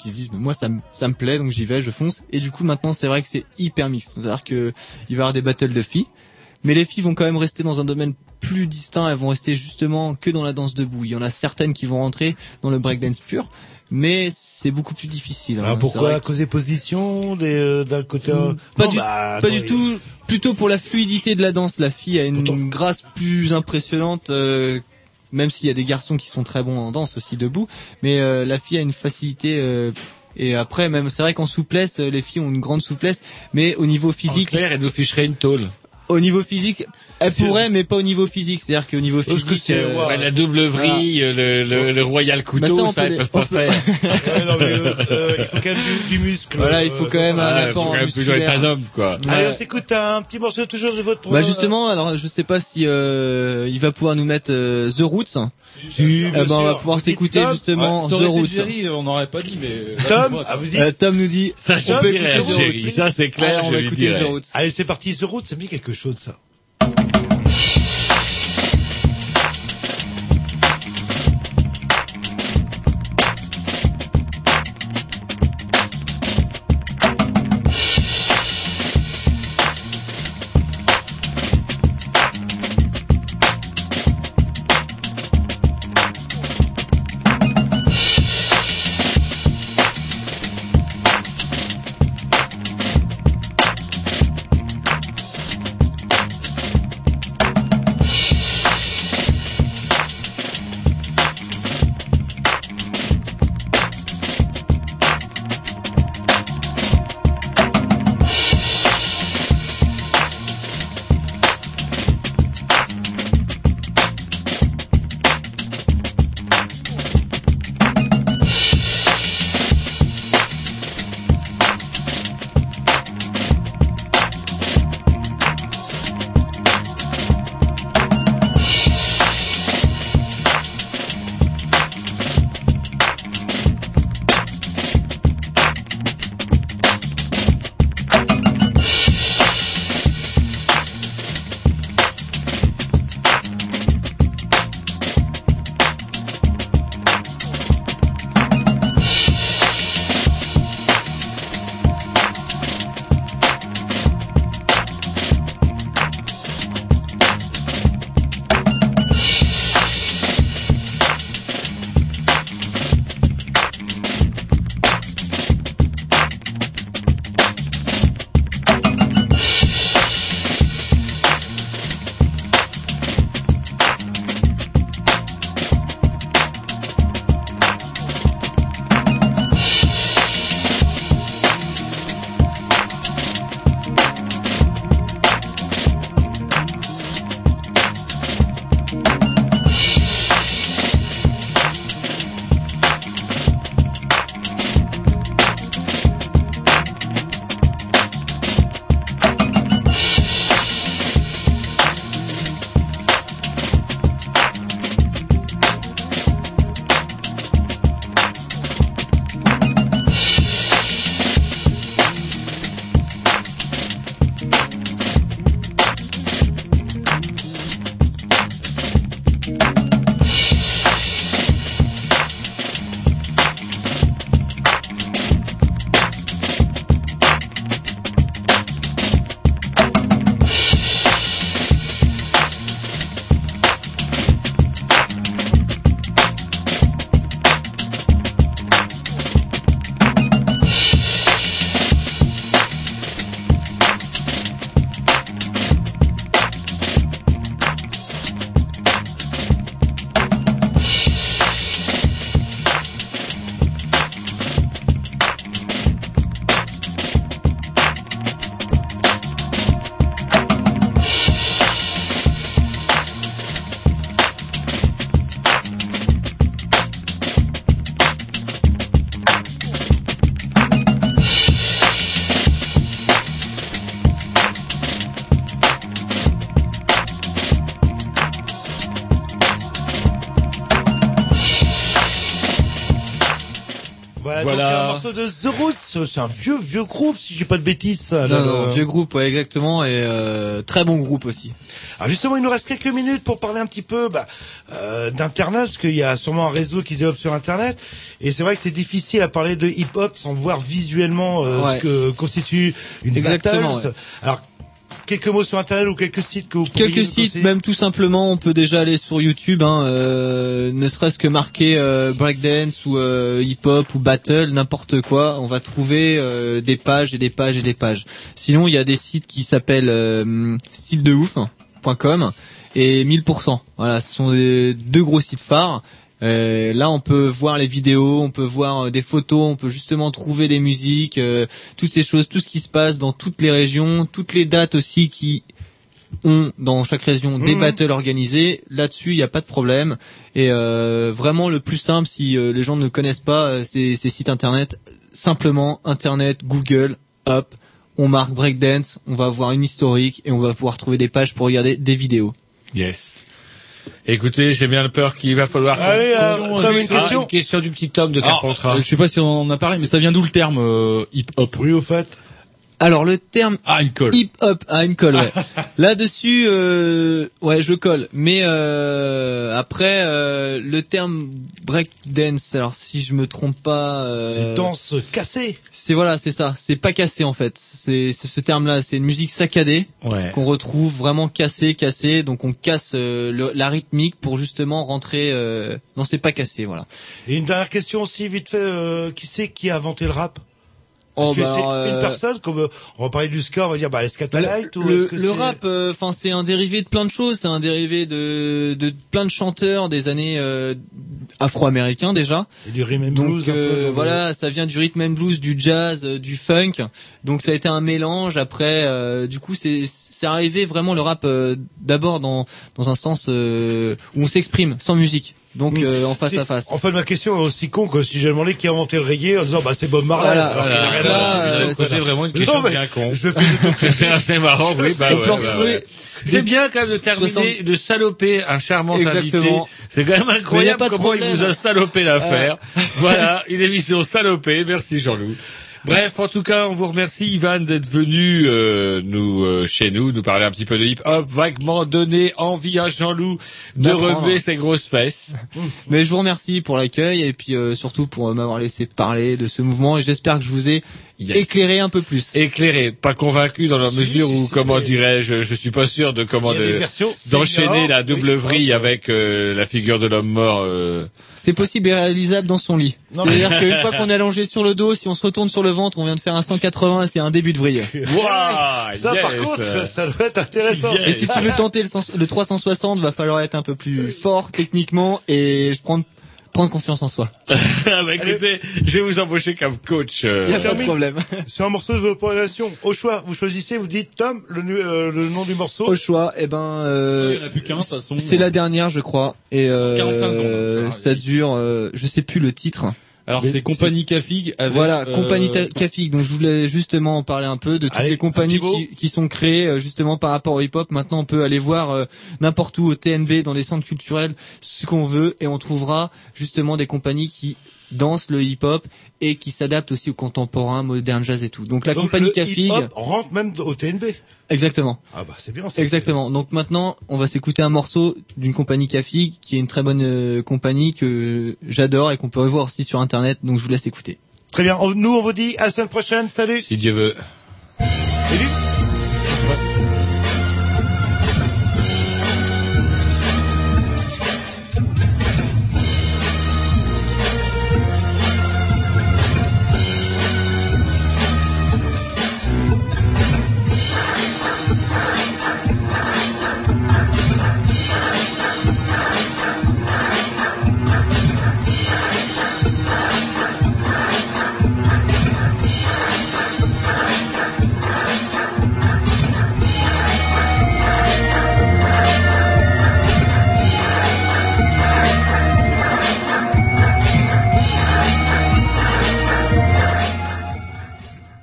qui se dise, mais moi ça me ça me plaît, donc j'y vais, je fonce. Et du coup, maintenant, c'est vrai que c'est hyper mixte. C'est-à-dire que il va y avoir des battles de filles, mais les filles vont quand même rester dans un domaine plus distinct. Elles vont rester justement que dans la danse debout. Il y en a certaines qui vont rentrer dans le breakdance pur, mais c'est beaucoup plus difficile. hein. Alors C'est pourquoi? à cause des positions, des euh, d'un côté euh, pas non, du, bah, pas attends, du tout. Plutôt pour la fluidité de la danse. La fille a une grâce plus impressionnante, euh, même s'il y a des garçons qui sont très bons en danse aussi debout. Mais euh, la fille a une facilité. euh, et après, même c'est vrai qu'en souplesse, euh, les filles ont une grande souplesse, mais au niveau physique, Claire, elle nous ficherait une tôle. Au niveau physique, elle pourrait, mais pas au niveau physique. C'est-à-dire qu'au niveau physique, euh, Ouais, la double vrille, le, le, le royal couteau, Bah, ça, ça, peut ils les- peuvent pas peut- faire. Ouais, non, mais, euh, euh, il faut quand même du, du muscle. Voilà, il faut quand même un Ouais, faut apport quand même toujours être un homme, quoi. Allez, on s'écoute un petit morceau toujours de votre Bah justement, alors je sais pas si euh, il va pouvoir nous mettre euh, The Roots. Eh ben, on va pouvoir s'écouter justement Ouais, The Roots. Jerry, on n'aurait pas dit, mais. Tom, ah, Euh, Tom nous dit. Ça, je on peut dirais, écouter The Jerry, Roots. ça, c'est clair, Alors, on je va écouter dirais. The Roots. Allez, c'est parti, The Route, ça me dit quelque chose, beschutzer. De The Roots, c'est un vieux vieux groupe si j'ai pas de bêtises. ça, Non, là, non, vieux groupe, ouais, exactement, et euh, très bon groupe aussi. Alors justement, il nous reste quelques minutes pour parler un petit peu bah, euh, d'internet, parce qu'il y a sûrement un réseau qui se développe sur internet, et c'est vrai que c'est difficile à parler de hip-hop sans voir visuellement euh, Ouais. ce que constitue une Exactement, battles. ouais. Alors quelques mots sur internet ou quelques sites que vous pourriez Quelques sites, même tout simplement, on peut déjà aller sur YouTube, hein, euh, ne serait-ce que marquer euh, breakdance ou euh, hip-hop ou battle, n'importe quoi, on va trouver euh, des pages et des pages et des pages. Sinon, il y a des sites qui s'appellent euh, sitedeouf.com et 1000%. Voilà, ce sont des deux gros sites phares. Euh, là, on peut voir les vidéos, on peut voir euh, des photos, on peut justement trouver des musiques, euh, toutes ces choses, tout ce qui se passe dans toutes les régions, toutes les dates aussi qui ont dans chaque région des Mhm. battles organisés. Là-dessus, il n'y a pas de problème. Et euh, vraiment, le plus simple, si euh, les gens ne connaissent pas euh, ces, ces sites internet, simplement internet, Google, hop, on marque breakdance, on va voir une historique et on va pouvoir trouver des pages pour regarder des vidéos. Yes. Écoutez, j'ai bien peur qu'il va falloir... Allez, euh, Tom, une Ah, question une question du petit Tom de Alors, Carpentras. je sais pas si on en a parlé, mais ça vient d'où le terme euh, hip-hop? Oui, au fait. Alors le terme Ah, une colle. hip hop à une colle, ouais. Là-dessus, euh, ouais, je colle. Mais euh, après, euh, le terme break dance, alors si je me trompe pas, euh, C'est danse cassée. c'est voilà, c'est ça. C'est pas cassé en fait. C'est c'est ce terme-là. C'est une musique saccadée Ouais. qu'on retrouve vraiment cassée, cassée. Donc on casse euh, le- la rythmique pour justement rentrer. Euh... Non, c'est pas cassé, voilà. Et une dernière question aussi, vite fait, euh, qui c'est qui a inventé le rap? Est-ce Oh, que bah, c'est alors, euh, une personne, comme euh, on va parler du ska, on va dire bah les Bah, Scatalites ou le, est-ce que le rap, euh, enfin c'est un dérivé de plein de choses, c'est un dérivé de, de plein de chanteurs des années euh, afro-américains déjà. Et du rhythm and Donc blues, un peu, le- voilà, ça vient du rhythm and blues, du jazz, du funk. Donc ça a été un mélange. Après, euh, du coup, c'est c'est arrivé vraiment le rap euh, d'abord dans dans un sens euh, où on s'exprime sans musique. Donc euh, en face à face. En fait, ma question est aussi con que si j'ai demandé qui a inventé le reggae en disant bah c'est Bob Marley. Voilà, alors qu'il a voilà. rien euh, C'est vraiment une question Non, mais bien con. Je fais du C'est assez marrant, oui, bah On ouais, peut bah retrouver ouais. C'est bien quand même de terminer, 60 de saloper un charmant invité. Exactement. C'est quand même incroyable comment il vous a salopé l'affaire. voilà, une émission salopée. Merci Jean-Loup. Bref, en tout cas, on vous remercie Ivan d'être venu euh, nous euh, chez nous nous parler un petit peu de hip-hop, vaguement donner envie à Jean-Loup de relever ses grosses fesses. Mais je vous remercie pour l'accueil et puis euh, surtout pour m'avoir laissé parler de ce mouvement et j'espère que je vous ai Yes. éclairé un peu plus. Éclairé, pas convaincu dans la Si, mesure si, où, si, comment mais- dirais-je, je suis pas sûr de comment de- d'enchaîner la double vrille avec euh, la figure de l'homme mort. euh. C'est possible et réalisable dans son lit. C'est-à-dire qu'une fois qu'on est allongé sur le dos, si on se retourne sur le ventre, on vient de faire un 180 et c'est un début de vrille. Waouh, Ça, par contre, ça doit être intéressant. Yes. Et si tu veux tenter le, sens- le 360, va falloir être un peu plus fort techniquement et prendre prendre confiance en soi. Ah bah, écoutez, je vais vous embaucher comme coach. euh. Il y a pas de problème. C'est un morceau de votre progression. Au choix, vous choisissez, vous dites Tom, le, nu- euh, le nom du morceau. Au choix, eh ben, euh, Il y en a plus qu'un, de toute façon. c'est la dernière, je crois, et euh, 45 secondes. ça dure, euh, je sais plus le titre. Alors c'est Compagnie Cafig avec Voilà, euh, compagnie Cafig. Donc je voulais justement en parler un peu de toutes Allez, les compagnies qui sont créées euh, justement par rapport au hip-hop. Maintenant, on peut aller voir euh, n'importe où au TNV, dans des centres culturels, ce qu'on veut, et on trouvera justement des compagnies qui dansent le hip-hop et qui s'adaptent aussi au contemporain, moderne jazz et tout. Donc la Donc, compagnie Cafig, rentre même au TNB. exactement. Ah bah c'est bien ça. Exactement. Donc maintenant, on va s'écouter un morceau d'une compagnie Cafig, qui est une très bonne euh, compagnie que j'adore et qu'on peut revoir aussi sur internet. Donc je vous laisse écouter. Très bien. Nous, on vous dit à la semaine prochaine. Salut. Si Dieu veut. Salut.